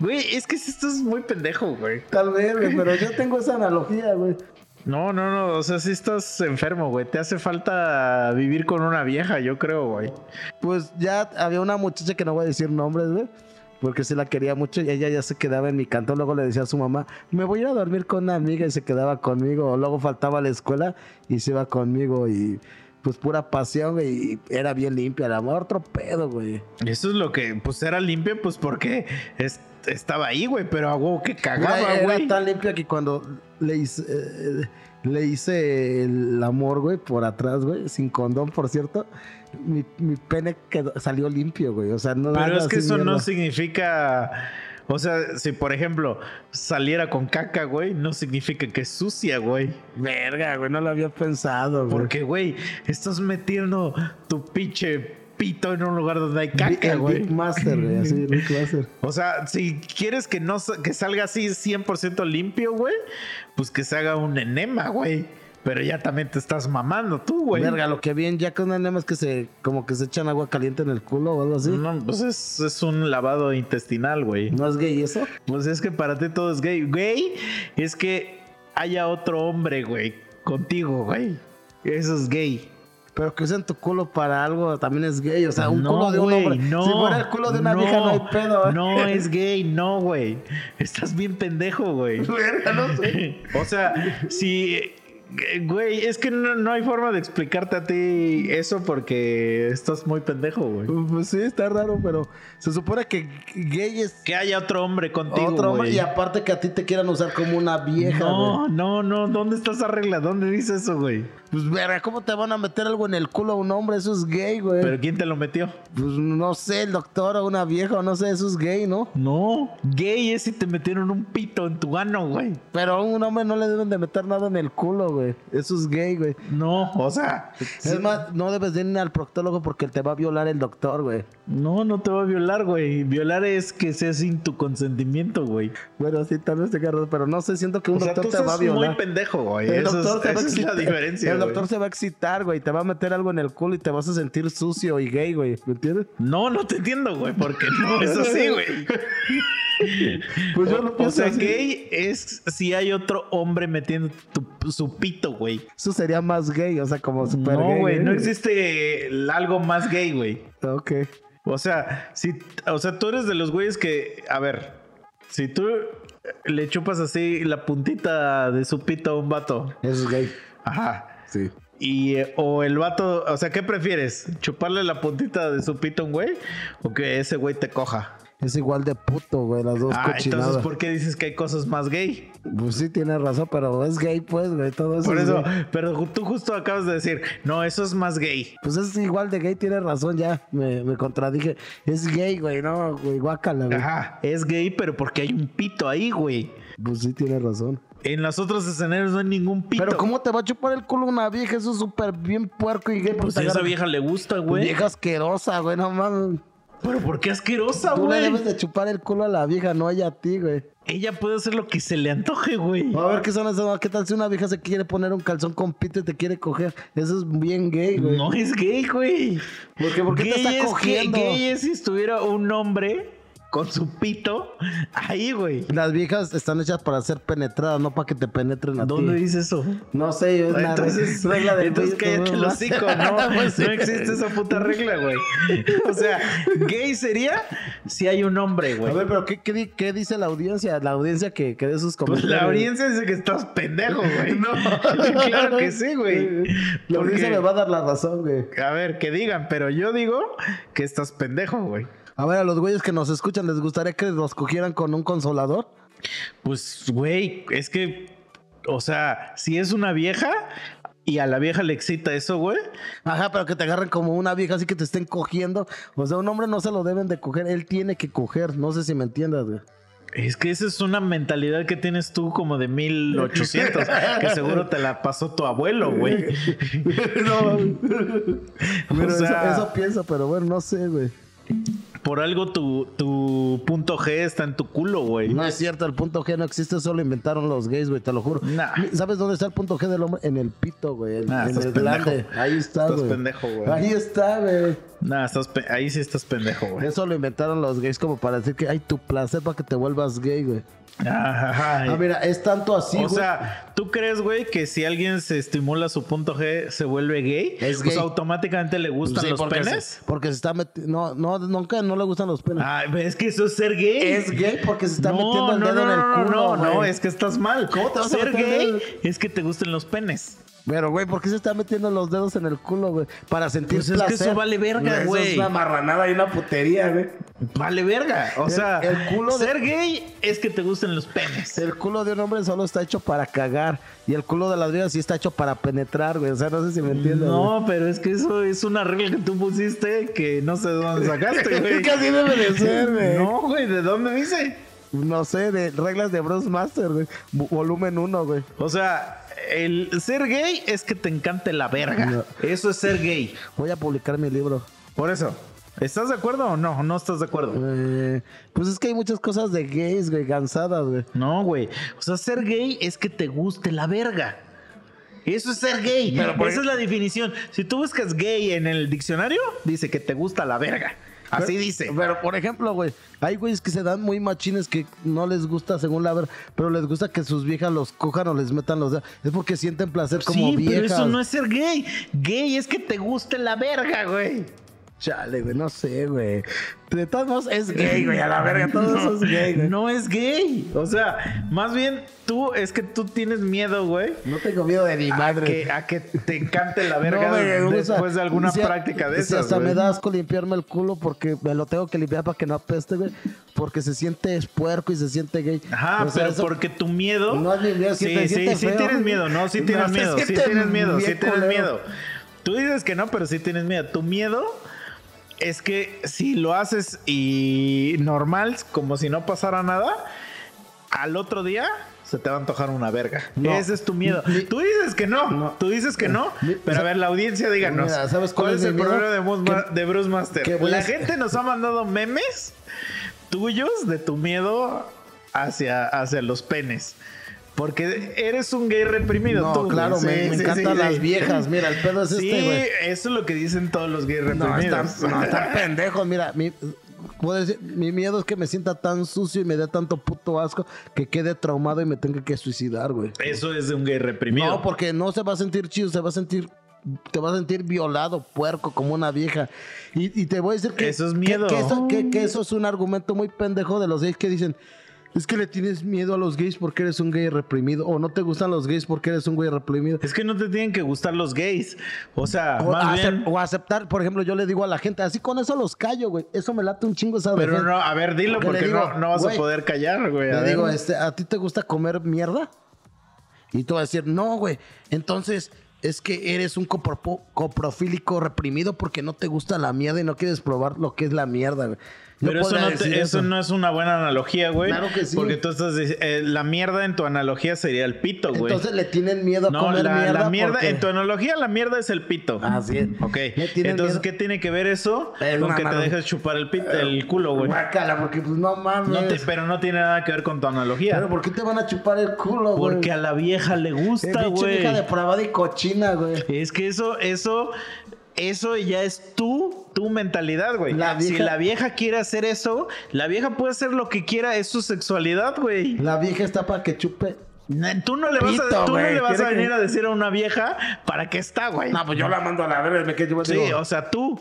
S2: güey, es que si esto es muy pendejo, güey.
S1: Tal vez, güey, pero yo tengo esa analogía, güey.
S2: No, no, no. O sea, si estás enfermo, güey. Te hace falta vivir con una vieja, yo creo, güey.
S1: Pues ya había una muchacha que no voy a decir nombres, güey. Porque se la quería mucho y ella ya se quedaba en mi cantón. Luego le decía a su mamá, me voy a ir a dormir con una amiga y se quedaba conmigo. Luego faltaba a la escuela y se iba conmigo y pues pura pasión, güey. Y era bien limpia, la amor, otro pedo, güey.
S2: Eso es lo que, pues era limpio, pues porque es- estaba ahí, güey. Pero a huevo que
S1: Era,
S2: cagaba,
S1: era
S2: güey.
S1: tan limpia que cuando le hice, eh, le hice el amor, güey, por atrás, güey, sin condón, por cierto, mi, mi pene quedó- salió limpio, güey. O sea, no
S2: Pero es que eso no significa. O sea, si por ejemplo saliera con caca, güey, no significa que es sucia, güey.
S1: Verga, güey, no lo había pensado, güey.
S2: Porque, güey, estás metiendo tu pinche pito en un lugar donde hay caca,
S1: el
S2: güey.
S1: Big Master, güey, así, el Big Master.
S2: O sea, si quieres que no que salga así 100% limpio, güey, pues que se haga un enema, güey. Pero ya también te estás mamando tú, güey.
S1: Verga, lo que vi en Jack enema es que se, como que se echan agua caliente en el culo o algo así. No,
S2: No, pues es, es un lavado intestinal, güey.
S1: es gay eso?
S2: Pues es que para ti todo es gay. Gay es que haya otro hombre, güey, contigo, güey. Eso es gay.
S1: Pero que usen tu culo para algo también es gay. O sea, un
S2: No,
S1: culo de un
S2: güey,
S1: hombre.
S2: no,
S1: si fuera el culo de una vieja no hay pedo, ¿eh?
S2: No es gay, no, güey. Estás bien pendejo, güey.
S1: No.
S2: O sea, si. Güey, es que no, no hay forma de explicarte a ti eso porque estás muy pendejo, güey.
S1: Pues sí, está raro, pero se supone que gay es
S2: Que haya otro hombre contigo,
S1: otro hombre
S2: güey.
S1: y aparte que a ti te quieran usar como una vieja,
S2: No,
S1: güey.
S2: no, no. ¿Dónde está esa regla? ¿Dónde dice eso, güey?
S1: Pues verga, ¿cómo te van a meter algo en el culo a un hombre? Eso es gay, güey.
S2: ¿Pero quién te lo metió?
S1: Pues no sé, el doctor o una vieja o no sé, eso es gay, ¿no?
S2: No, gay es si te metieron un pito en tu ano, güey.
S1: Pero a un hombre no le deben de meter nada en el culo, güey. Eso es gay, güey.
S2: No, o sea,
S1: Es más, no debes de ir al proctólogo porque te va a violar el doctor, güey.
S2: no, no te va a violar, güey. Violar es que sea sin tu consentimiento, güey.
S1: Bueno, sí, tal vez te agarras, pero no sé, siento que un
S2: O sea,
S1: doctor
S2: tú
S1: te va a violar.
S2: muy pendejo, güey.
S1: El
S2: Eso
S1: doctor
S2: es,
S1: te va a
S2: esa es la
S1: excitar.
S2: diferencia,
S1: El
S2: güey.
S1: doctor se va a excitar, güey. Te va a meter algo en el culo y te vas a sentir sucio y gay, güey. ¿Me entiendes?
S2: No, no te entiendo, güey, porque no es así, güey.
S1: Pues yo
S2: O-
S1: lo
S2: o
S1: pienso
S2: sea,
S1: así.
S2: gay es si hay otro hombre metiendo tu- su pito, güey.
S1: Eso sería más gay, o sea, como super
S2: No,
S1: gay.
S2: güey,
S1: ¿eh?
S2: no existe algo más gay, güey.
S1: Ok.
S2: O sea, si, o sea, tú eres de los güeyes que, a ver, si tú le chupas así la puntita de su pito a un vato,
S1: Eso es gay.
S2: ajá,
S1: Sí.
S2: Y, eh, o el vato, o sea, ¿qué prefieres? ¿Chuparle la puntita de su pito a un güey? ¿O que ese güey te coja?
S1: Es igual de puto, güey, las dos
S2: Ah,
S1: cochinadas.
S2: entonces, ¿por qué dices que hay cosas más gay?
S1: Pues sí, tienes razón, pero es gay, pues, güey, todo eso.
S2: Por
S1: es
S2: eso, pero tú justo acabas de decir, no, eso es más gay.
S1: Pues es igual de gay, tienes razón, ya me, me contradije. Es gay, güey, no, güey, guácala, güey.
S2: Ajá, es gay, pero porque hay un pito ahí, güey.
S1: Pues sí, tienes razón.
S2: En los otros escenarios no hay ningún pito.
S1: Pero ¿cómo te va a chupar el culo una vieja? Eso es súper bien puerco y gay.
S2: Pues a esa vieja le gusta, güey.
S1: Vieja asquerosa, güey, no mames.
S2: Pero ¿por qué asquerosa,
S1: Tú le
S2: güey?
S1: debes de chupar el culo a la vieja, no ella a ti, güey.
S2: Ella puede hacer lo que se le antoje, güey.
S1: A ver qué son esas. ¿Qué tal si una vieja se quiere poner un calzón con pito y te quiere coger? Eso es bien gay, güey.
S2: No es gay, güey.
S1: ¿Por qué? ¿Por qué te está
S2: es que-
S1: cogiendo?
S2: Gay es si estuviera un hombre con su pito ahí, güey.
S1: Las viejas están hechas para ser penetradas, no para que te penetren a
S2: ¿Dónde dice eso?
S1: No sé, yo
S2: Entonces,
S1: regla de
S2: entonces cállate el hocico, no,
S1: Pues
S2: no existe esa puta regla, güey. O sea, gay sería si hay un hombre,
S1: A
S2: güey.
S1: ver, pero ¿qué, qué, di- qué dice la audiencia? La audiencia que, que dé sus
S2: Pues
S1: comentarios.
S2: la audiencia dice que estás pendejo, güey.
S1: No.
S2: claro que sí, güey.
S1: La audiencia
S2: Porque-
S1: me va a dar la razón, güey.
S2: A ver, que digan, pero yo digo que estás pendejo, güey.
S1: A ver, a los güeyes que nos escuchan, ¿les gustaría que los cogieran con un consolador?
S2: Pues, güey, es que, o sea, si es una vieja y a la vieja le excita eso, güey.
S1: Ajá, pero que te agarren como una vieja así que te estén cogiendo. O sea, un hombre no se lo deben de coger, él tiene que coger. No sé si me entiendas, güey.
S2: Es que esa es una mentalidad que tienes tú como de 1800, que seguro te la pasó tu abuelo, güey.
S1: no. Pero
S2: O sea-
S1: eso, eso pienso, pero bueno, no sé, güey.
S2: Por algo tu, tu punto G está en tu culo, güey.
S1: No es cierto, el punto G no existe, solo inventaron los gays, güey, te lo juro.
S2: Nah.
S1: ¿Sabes dónde está el punto G del hombre? En el pito, güey. En,
S2: Nah,
S1: en
S2: estás
S1: el
S2: pendejo.
S1: glande. Ahí está, güey. Ahí está, güey.
S2: Nah, estás pe- ahí sí estás pendejo, güey.
S1: Eso lo inventaron los gays como para decir que hay tu placer para que te vuelvas gay, güey.
S2: Ajá.
S1: Ah, mira, es tanto así,
S2: o
S1: güey.
S2: sea, ¿tú crees, güey, que si alguien se estimula su punto G se vuelve gay?
S1: Es
S2: pues
S1: gay.
S2: automáticamente le gustan
S1: Sí,
S2: los
S1: porque
S2: penes.
S1: Se, porque se está metiendo. No, no, nunca no le gustan los penes.
S2: Ay, es que eso es ser gay.
S1: Es gay porque se está
S2: no,
S1: metiendo el
S2: no,
S1: dedo
S2: no,
S1: en el
S2: no,
S1: culo.
S2: No, no,
S1: güey.
S2: es que estás mal.
S1: ¿Cómo te vas a
S2: ser
S1: meter
S2: gay es que te gusten los penes.
S1: Pero, güey, ¿por qué se está metiendo los dedos en el culo, güey? Para sentir
S2: Pues es que
S1: placer.
S2: eso vale verga, güey.
S1: Es una marranada y una putería, güey.
S2: Vale verga. O
S1: El-
S2: sea,
S1: el culo de-
S2: ser gay es que te gusten los penes.
S1: El culo de un hombre solo está hecho para cagar. Y el culo de las viejas sí está hecho para penetrar, güey. O sea, no sé si me entiendes.
S2: No, pero es que eso es una regla que tú pusiste que no sé de dónde sacaste,
S1: güey. es que así debe de ser, güey.
S2: No, güey, ¿de dónde dice?
S1: No sé, de reglas de Bros Master, güey. Vo- Volumen 1, güey.
S2: O sea, el ser gay es que te encante la verga.
S1: No.
S2: Eso es ser gay.
S1: Voy a publicar mi libro.
S2: Por eso. ¿Estás de acuerdo o no? No estás de acuerdo.
S1: Eh, pues es que hay muchas cosas de gays, güey, cansadas, güey.
S2: No, güey. O sea, ser gay es que te guste la verga. Eso es ser gay.
S1: Pero
S2: Esa es la definición. Si tú buscas gay en el diccionario, dice que te gusta la verga. Así
S1: Pero-
S2: dice.
S1: Pero, por ejemplo, güey, hay güeyes que se dan muy machines que no les gusta según la ver, pero les gusta que sus viejas los cojan o les metan los dedos. Es porque sienten placer como
S2: sí,
S1: viejas.
S2: pero eso no es ser gay. Gay es que te guste la verga, güey.
S1: Chale, güey, no sé, güey. De todos modos, es gay, güey, a la verga, todo eso es gay, güey. No,
S2: No es gay. O sea, más bien tú es que tú tienes miedo, güey.
S1: tengo miedo de mi madre.
S2: que, a que te encante la verga
S1: No
S2: después de alguna práctica de
S1: si
S2: esas.
S1: hasta
S2: güey.
S1: me da asco limpiarme el culo porque me lo tengo que limpiar para que no apeste, güey. Porque se siente puerco y se siente gay.
S2: Ajá,
S1: O sea,
S2: pero
S1: eso-
S2: porque tu miedo.
S1: No es mi miedo,
S2: sí, sí, sí
S1: feo.
S2: tienes miedo, no, sí
S1: No,
S2: tienes miedo, sí tienes miedo, sí tienes miedo. Tú dices que no, pero sí tienes miedo. Tu miedo es que si lo haces y normal, como si no pasara nada, al otro día se te va a antojar una verga.
S1: No.
S2: Ese es tu miedo.
S1: Mi-
S2: Tú dices que no,
S1: No.
S2: tú dices que no,
S1: Mi-
S2: pero a ver, la audiencia díganos.
S1: Mira, ¿sabes cuál
S2: ¿Cuál
S1: es
S2: el
S1: mi miedo?
S2: problema de, Bruce Ma- de Bruce Master? La gente nos ha mandado memes tuyos de tu miedo hacia, hacia los penes. Porque eres un gay reprimido.
S1: No,
S2: tú,
S1: claro, me,
S2: Sí,
S1: me
S2: sí,
S1: encantan
S2: sí,
S1: las viejas. Mira, el pedo es este, güey.
S2: eso es lo que dicen todos los gays
S1: No,
S2: reprimidos.
S1: están, no, están pendejos. Mira, mi, puedo decir, mi miedo es que me sienta tan sucio y me dé tanto puto asco que quede traumado y me tenga que suicidar, güey.
S2: Eso es de un gay reprimido.
S1: No, porque no se va a sentir chido, se va a sentir. Te va a sentir violado, puerco, como una vieja. Y, y te voy a decir que.
S2: Eso es
S1: que-
S2: miedo.
S1: Que, eso, que- que eso es un argumento muy pendejo de los gays que dicen. Es que le tienes miedo a los gays porque eres un gay reprimido. O no te gustan los gays porque eres un güey reprimido.
S2: Es que no te tienen que gustar los gays. O sea,
S1: O,
S2: más
S1: acep-
S2: bien.
S1: o aceptar, por ejemplo, yo le digo a la gente, así con eso los callo, güey. Eso me late un chingo esa
S2: Pero
S1: defensa.
S2: no, a ver, dilo
S1: Porque digo,
S2: no, no vas
S1: güey,
S2: a poder callar, güey. a
S1: Le
S2: ver.
S1: digo, este, ¿a ti te gusta comer mierda? Y tú vas a decir, no, güey. Entonces, es que eres un copropo- coprofílico reprimido porque no te gusta la mierda y no quieres probar lo que es la mierda, güey.
S2: Pero eso no, te-
S1: decir
S2: eso no es una buena analogía, güey.
S1: Claro que sí.
S2: Porque tú estás eh, la mierda en tu analogía sería el pito, güey.
S1: Entonces le tienen miedo a
S2: no,
S1: comer
S2: la,
S1: mierda.
S2: la mierda,
S1: porque-
S2: en tu analogía, la mierda es el pito.
S1: Así es.
S2: Ok. Entonces,
S1: miedo.
S2: ¿qué tiene que ver eso
S1: Es
S2: con que te dejes chupar el pito, el culo, güey?
S1: Guácala, porque pues no mames.
S2: No te- pero no tiene nada que ver con tu analogía.
S1: Pero ¿por qué te van a chupar el culo, güey?
S2: porque a la vieja le
S1: Eh,
S2: gusta,
S1: pinche
S2: güey.
S1: vieja depravada y cochina, güey.
S2: Es que eso, eso, eso ya es tu, tu mentalidad, güey.
S1: La
S2: Si
S1: vieja-
S2: la vieja quiere hacer eso, la vieja puede hacer lo que quiera, es su sexualidad, güey.
S1: La vieja está para que chupe.
S2: Tú no le vas,
S1: Pito,
S2: a, tú no
S1: güey,
S2: le vas a
S1: quiere que-
S2: venir a decir a una vieja para qué está, güey.
S1: No, pues yo la mando a la verga y me quedo
S2: Sí, o sea, tú,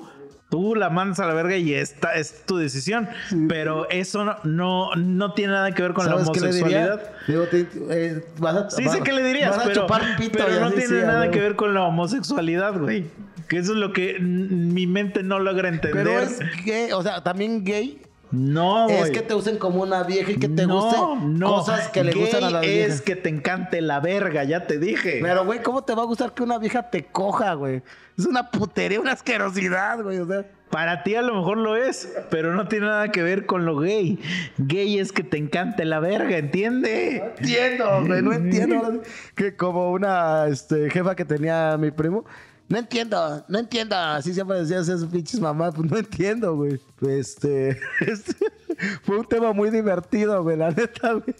S2: tú la mandas a la verga y esta es tu decisión. Pero eso no, no, no tiene nada que ver con la homosexualidad.
S1: Digo, te- eh, vas a-
S2: Sí
S1: vas-
S2: sé que le dirías,
S1: vas a
S2: pero,
S1: chupar pito
S2: pero no tiene nada que ver con la homosexualidad, güey. Que eso es lo que mi mente no logra entender.
S1: Pero es gay, o sea, también gay
S2: no,
S1: es
S2: güey.
S1: que te usen como una vieja y que te
S2: no,
S1: gusten
S2: no.
S1: cosas que le
S2: Gay
S1: gustan a las
S2: es
S1: viejas.
S2: que te encante la verga, ya te dije.
S1: Pero, güey, ¿cómo te va a gustar que una vieja te coja, güey? Es una putería, una asquerosidad, güey. O sea,
S2: Para ti a lo mejor lo es, pero no tiene nada que ver con lo gay. Gay es que te encante la verga, ¿entiende?
S1: entiendo, güey, no entiendo. Que como una este, jefa que tenía mi primo. No entiendo, no entiendo. Así siempre decía esas pinches mamás. Pues no entiendo, güey. Este, este, fue un tema muy divertido, güey, la neta, güey.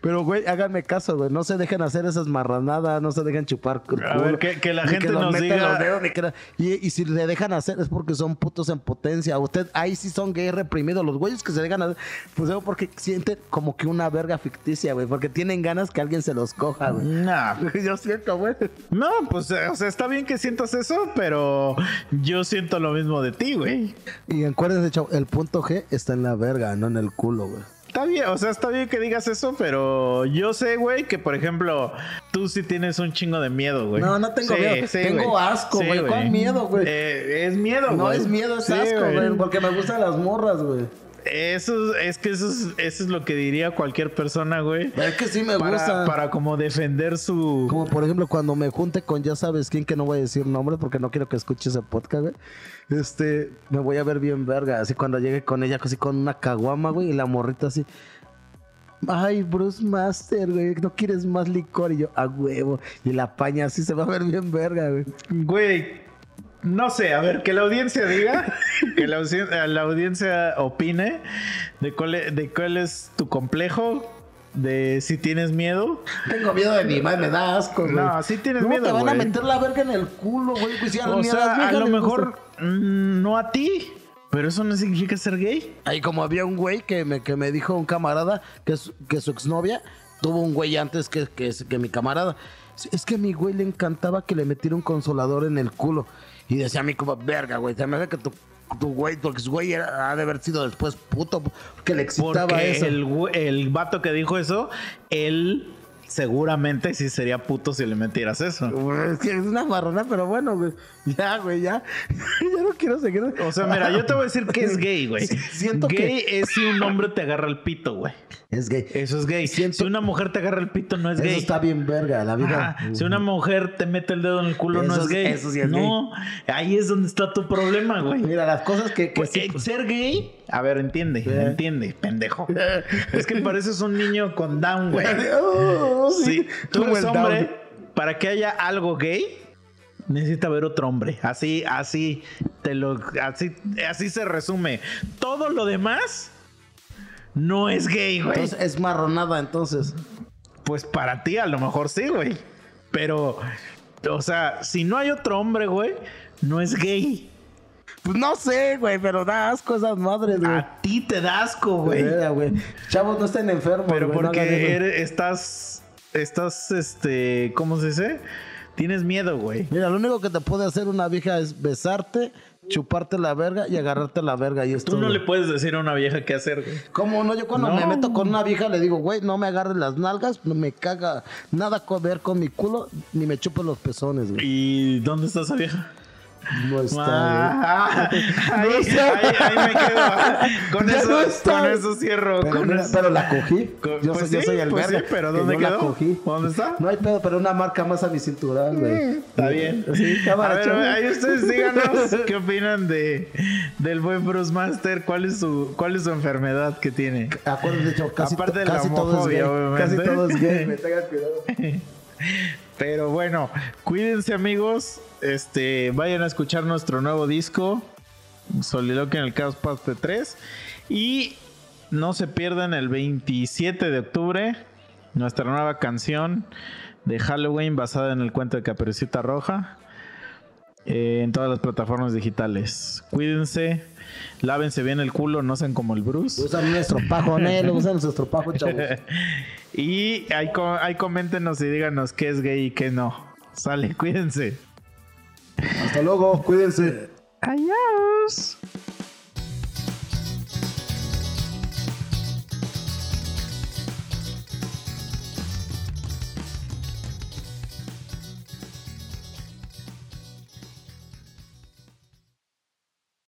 S1: Pero, güey, háganme caso, güey. No se dejen hacer esas marranadas, no se dejen chupar. el
S2: A ver,
S1: culo,
S2: que- que la gente nos diga-
S1: dedos, la- y, y si le dejan hacer es porque son putos en potencia. Usted, ahí sí son gay reprimidos. Los güeyes que se dejan hacer, pues es porque sienten como que una verga ficticia, güey. Porque tienen ganas que alguien se los coja, güey.
S2: Nah.
S1: Yo siento, güey.
S2: No, pues, eh, o sea, está bien que sientas eso, pero yo siento lo mismo de ti, güey.
S1: Y acuérdense, chavo, el punto G está en la verga, no en el culo, güey.
S2: Está bien, o sea, está bien que digas eso, pero yo sé, güey, que por ejemplo, tú sí tienes un chingo de miedo, güey.
S1: No, no tengo miedo. Tengo asco, güey. ¿Cuál miedo, güey?
S2: Eh, es miedo, güey.
S1: No es miedo, es asco, güey. Porque me gustan las morras, güey.
S2: Eso es que eso es, eso es lo que diría cualquier persona, güey.
S1: Es que sí me
S2: Para,
S1: gusta.
S2: para como defender su.
S1: Como por ejemplo, cuando me junte con ya sabes quién, que no voy a decir nombre porque no quiero que escuche ese podcast, güey. Este, me voy a ver bien verga. Así cuando llegue con ella, así con una caguama, güey, y la morrita así. Ay, Bruce Master, güey, no quieres más licor. Y yo, a huevo. Y la paña así se va a ver bien verga, güey.
S2: Güey, no sé, a ver, que la audiencia diga, que la, audien- la audiencia opine de cuál, es, de cuál es tu complejo, de si tienes miedo.
S1: Tengo miedo de mi madre, me da asco, güey.
S2: No, sí tienes
S1: ¿Cómo
S2: miedo,
S1: te van a meter la verga en el culo, güey? Pues si a,
S2: O sea, a lo mejor
S1: gusta.
S2: mm, no a ti, pero eso no significa ser gay.
S1: Ahí como había un güey que me, que me dijo un camarada que, su- que su exnovia tuvo un güey antes que, que, que mi camarada. Es que a mi güey le encantaba que le metiera un consolador en el culo. Y decía a mí como, verga, güey, se me hace que tu, tu güey, tu ex güey era- ha de haber sido después puto, porque le excitaba
S2: Porque
S1: eso.
S2: el, el vato que dijo eso, él seguramente sí sería puto si le metieras eso.
S1: Güey, Es que es una marrona, pero bueno, güey. Ya, güey, ya. ya no quiero seguir.
S2: O sea, mira, yo te voy a decir que es gay, güey.
S1: Siento
S2: gay
S1: que-
S2: es si un hombre te agarra el pito, güey.
S1: Es gay.
S2: Eso es gay.
S1: Siento-
S2: Si una mujer te agarra el pito, no es
S1: Eso
S2: gay.
S1: está bien verga, la vida.
S2: Ajá. Si una mujer te mete el dedo en el culo, no
S1: Eso
S2: es
S1: es-
S2: gay.
S1: eso sí es
S2: no, ahí es donde está tu problema, güey.
S1: Mira, las cosas que, que
S2: Pues,
S1: sí,
S2: eh,
S1: pues,
S2: ser gay, a ver, entiende, entiende, pendejo. es que pareces un niño con down, güey. Sí, tú eres hombre.
S1: down.
S2: Para que haya algo gay, necesita haber otro hombre. Así, así, te lo, así, así se resume. Todo lo demás no es gay, güey.
S1: Entonces es marronada, entonces.
S2: Pues para ti a lo mejor sí, güey. Pero, o sea, si no hay otro hombre, güey, no es gay.
S1: Pues no sé, güey, pero da asco esas madres, güey.
S2: A ti te da asco, güey.
S1: Chavos, no estén enfermos,
S2: Pero
S1: no
S2: porque eres- estás, estás, este, ¿cómo se dice? Tienes miedo, güey.
S1: Mira, lo único que te puede hacer una vieja es besarte, chuparte la verga y agarrarte la verga. Y esto,
S2: Tú no le puedes decir a una vieja qué hacer, güey.
S1: ¿Cómo no? Yo cuando
S2: No.
S1: me meto con una vieja le digo, güey, no me agarres las nalgas, no me caga nada que ver con mi culo, ni me chupes los pezones, güey.
S2: ¿Y dónde está esa vieja?
S1: No está,
S2: Ah, ahí,
S1: No está.
S2: ahí- ahí me quedo. Con eso,
S1: no está.
S2: con eso cierro.
S1: Pero,
S2: con
S1: mira,
S2: eso.
S1: pero la cogí.
S2: Co-
S1: Yo,
S2: pues
S1: soy, yo
S2: sí,
S1: soy el
S2: pues
S1: verga.
S2: sí, pero ¿dónde
S1: yo la
S2: quedó?
S1: cogí.
S2: ¿Dónde está?
S1: No hay pedo, pero una marca más a mi cinturón, güey.
S2: Está bien.
S1: Sí, cámara,
S2: a ver, ahí ustedes díganos qué opinan de del buen Bruce Master, cuál es su cuál es su enfermedad que tiene.
S1: Acuérdense, yo, casi,
S2: Aparte de la
S1: casi todo es gay.
S2: homofobia,
S1: Casi
S2: obviamente.
S1: todo es gay, me tengan cuidado.
S2: Pero bueno, cuídense amigos, este vayan a escuchar nuestro nuevo disco Soliloquio en el Caos Parte 3 y no se pierdan el 27 de octubre nuestra nueva canción de Halloween basada en el cuento de Caperucita Roja eh, en todas las plataformas digitales. Cuídense, lávense bien el culo, no sean como el Bruce.
S1: Usan nuestro pajo, Nelo, usan nuestro pajo, chavos.
S2: Y ahí, ahí coméntenos y díganos qué es gay y qué no. Sale, cuídense.
S1: Hasta luego, cuídense.
S2: Adiós.